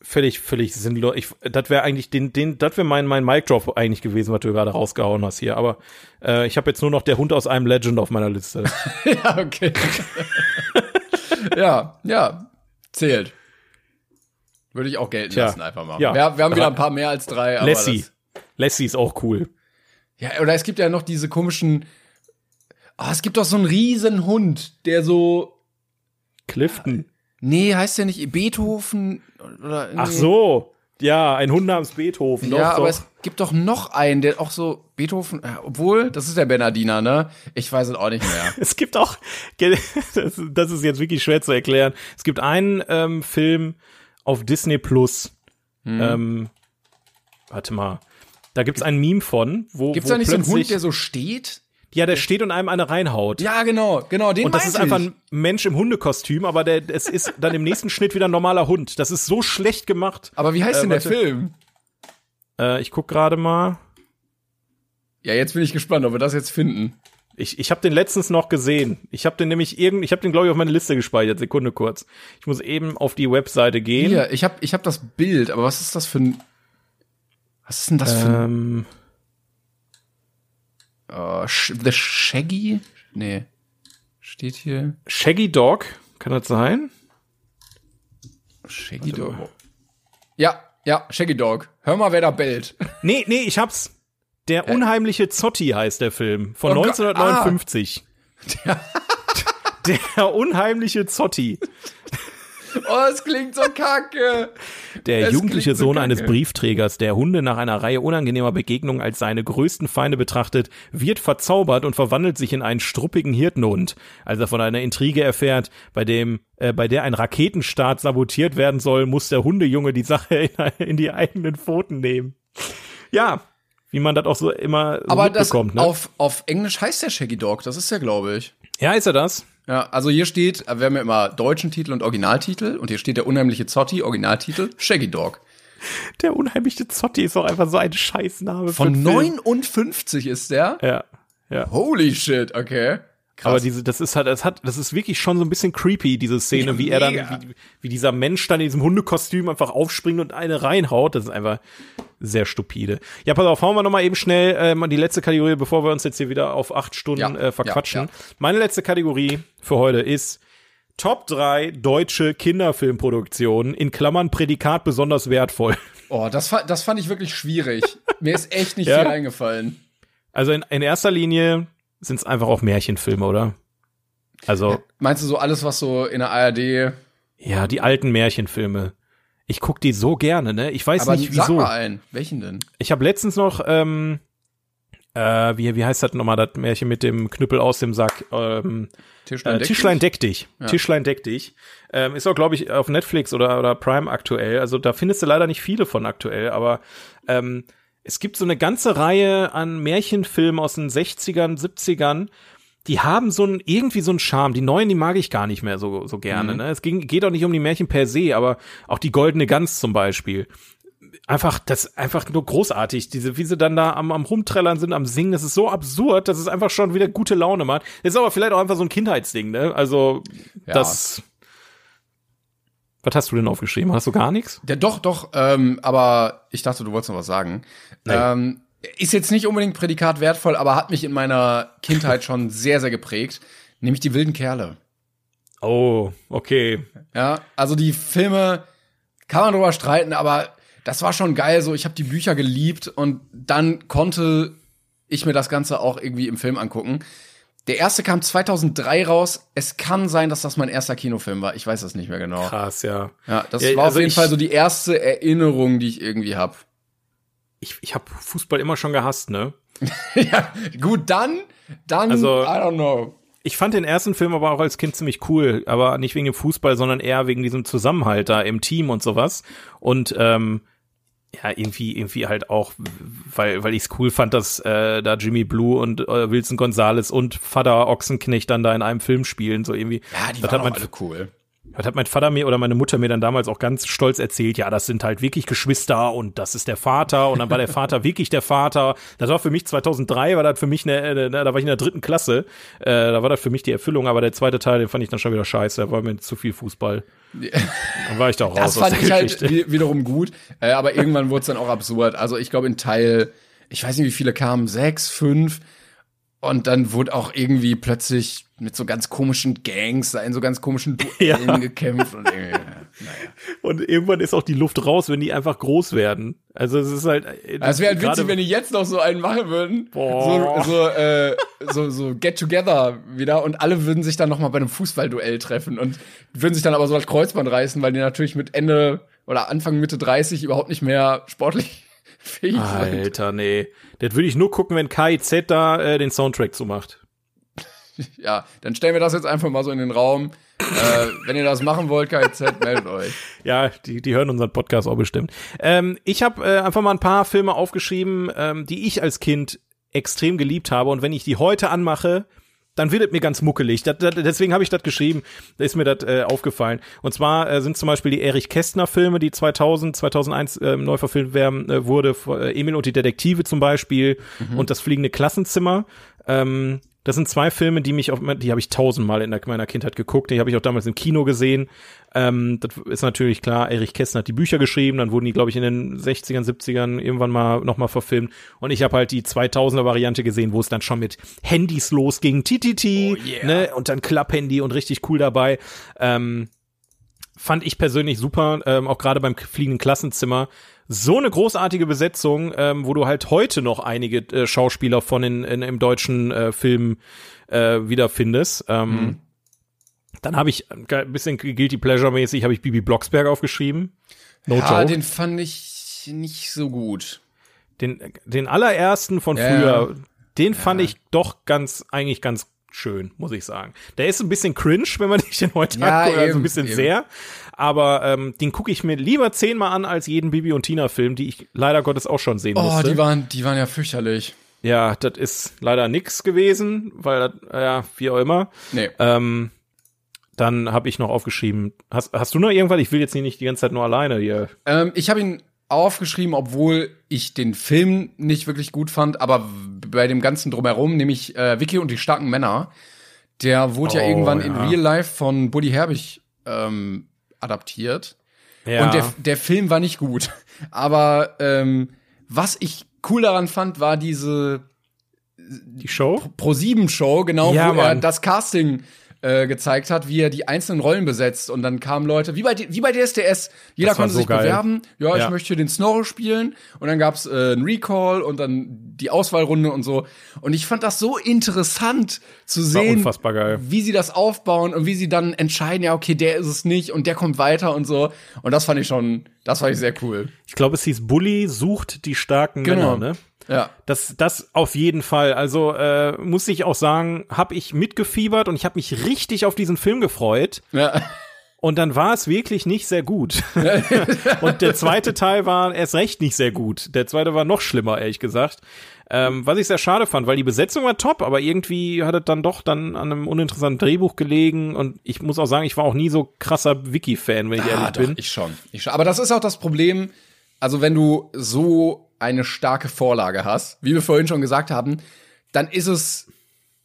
völlig, völlig sinnlos. Ich, das wäre eigentlich den, den, das wäre mein mein Mic Drop eigentlich gewesen, was du gerade rausgehauen hast hier. Aber äh, ich habe jetzt nur noch der Hund aus einem Legend auf meiner Liste. ja, okay. ja, ja. Zählt. Würde ich auch gelten Tja. lassen, einfach mal. Ja. Wir, wir haben wieder ein paar mehr als drei. Aber Lassie, Lassie ist auch cool. Ja, oder es gibt ja noch diese komischen. Ah, es gibt doch so einen riesen Hund, der so. Clifton. Nee, heißt der nicht Beethoven? Oder Ach nee. so. Ja, ein Hund namens Beethoven. Ja, doch, aber doch. es gibt doch noch einen, der auch so Beethoven, äh, obwohl, das ist der Bernardiner, ne? Ich weiß es auch nicht mehr. Es gibt auch, das, ist jetzt wirklich schwer zu erklären. Es gibt einen ähm, Film auf Disney Plus. Hm. Ähm, warte mal. Da gibt's ein Meme von, wo, Gibt's wo da nicht so einen Hund, der so steht? Ja, der steht und einem eine reinhaut. Ja, genau, genau, den und das ist einfach ich. ein Mensch im Hundekostüm, aber der, es ist dann im nächsten Schnitt wieder ein normaler Hund. Das ist so schlecht gemacht. Aber wie heißt Äh, denn der warte. Film? Äh, ich guck gerade mal. Ja, jetzt bin ich gespannt, ob wir das jetzt finden. Ich, ich habe den letztens noch gesehen. Ich habe den nämlich irgend, ich habe den glaube ich auf meine Liste gespeichert. Sekunde kurz. Ich muss eben auf die Webseite gehen. Hier, ich hab, ich hab das Bild, aber was ist das für ein. Was ist denn das für ein. Äh, Sh- The Shaggy? Nee. Steht hier. Shaggy Dog, kann das sein? Shaggy Dog. Ja, ja, Shaggy Dog. Hör mal, wer da bellt. Nee, nee, ich hab's. Der unheimliche Zotti heißt der Film von Oh Gott, 1959. Der unheimliche Zotti. Oh, es klingt so kacke. Der Es jugendliche so Sohn eines kacke. Briefträgers, der Hunde nach einer Reihe unangenehmer Begegnungen als seine größten Feinde betrachtet, wird verzaubert und verwandelt sich in einen struppigen Hirtenhund, als er von einer Intrige erfährt, bei dem, äh, bei der ein Raketenstart sabotiert werden soll, muss der Hundejunge die Sache in, in die eigenen Pfoten nehmen. Ja, wie man das auch so immer so Aber das ne? auf, auf Englisch heißt der Shaggy Dog. Das ist ja, glaube ich. Ja, ist er das? Ja, also hier steht, wir haben ja immer deutschen Titel und Originaltitel und hier steht der unheimliche Zotti, Originaltitel, Shaggy Dog. Der unheimliche Zotti ist doch einfach so ein Scheißname. Von einen Film. 59 ist der. Ja. Ja. Holy shit, okay. Krass. Aber diese, das ist halt, das hat, das ist wirklich schon so ein bisschen creepy, diese Szene, ja, wie er dann, wie, wie, dieser Mensch dann in diesem Hundekostüm einfach aufspringt und eine reinhaut. Das ist einfach sehr stupide. Ja, pass auf, hauen wir nochmal eben schnell äh, mal die letzte Kategorie, bevor wir uns jetzt hier wieder auf acht Stunden ja, äh, verquatschen. Ja, Meine letzte Kategorie für heute ist Top 3 deutsche Kinderfilmproduktionen, in Klammern Prädikat besonders wertvoll. Oh, das, das fand ich wirklich schwierig. Mir ist echt nicht viel eingefallen. Also in, in erster Linie sind es einfach auch Märchenfilme, oder? Also. Meinst du so alles, was so in der ARD. Ja, die alten Märchenfilme. Ich guck die so gerne, ne? Ich weiß Aber nicht wieso. Sag mal einen. Welchen denn? Ich habe letztens noch, ähm, äh, wie, wie heißt das nochmal, das Märchen mit dem Knüppel aus dem Sack? Ähm, Tischlein, äh, deck, Tischlein dich? deck dich. Ja. Tischlein deck dich. Ähm, ist auch, glaube ich, auf Netflix oder, oder Prime aktuell. Also da findest du leider nicht viele von aktuell, aber ähm, es gibt so eine ganze Reihe an Märchenfilmen aus den 60ern, 70ern, die haben so ein, irgendwie so einen Charme. Die neuen, die mag ich gar nicht mehr so, so gerne. Mhm. Ne? Es ging, geht auch nicht um die Märchen per se, aber auch die Goldene Gans zum Beispiel. Einfach, das ist einfach nur großartig. Diese, wie sie dann da am, am Rumträllern sind, am Singen, das ist so absurd, dass es einfach schon wieder gute Laune macht. Das ist aber vielleicht auch einfach so ein Kindheitsding, ne? Also, ja. das, was hast du denn aufgeschrieben? Hast du gar nichts? Ja, doch, doch. Ähm, aber ich dachte, du wolltest noch was sagen. Ähm, ist jetzt nicht unbedingt Prädikat wertvoll, aber hat mich in meiner Kindheit schon sehr, sehr geprägt. Nämlich die wilden Kerle. Oh, okay. Ja, also die Filme kann man drüber streiten, aber das war schon geil. So, ich habe die Bücher geliebt und dann konnte ich mir das Ganze auch irgendwie im Film angucken. Der erste kam 2003 raus. Es kann sein, dass das mein erster Kinofilm war. Ich weiß das nicht mehr genau. Krass, ja. Ja, das ja, war also auf jeden Fall so die erste Erinnerung, die ich irgendwie habe. Ich, ich habe Fußball immer schon gehasst, ne? ja, gut, dann, dann, also, I don't know. Ich fand den ersten Film aber auch als Kind ziemlich cool, aber nicht wegen dem Fußball, sondern eher wegen diesem Zusammenhalt da im Team und sowas. Und ähm, ja, irgendwie, irgendwie halt auch, weil, weil ich es cool fand, dass äh, da Jimmy Blue und äh, Wilson Gonzalez und Vater Ochsenknecht dann da in einem Film spielen, so irgendwie. Ja, die das waren alle cool. Das hat mein Vater mir oder meine Mutter mir dann damals auch ganz stolz erzählt, ja, das sind halt wirklich Geschwister und das ist der Vater und dann war der Vater wirklich der Vater. Das war für mich 2003, war das für mich eine, eine da war ich in der dritten Klasse, äh, da war das für mich die Erfüllung, aber der zweite Teil, den fand ich dann schon wieder scheiße, da war mir zu viel Fußball. Dann war ich da raus. Das fand ich halt wiederum gut, äh, aber irgendwann wurde es dann auch absurd. Also ich glaube in Teil, ich weiß nicht wie viele kamen, sechs, fünf und dann wurde auch irgendwie plötzlich mit so ganz komischen Gangs in so ganz komischen Duellen ja. gekämpft und irgendwie, naja. Und irgendwann ist auch die Luft raus, wenn die einfach groß werden. Also es ist halt. Äh, es wäre halt witzig, wenn die jetzt noch so einen machen würden. Boah. So, so, äh, so, so Get Together wieder und alle würden sich dann noch mal bei einem Fußballduell treffen und würden sich dann aber so als Kreuzband reißen, weil die natürlich mit Ende oder Anfang Mitte 30 überhaupt nicht mehr sportlich fähig sind. Alter, nee. Das würde ich nur gucken, wenn KIZ da äh, den Soundtrack zu macht. ja, dann stellen wir das jetzt einfach mal so in den Raum. äh, wenn ihr das machen wollt, KIZ, meldet euch. Ja, die, die hören unseren Podcast auch bestimmt. Ähm, ich habe äh, einfach mal ein paar Filme aufgeschrieben, ähm, die ich als Kind extrem geliebt habe. Und wenn ich die heute anmache, dann wird es mir ganz muckelig. Das, das, deswegen habe ich das geschrieben. Da ist mir das äh, aufgefallen. Und zwar äh, sind zum Beispiel die Erich Kästner Filme, die 2000, 2001 äh, neu verfilmt werden, äh, wurde. Äh, Emil und die Detektive zum Beispiel mhm. und das fliegende Klassenzimmer. Ähm, das sind zwei Filme, die mich auf, die habe ich tausendmal in der, meiner Kindheit geguckt. Die habe ich auch damals im Kino gesehen. Ähm, das ist natürlich klar. Erich Kästner hat die Bücher geschrieben. Dann wurden die, glaube ich, in den 60ern, 70ern irgendwann mal nochmal verfilmt. Und ich habe halt die 2000er Variante gesehen, wo es dann schon mit Handys losging. TTT, oh yeah. ne? Und dann Klapphandy und richtig cool dabei. Ähm, fand ich persönlich super, ähm, auch gerade beim fliegenden Klassenzimmer so eine großartige Besetzung, ähm, wo du halt heute noch einige äh, Schauspieler von in, in, im deutschen äh, Film äh, wiederfindest. Ähm, mhm. Dann habe ich ein bisschen Guilty Pleasure mäßig habe ich Bibi Blocksberg aufgeschrieben. No ja, joke. den fand ich nicht so gut. Den, den allerersten von ja. früher, den ja. fand ich doch ganz, eigentlich ganz schön, muss ich sagen. Der ist ein bisschen cringe, wenn man sich den heute ja, anguckt, also ein bisschen eben. sehr aber ähm, den gucke ich mir lieber zehnmal an als jeden Bibi und Tina Film, die ich leider Gottes auch schon sehen oh, musste. Oh, die waren, die waren ja fürchterlich. Ja, das ist leider nix gewesen, weil das, ja, wie auch immer. Nee. Ähm, dann habe ich noch aufgeschrieben. Hast, hast du noch irgendwas? Ich will jetzt nicht die ganze Zeit nur alleine hier. Ähm, ich habe ihn aufgeschrieben, obwohl ich den Film nicht wirklich gut fand, aber bei dem ganzen drumherum, nämlich äh, Vicky und die starken Männer. Der wurde oh, ja irgendwann ja. in Real Life von Buddy Herbig ähm, adaptiert. Ja. Und der, der Film war nicht gut. Aber ähm, was ich cool daran fand, war diese die Show? Pro 7 Show, genau, ja, wo Mann. er das Casting äh, gezeigt hat, wie er die einzelnen Rollen besetzt. Und dann kamen Leute, wie bei, wie bei DSDS, jeder konnte so sich geil. bewerben, ja, ja, ich möchte den Snorro spielen. Und dann gab's äh, einen Recall und dann die Auswahlrunde und so. Und ich fand das so interessant zu sehen, wie sie das aufbauen und wie sie dann entscheiden, ja, okay, der ist es nicht und der kommt weiter und so. Und das fand ich schon, das fand ich sehr cool. Ich glaube, es hieß Bully sucht die starken genau. Männer, ne? Ja. Das, das auf jeden Fall. Also äh, muss ich auch sagen, habe ich mitgefiebert und ich habe mich richtig auf diesen Film gefreut. Ja. Und dann war es wirklich nicht sehr gut. und der zweite Teil war erst recht nicht sehr gut. Der zweite war noch schlimmer, ehrlich gesagt. Ähm, was ich sehr schade fand, weil die Besetzung war top, aber irgendwie hat es dann doch dann an einem uninteressanten Drehbuch gelegen und ich muss auch sagen, ich war auch nie so krasser Wiki-Fan, wenn ich ah, ehrlich doch, bin. Ich schon, ich schon. Aber das ist auch das Problem, also wenn du so eine starke Vorlage hast, wie wir vorhin schon gesagt haben, dann ist es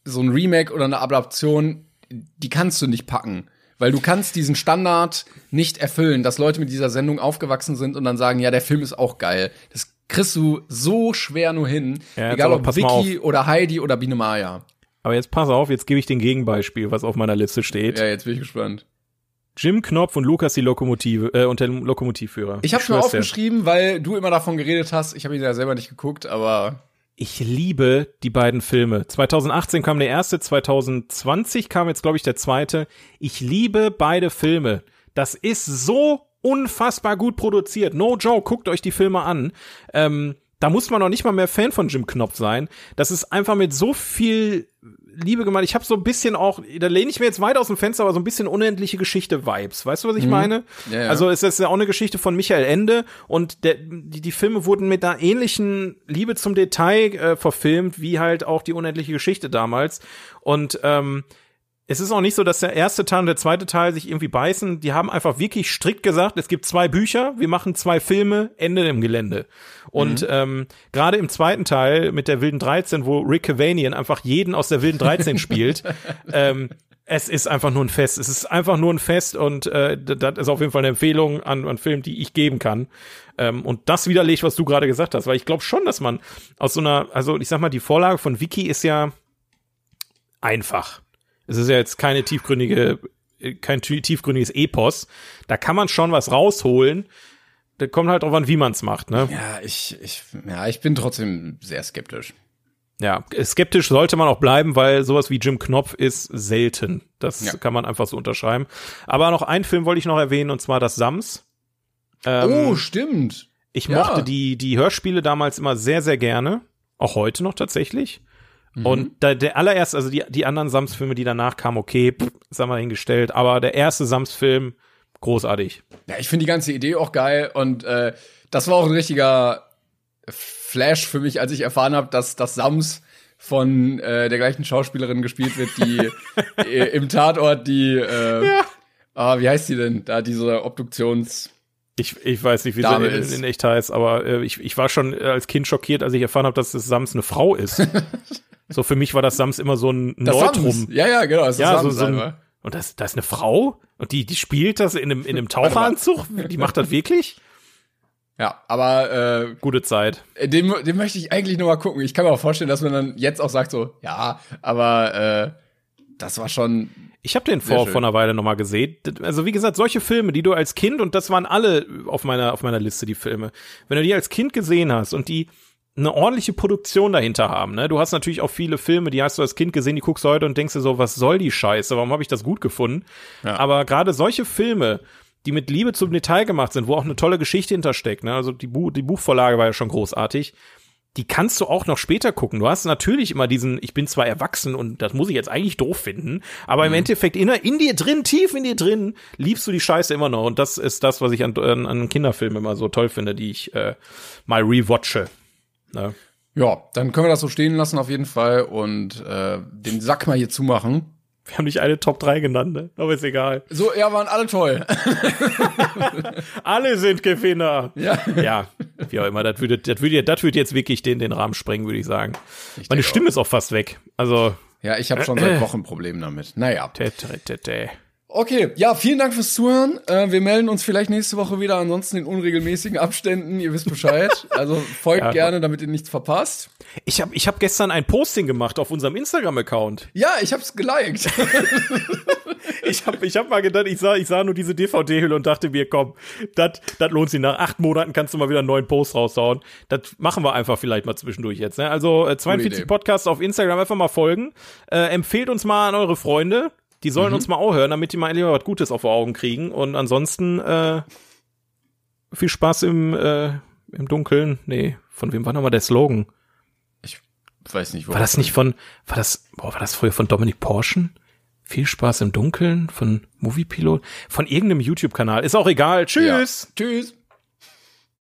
so ein Remake oder eine Adaption, die kannst du nicht packen. Weil du kannst diesen Standard nicht erfüllen, dass Leute mit dieser Sendung aufgewachsen sind und dann sagen, ja, der Film ist auch geil. Das kriegst du so schwer nur hin. Ja, egal ob Vicky oder Heidi oder Biene Maya. Aber jetzt pass auf, jetzt gebe ich den Gegenbeispiel, was auf meiner Liste steht. Ja, jetzt bin ich gespannt. Jim Knopf und Lukas die Lokomotive äh, und der Lokomotivführer. Ich habe schon aufgeschrieben, weil du immer davon geredet hast. Ich habe ihn ja selber nicht geguckt, aber ich liebe die beiden Filme. 2018 kam der erste, 2020 kam jetzt glaube ich der zweite. Ich liebe beide Filme. Das ist so unfassbar gut produziert. No joke, guckt euch die Filme an. Ähm, da muss man noch nicht mal mehr Fan von Jim Knopf sein. Das ist einfach mit so viel Liebe gemacht. Ich habe so ein bisschen auch, da lehne ich mir jetzt weit aus dem Fenster, aber so ein bisschen unendliche Geschichte-Vibes. Weißt du, was ich mhm. meine? Ja, ja. Also es ist ja auch eine Geschichte von Michael Ende und der, die, die Filme wurden mit einer ähnlichen Liebe zum Detail äh, verfilmt, wie halt auch die unendliche Geschichte damals. Und ähm, es ist auch nicht so, dass der erste Teil und der zweite Teil sich irgendwie beißen. Die haben einfach wirklich strikt gesagt, es gibt zwei Bücher, wir machen zwei Filme, Ende im Gelände. Und mhm. ähm, gerade im zweiten Teil mit der Wilden 13, wo Rick Cavanian einfach jeden aus der Wilden 13 spielt, ähm, es ist einfach nur ein Fest. Es ist einfach nur ein Fest und äh, das ist auf jeden Fall eine Empfehlung an, an Film, die ich geben kann. Ähm, und das widerlegt, was du gerade gesagt hast, weil ich glaube schon, dass man aus so einer, also ich sag mal, die Vorlage von Wiki ist ja einfach. Es ist ja jetzt keine tiefgründige, kein tiefgründiges Epos. Da kann man schon was rausholen. Da kommt halt drauf an, wie man es macht, ne? Ja, ich, ich, ja, ich bin trotzdem sehr skeptisch. Ja, skeptisch sollte man auch bleiben, weil sowas wie Jim Knopf ist selten. Das ja. kann man einfach so unterschreiben. Aber noch einen Film wollte ich noch erwähnen, und zwar das Sams. Ähm, oh, stimmt. Ich ja. mochte die, die Hörspiele damals immer sehr, sehr gerne. Auch heute noch tatsächlich. Mhm. Und da, der allererste, also die, die anderen Sams-Filme, die danach kamen, okay, pff, sagen wir hingestellt, aber der erste Sams-Film, großartig. Ja, ich finde die ganze Idee auch geil und äh, das war auch ein richtiger Flash für mich, als ich erfahren habe, dass das Sams von äh, der gleichen Schauspielerin gespielt wird, die äh, im Tatort die, äh, ja. ah, wie heißt die denn? Da diese Obduktions ich, ich weiß nicht, wie sie in, in, echt heißt, aber äh, ich, ich war schon als Kind schockiert, als ich erfahren habe, dass das Sams eine Frau ist. So für mich war das Sams immer so ein das Neutrum. Sams. Ja, ja, genau. Das ja, so, so ein, und das, das ist eine Frau und die, die spielt das in einem, in einem Taucheranzug. Die macht das wirklich? Ja, aber äh, gute Zeit. Den, den möchte ich eigentlich nur mal gucken. Ich kann mir auch vorstellen, dass man dann jetzt auch sagt so, ja, aber äh, das war schon. Ich habe den vor vor einer Weile noch mal gesehen. Also wie gesagt, solche Filme, die du als Kind und das waren alle auf meiner auf meiner Liste die Filme. Wenn du die als Kind gesehen hast und die eine ordentliche Produktion dahinter haben. Ne? Du hast natürlich auch viele Filme, die hast du als Kind gesehen, die guckst du heute und denkst dir so, was soll die Scheiße? Warum habe ich das gut gefunden? Ja. Aber gerade solche Filme, die mit Liebe zum Detail gemacht sind, wo auch eine tolle Geschichte hintersteckt, ne? also die, Bu die Buchvorlage war ja schon großartig, die kannst du auch noch später gucken. Du hast natürlich immer diesen, ich bin zwar erwachsen und das muss ich jetzt eigentlich doof finden, aber mhm. im Endeffekt in, in, dir drin, tief in dir drin, liebst du die Scheiße immer noch. Und das ist das, was ich an, an, an Kinderfilmen immer so toll finde, die ich äh, mal rewatche. Ne? Ja, dann können wir das so stehen lassen auf jeden Fall und äh, den Sack mal hier zumachen. Wir haben nicht eine Top 3 genannt, ne? aber ist egal. So, ja, waren alle toll. alle sind Gewinner. Ja. Ja, wie auch immer. Das würde, das würde, das würde jetzt wirklich den, den Rahmen sprengen, würde ich sagen. Ich Meine Stimme auch. ist auch fast weg. Also. Ja, ich habe schon seit Wochen Probleme damit. Naja. Tä, tä. Okay, ja, vielen Dank fürs Zuhören. Äh, wir melden uns vielleicht nächste Woche wieder, ansonsten in unregelmäßigen Abständen. Ihr wisst Bescheid. Also folgt ja, gerne, damit ihr nichts verpasst. Ich habe ich hab gestern ein Posting gemacht auf unserem Instagram-Account. Ja, ich hab's geliked. ich habe ich hab mal gedacht, ich sah, ich sah nur diese DVD-Hülle und dachte mir, komm, das lohnt sich. Nach acht Monaten kannst du mal wieder einen neuen Post raushauen. Das machen wir einfach vielleicht mal zwischendurch jetzt. Ne? Also äh, 42 Podcasts auf Instagram einfach mal folgen. Äh, empfehlt uns mal an eure Freunde. Die sollen mhm. uns mal auch hören, damit die mal lieber was Gutes auf Augen kriegen. Und ansonsten äh, viel Spaß im, äh, im Dunkeln. Nee, von wem war nochmal der Slogan? Ich weiß nicht, wo. War das nicht von, war das, boah, war das früher von Dominik Porschen? Viel Spaß im Dunkeln von Moviepilot? Von irgendeinem YouTube-Kanal. Ist auch egal. Tschüss. Ja. Tschüss.